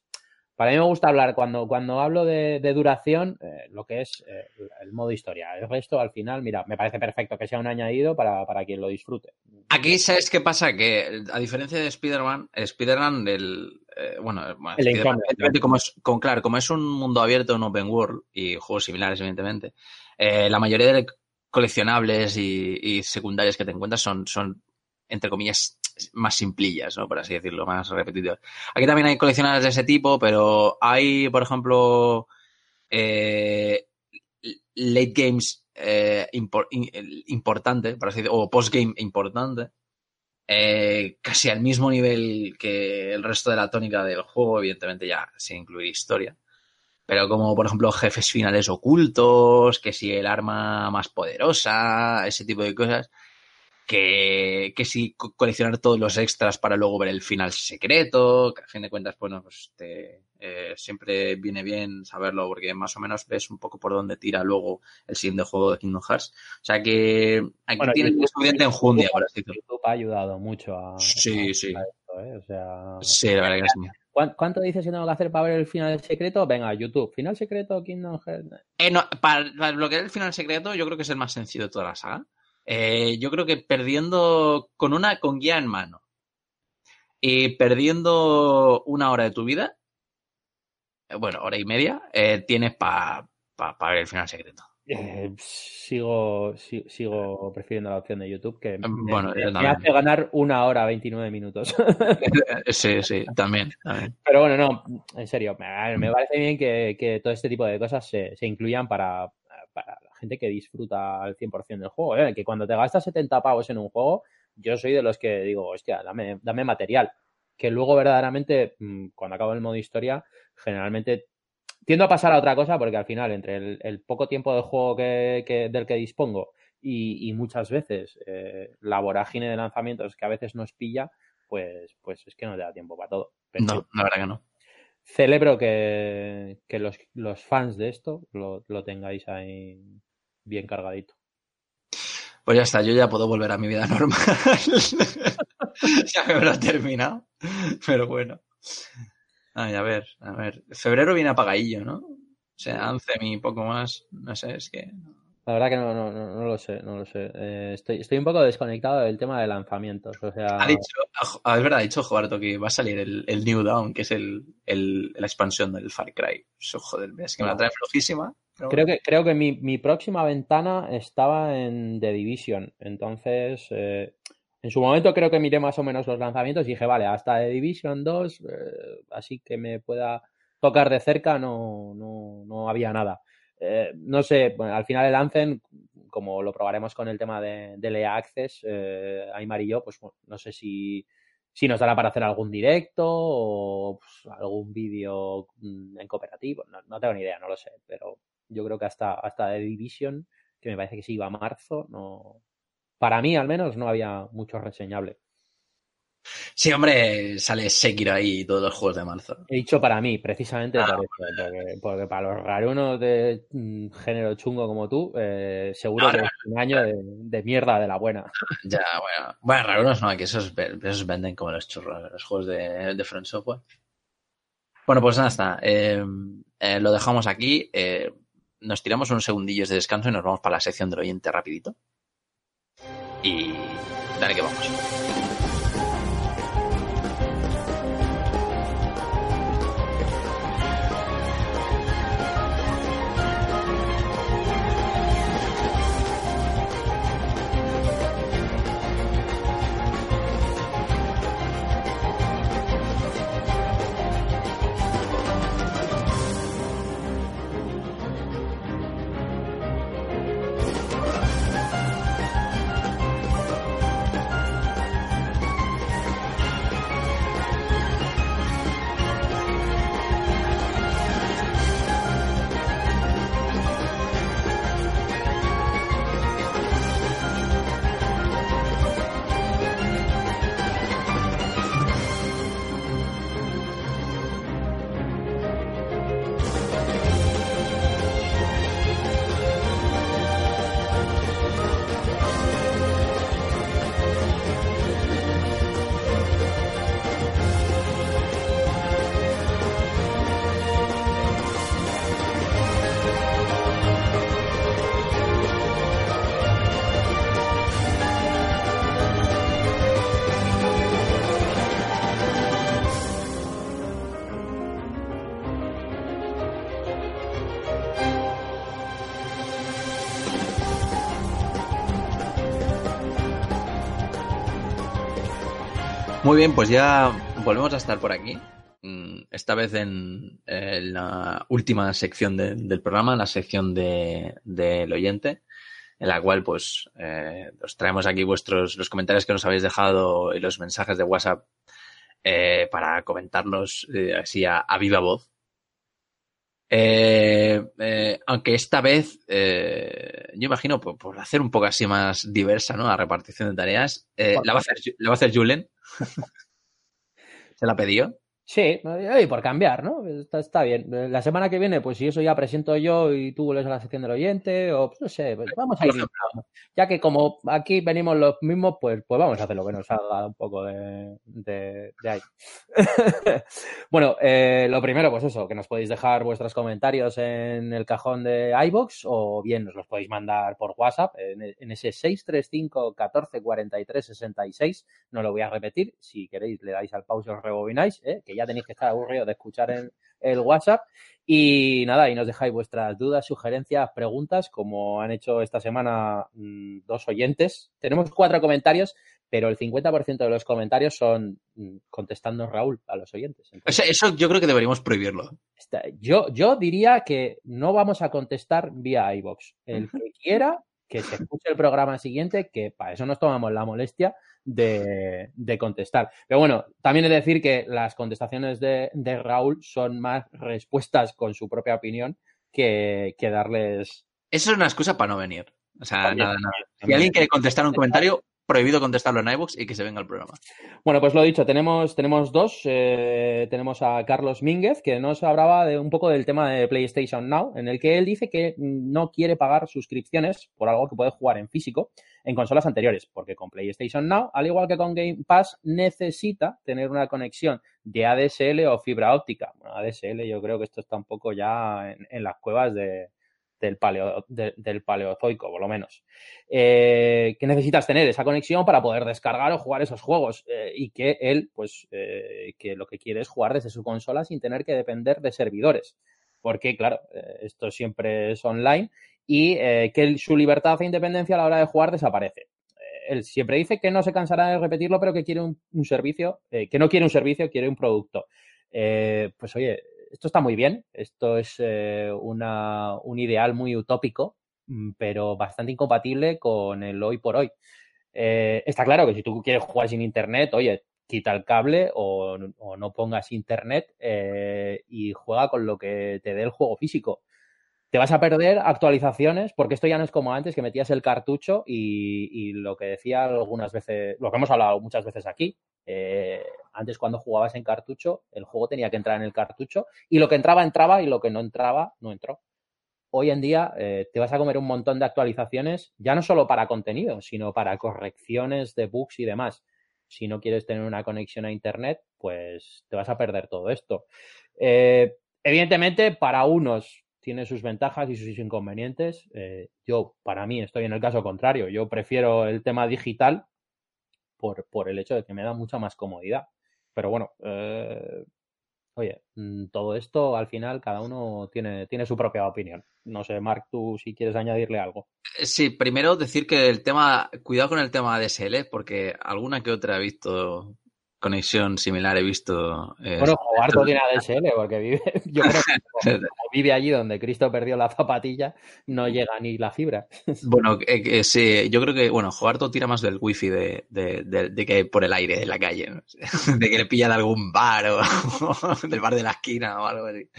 para mí me gusta hablar, cuando, cuando hablo de, de duración, eh, lo que es eh, el modo historia. El resto, al final, mira, me parece perfecto que sea un añadido para, para quien lo disfrute. Aquí, ¿sabes qué pasa? Que a diferencia de Spider-Man, Spider-Man, el, eh, bueno, El como es, con, claro, como es un mundo abierto, un open world y juegos similares, evidentemente, la mayoría de coleccionables y, y secundarias que te encuentras son, son, entre comillas, más simplillas, ¿no? Por así decirlo, más repetitivas. Aquí también hay coleccionables de ese tipo, pero hay, por ejemplo, eh, late games eh, importante, por así decirlo, o postgame importante, eh, casi al mismo nivel que el resto de la tónica del juego, evidentemente ya sin incluir historia. Pero como por ejemplo jefes finales ocultos, que si el arma más poderosa, ese tipo de cosas, que, que si co- coleccionar todos los extras para luego ver el final secreto, que a fin de cuentas, bueno, pues te, eh, siempre viene bien saberlo porque más o menos ves un poco por dónde tira luego el siguiente juego de Kingdom Hearts. O sea que aquí Bueno, tienen YouTube- suficiente enjundia, por así decirlo. YouTube ha ayudado mucho a, Sí, a- sí. a esto, ¿eh? O sea, Sí, la verdad que sí. ¿cuán- ¿cuánto dices que tengo que hacer para ver el final secreto? Venga, YouTube. Final secreto, Kingdom Hearts. Eh, no, para, para lo que es el final secreto, yo creo que es el más sencillo de toda la saga. Eh, yo creo que perdiendo con una con guía en mano y perdiendo una hora de tu vida, eh, bueno, hora y media, eh, tienes para ver el final secreto. Eh, sigo, si- sigo prefiriendo la opción de YouTube que me, Bueno, me- yo me también. hace ganar una hora 29 minutos. Sí, sí, también. también. Pero bueno, no, en serio, me, me parece bien que, que todo este tipo de cosas se, se incluyan para, para la gente que disfruta al 100% del juego. ¿eh? Que cuando te gastas 70 pavos en un juego, yo soy de los que digo, hostia, dame, dame material. Que luego verdaderamente, mm, cuando acabo el modo historia, generalmente tiendo a pasar a otra cosa porque al final, entre el, el poco tiempo de juego que, que, del que dispongo y, y muchas veces eh, la vorágine de lanzamientos que a veces nos pilla, pues, pues es que no te da tiempo para todo. Pero no, la verdad que no. Celebro que, que los, los, fans de esto lo, lo tengáis ahí bien cargadito. Pues ya está, yo ya puedo volver a mi vida normal. ya me habrá terminado. Pero bueno. Ay, a ver, a ver. Febrero viene apagadillo, ¿no? O sea, Anthem y poco más. No sé, es que. La verdad que no, no, no, no lo sé, no lo sé. Eh, estoy, estoy un poco desconectado del tema de lanzamientos. O sea... Ha dicho, es verdad, ha dicho Jobarto que va a salir el, el New Dawn, que es el, el, la expansión del Far Cry. Eso, joder, es que me la trae flojísima. Creo que, creo que mi, mi, próxima ventana estaba en The Division. Entonces, eh, en su momento creo que miré más o menos los lanzamientos y dije, vale, hasta The Division 2, eh, así que me pueda tocar de cerca, no, no, no había nada. Eh, no sé, bueno, al final el Anthem, como lo probaremos con el tema de, de EA Access, eh, Aymar y yo, pues bueno, no sé si, si nos dará para hacer algún directo o pues, algún vídeo mm, en cooperativo, no, tengo ni idea, no lo sé, pero yo creo que hasta, hasta The Division, que me parece que sí iba a marzo, no, para mí al menos no había mucho reseñable. Sí, hombre, sale Sekiro ahí todos los juegos de marzo. He dicho para mí, precisamente ah, eso, porque, porque, para los rarunos de mm, género chungo como tú, eh, seguro no, que no, es un año de, de, mierda de la buena. Ya, bueno. Bueno, rarunos no, que esos, esos venden como los churros, los juegos de, de Front Software. Bueno, pues nada, está. Eh, eh, lo dejamos aquí. Eh, nos tiramos unos segundillos de descanso y nos vamos para la sección del oyente rapidito. Y dale que vamos. Muy bien, pues ya volvemos a estar por aquí. Mm, esta vez en, en la última sección de, del programa, la sección del de, oyente, en la cual pues eh, os traemos aquí vuestros los comentarios que nos habéis dejado y los mensajes de WhatsApp eh, para comentarnos eh, así a, a, viva voz. Eh, aunque esta vez, yo imagino por, por, hacer un poco así más diversa, ¿no? La repartición de tareas, la va a hacer, la va a hacer Julen. ¿Se la pidió? Sí, y por cambiar, ¿no? Está, está, bien. La semana que viene, pues si eso ya presento yo y tú vuelves a la sección del oyente, o pues, no sé, pues vamos a ir. Ya que como aquí venimos los mismos, pues, pues vamos a hacer lo que nos salga un poco de, de, de ahí. bueno, eh, lo primero, pues eso, que nos podéis dejar vuestros comentarios en el cajón de iBox o bien nos los podéis mandar por WhatsApp en, en ese 635 14 43 66. No lo voy a repetir. Si queréis, le dais al pause y os rebobináis, ¿eh? que ya tenéis que estar aburridos de escuchar en el WhatsApp. Y nada, y nos dejáis vuestras dudas, sugerencias, preguntas, como han hecho esta semana mmm, dos oyentes. Tenemos cuatro comentarios, pero el 50% de los comentarios son mmm, contestando Raúl a los oyentes. Entonces, o sea, eso yo creo que deberíamos prohibirlo. Yo, yo diría que no vamos a contestar vía iBox. El que quiera que se escuche el programa siguiente, que para eso nos tomamos la molestia de, contestar. Pero bueno, también es decir que las contestaciones de, Raúl son más respuestas con su propia opinión que, que darles... Eso es una excusa para no venir. O sea, nada, nada. Si alguien quiere contestar un comentario, prohibido contestarlo en iVoox y que se venga el programa. Bueno, pues lo dicho, tenemos, tenemos dos. Eh, tenemos a Carlos Mínguez, que nos hablaba de un poco del tema de PlayStation Now, en el que él dice que no quiere pagar suscripciones por algo que puede jugar en físico en consolas anteriores, porque con PlayStation Now, al igual que con Game Pass, necesita tener una conexión de ADSL o fibra óptica. Bueno, ADSL yo creo que esto está un poco ya en las cuevas de, del, paleo, del paleozoico, por lo menos. Eh, que necesitas tener esa conexión para poder descargar o jugar esos juegos eh, y que él, pues, eh, que lo que quiere es jugar desde su consola sin tener que depender de servidores. Porque, claro, esto siempre es online y que su libertad e independencia a la hora de jugar desaparece. él siempre dice que no se cansará de repetirlo, pero que quiere un, un servicio, que no quiere un servicio, quiere un producto. pues oye, esto está muy bien, esto es eh, un ideal muy utópico, mm, pero bastante incompatible con el hoy por hoy. Eh, está claro que si tú quieres jugar sin internet, oye, quita el cable o, no pongas internet eh, y juega con lo que te dé el juego físico. Te vas a perder actualizaciones porque esto ya no es como antes que metías el cartucho y, y lo que decía algunas veces, lo que hemos hablado muchas veces aquí, eh, antes cuando jugabas en cartucho, el juego tenía que entrar en el cartucho y lo que entraba entraba y lo que no entraba no entró. Hoy en día eh, te vas a comer un montón de actualizaciones, ya no solo para contenido, sino para correcciones de bugs y demás. Si no quieres tener una conexión a Internet, pues te vas a perder todo esto. Eh, evidentemente, para unos tiene sus ventajas y sus inconvenientes. yo, para mí, estoy en el caso contrario. Yo prefiero el tema digital por, por el hecho de que me da mucha más comodidad. Pero bueno, eh, oye, mm, todo esto al final cada uno tiene, tiene su propia opinión. No sé, Mark, tú si quieres añadirle algo. Eh, sí, primero decir que el tema, cuidado con el tema de SL, porque alguna que otra he visto conexión similar he visto. Eh, bueno, Jugarto tiene ADSL, porque vive, yo creo que vive allí donde Cristo perdió la zapatilla, no llega ni la fibra. Bueno, eh, sí, yo creo que, bueno, Jugarto tira más del wifi de, de, de, que por el aire, de la calle, de que le pillan de algún bar o del bar de la esquina o algo así.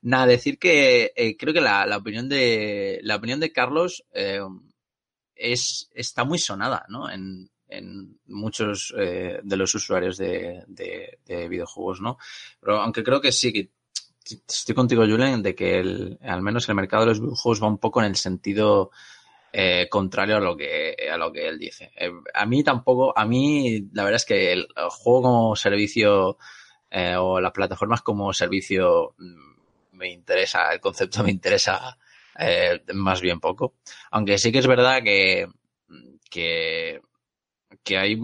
Nada, decir que eh, creo que la, la, opinión de la opinión de Carlos es, está muy sonada, ¿no? En, en muchos eh, de los usuarios de, videojuegos, ¿no? Pero aunque creo que sí, que estoy contigo, Julen, de que el, al menos el mercado de los videojuegos va un poco en el sentido eh, contrario a lo que a lo que él dice. Eh, a mí tampoco, a mí la verdad es que el, juego como servicio o las plataformas como servicio mm, me interesa, el concepto me interesa más bien poco. Aunque sí que es verdad que, que que hay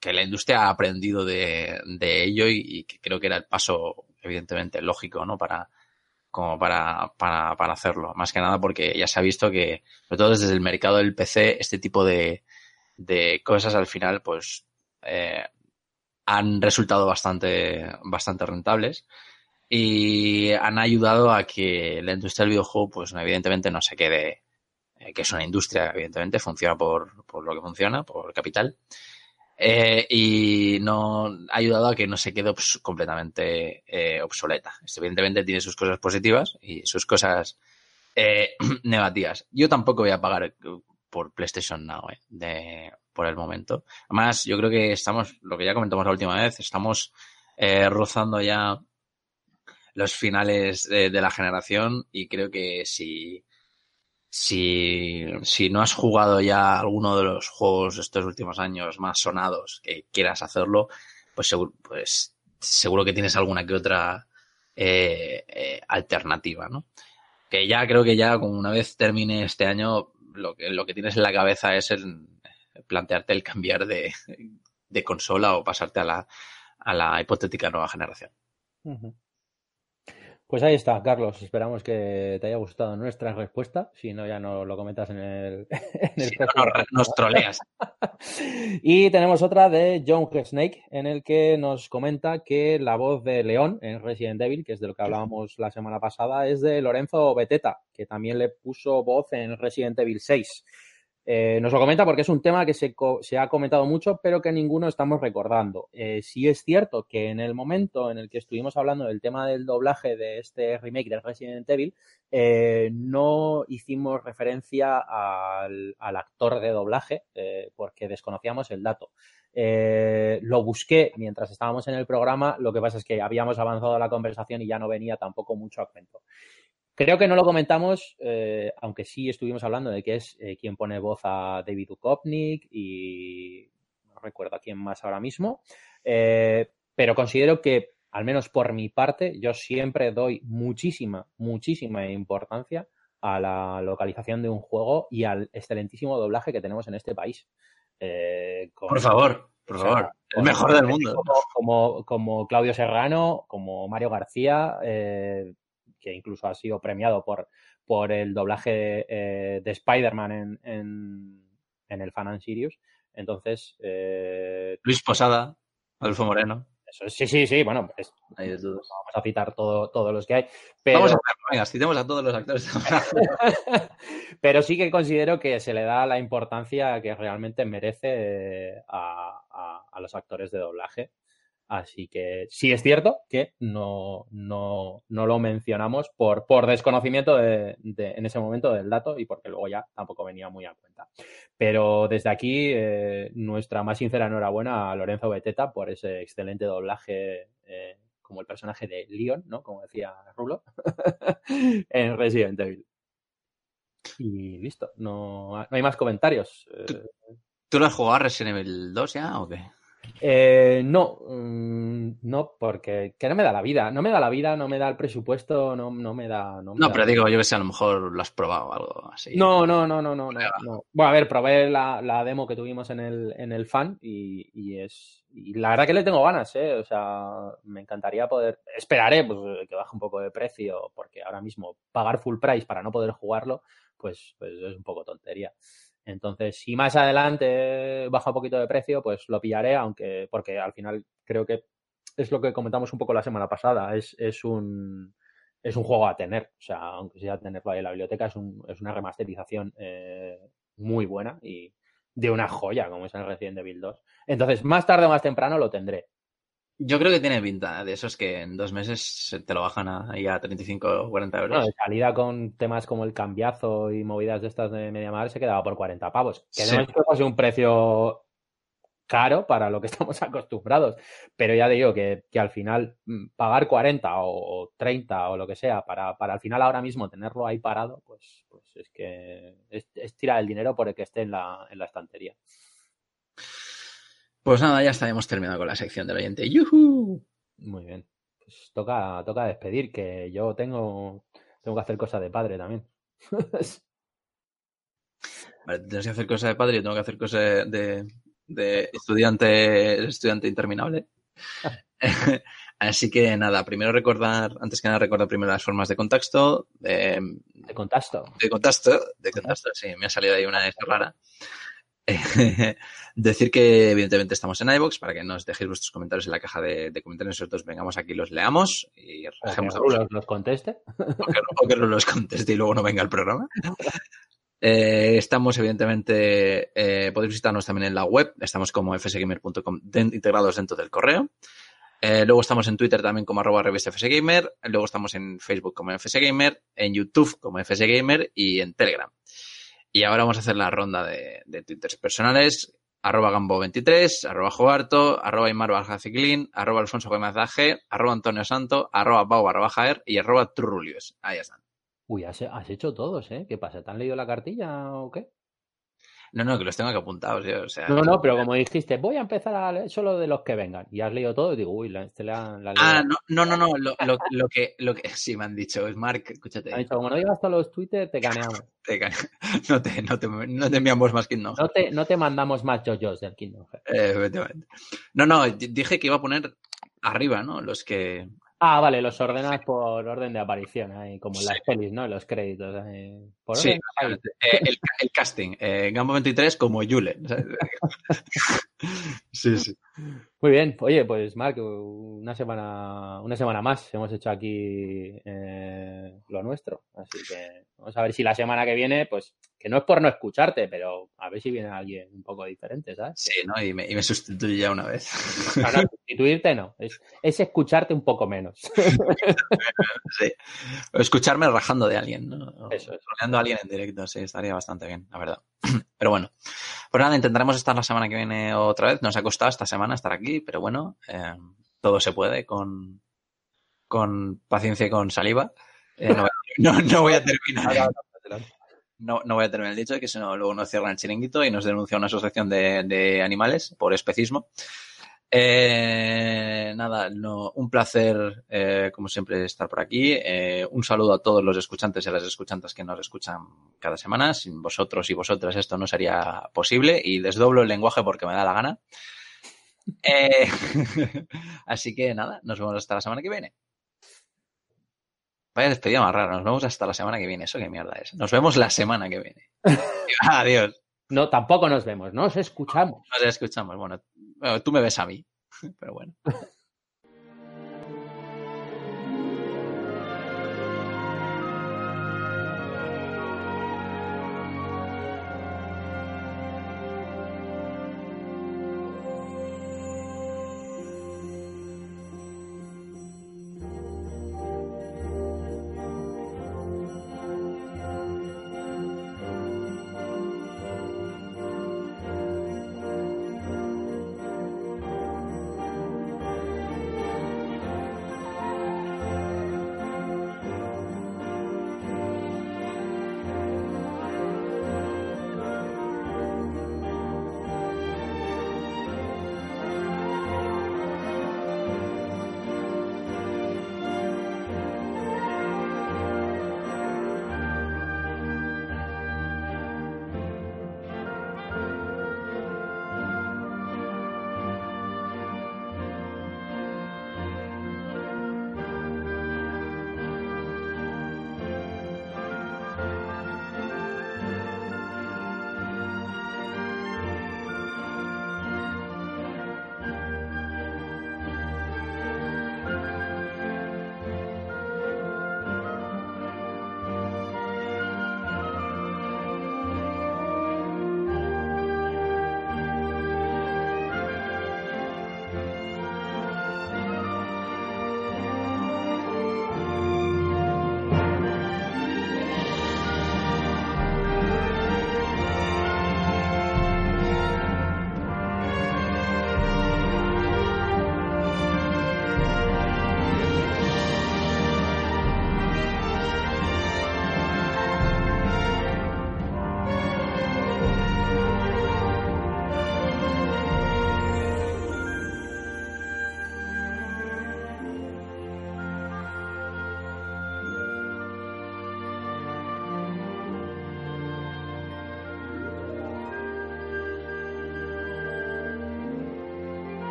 que la industria ha aprendido de, ello y, que creo que era el paso evidentemente lógico, ¿no? Para como para, para, hacerlo. Más que nada porque ya se ha visto que, sobre todo desde el mercado del PC, este tipo de, de cosas al final, pues, eh, han resultado bastante, bastante rentables y han ayudado a que la industria del videojuego, pues, evidentemente no se quede que es una industria, evidentemente, funciona por, por lo que funciona, por capital. Eh, y no ha ayudado a que no se quede completamente eh, obsoleta. Esto, evidentemente, tiene sus cosas positivas y sus cosas negativas. Yo tampoco voy a pagar por PlayStation Now de, por el momento. Además, yo creo que estamos, lo que ya comentamos la última vez, estamos rozando ya los finales de, la generación y creo que si si, si no has jugado ya alguno de los juegos de estos últimos años más sonados que quieras hacerlo, pues seguro, pues seguro que tienes alguna que otra eh, eh, alternativa, ¿no? Que ya creo que ya como una vez termine este año, lo que, lo que tienes en la cabeza es el, plantearte el cambiar de, de consola o pasarte a la, a la hipotética nueva generación. Pues ahí está, Carlos. Esperamos que te haya gustado nuestra respuesta. Si no, ya no lo comentas en el, en nos, troleas. y tenemos otra de John Snake, en el que nos comenta que la voz de León en Resident Evil, que es de lo que hablábamos la semana pasada, es de Lorenzo Beteta, que también le puso voz en Resident Evil 6. Eh, nos lo comenta porque es un tema que se, ha comentado mucho, pero que ninguno estamos recordando. Eh, sí es cierto que en el momento en el que estuvimos hablando del tema del doblaje de este remake de Resident Evil, eh, no hicimos referencia al, actor de doblaje porque desconocíamos el dato. Lo busqué mientras estábamos en el programa, lo que pasa es que habíamos avanzado la conversación y ya no venía tampoco mucho a. Creo que no lo comentamos, eh, aunque sí estuvimos hablando de que es eh, quien pone voz a David Duchovny y no recuerdo a quién más ahora mismo, eh, pero considero que, al menos por mi parte, yo siempre doy muchísima, muchísima importancia a la localización de un juego y al excelentísimo doblaje que tenemos en este país. Con, por favor, por o sea, favor, el mejor del mundo. Como, como, como, Claudio Serrano, como Mario García, eh, que incluso ha sido premiado por, por el doblaje eh, de Spider-Man en, en, en, el Fan and Sirius. Entonces. Eh, Luis Posada, Adolfo Moreno. Eso, sí, sí, sí, bueno, es, Ahí es vamos a citar todo, todos los que hay. Pero, Vamos a hacerlo, venga, citemos a todos los actores. pero sí que considero que se le da la importancia que realmente merece a, a, a los actores de doblaje. Así que sí es cierto que no, no, no lo mencionamos por, por desconocimiento de, de, en ese momento del dato y porque luego ya tampoco venía muy a cuenta. Pero desde aquí, eh, nuestra más sincera enhorabuena a Lorenzo Beteta por ese excelente doblaje eh, como el personaje de Leon, ¿no? Como decía Rulo, en Resident Evil. Y listo, no, no hay más comentarios. ¿Tú, ¿Tú lo has jugado a Resident Evil 2 ya o qué? Eh, no, mmm, no, porque que no me da la vida, no me da la vida, no me da el presupuesto, no, no me da. No, me no da... pero digo, yo que sé, a lo mejor lo has probado algo así. No, no, no, no, no, no, no. Bueno, a ver, probé la, la, demo que tuvimos en el, en el fan y, y, es. Y la verdad que le tengo ganas, ¿eh? O sea, me encantaría poder. Esperaré pues, que baje un poco de precio, porque ahora mismo pagar full price para no poder jugarlo, pues, pues es un poco tontería. Entonces, si más adelante baja un poquito de precio, pues lo pillaré, aunque, porque al final creo que es lo que comentamos un poco la semana pasada, es, es un es un juego a tener, o sea, aunque sea tenerlo ahí en la biblioteca, es, un, es una remasterización eh, muy buena y de una joya, como es el Resident Evil 2. Entonces, más tarde o más temprano lo tendré. Yo creo que tiene pinta de esos que en dos meses te lo bajan ahí a 35 o 40 euros. De salida con temas como el cambiazo y movidas de estas de Mediamar se quedaba por 40 pavos. Que no es un precio caro para lo que estamos acostumbrados, pero ya digo que, que al final pagar 40 o 30 o lo que sea para, para al final ahora mismo tenerlo ahí parado, pues, pues es que es, es tirar el dinero por el que esté en la, en la estantería. Pues nada, ya está, hemos terminado con la sección del oyente. ¡Yuhu! Muy bien. Pues toca, toca despedir, que yo tengo, tengo que hacer cosas de padre también. vale, tienes que hacer cosas de padre, yo tengo que hacer cosas de, de estudiante, estudiante interminable. Así que nada, primero recordar, antes que nada recordar primero las formas de contacto. De, de contacto. De contacto, de contacto, sí, me ha salido ahí una rara. decir que evidentemente estamos en iVoox para que nos dejéis vuestros comentarios en la caja de, de comentarios nosotros vengamos aquí los leamos y dejemos o que los, los conteste. O que, o que no los conteste y luego no venga el programa. Eh, estamos evidentemente eh, podéis visitarnos también en la web estamos como fsgamer.com integrados dentro del correo. Eh, luego estamos en Twitter también como arroba revista fsgamer luego estamos en Facebook como fsgamer en YouTube como fsgamer y en Telegram y ahora vamos a hacer la ronda de, de twitters personales. Arroba Gambo23, arroba Joarto, arroba Imar arroba Alfonso Gómez arroba Antonio Santo, arroba Pau barra Jaer y arroba Trurulius. Ahí están. Uy, has, has, hecho todos, ¿eh? ¿Qué pasa? ¿Te han leído la cartilla o qué? No, no, que los tengo que apuntados yo. O sea, no, no, pero como dijiste, voy a empezar a leer solo de los que vengan. Y has leído todo y digo, uy, la, este la, la Ah, no, no, no, no. Lo, lo, lo, que, lo que sí me han dicho es Mark, escúchate. Han dicho, como no llegas a los Twitter, te caneamos. te cane... no, te, no, te, no te enviamos más Kingdom no te, no te mandamos más JoJo's del Kingdom eh, efectivamente. No, no, dije que iba a poner arriba, ¿no? Los que. Ah, vale, los ordenas por orden de aparición, ahí, como en las pelis, ¿no? Los créditos. Ahí. Por sí, eh, el, el, casting. Eh, Gambo 23 como Yule. Sí, sí. Muy bien, oye, pues Marc, una semana, una semana más hemos hecho aquí eh, lo nuestro, así que vamos a ver si la semana que viene, pues que no es por no escucharte, pero a ver si viene alguien un poco diferente, ¿sabes? Sí, ¿no? Y me, y me sustituye ya una vez. No, no, sustituirte no, es, es escucharte un poco menos. Sí. O Escucharme rajando de alguien, ¿no? Eso es. Troleando a alguien en directo, sí, estaría bastante bien, la verdad. Pero bueno, pues nada, intentaremos estar la semana que viene otra vez. Nos ha costado esta semana estar aquí, pero bueno, eh, todo se puede con, con paciencia y con saliva. Eh, no, voy a- no- no voy a terminar. No, no voy a terminar el dicho, que si no, luego nos cierran el chiringuito y nos denuncia una asociación de, de animales por especismo. Eh, nada, no, un placer, eh, como siempre, estar por aquí. Eh, un saludo a todos los escuchantes y a las escuchantes que nos escuchan cada semana. Sin vosotros y vosotras esto no sería posible y desdoblo el lenguaje porque me da la gana. Así que nada, nos vemos hasta la semana que viene. Vaya despedida más rara, nos vemos hasta la semana que viene. ¿Eso qué mierda es? Nos vemos la semana que viene. Adiós. No, tampoco nos vemos, nos escuchamos. Nos escuchamos. Bueno, bueno, tú me ves a mí. Pero bueno.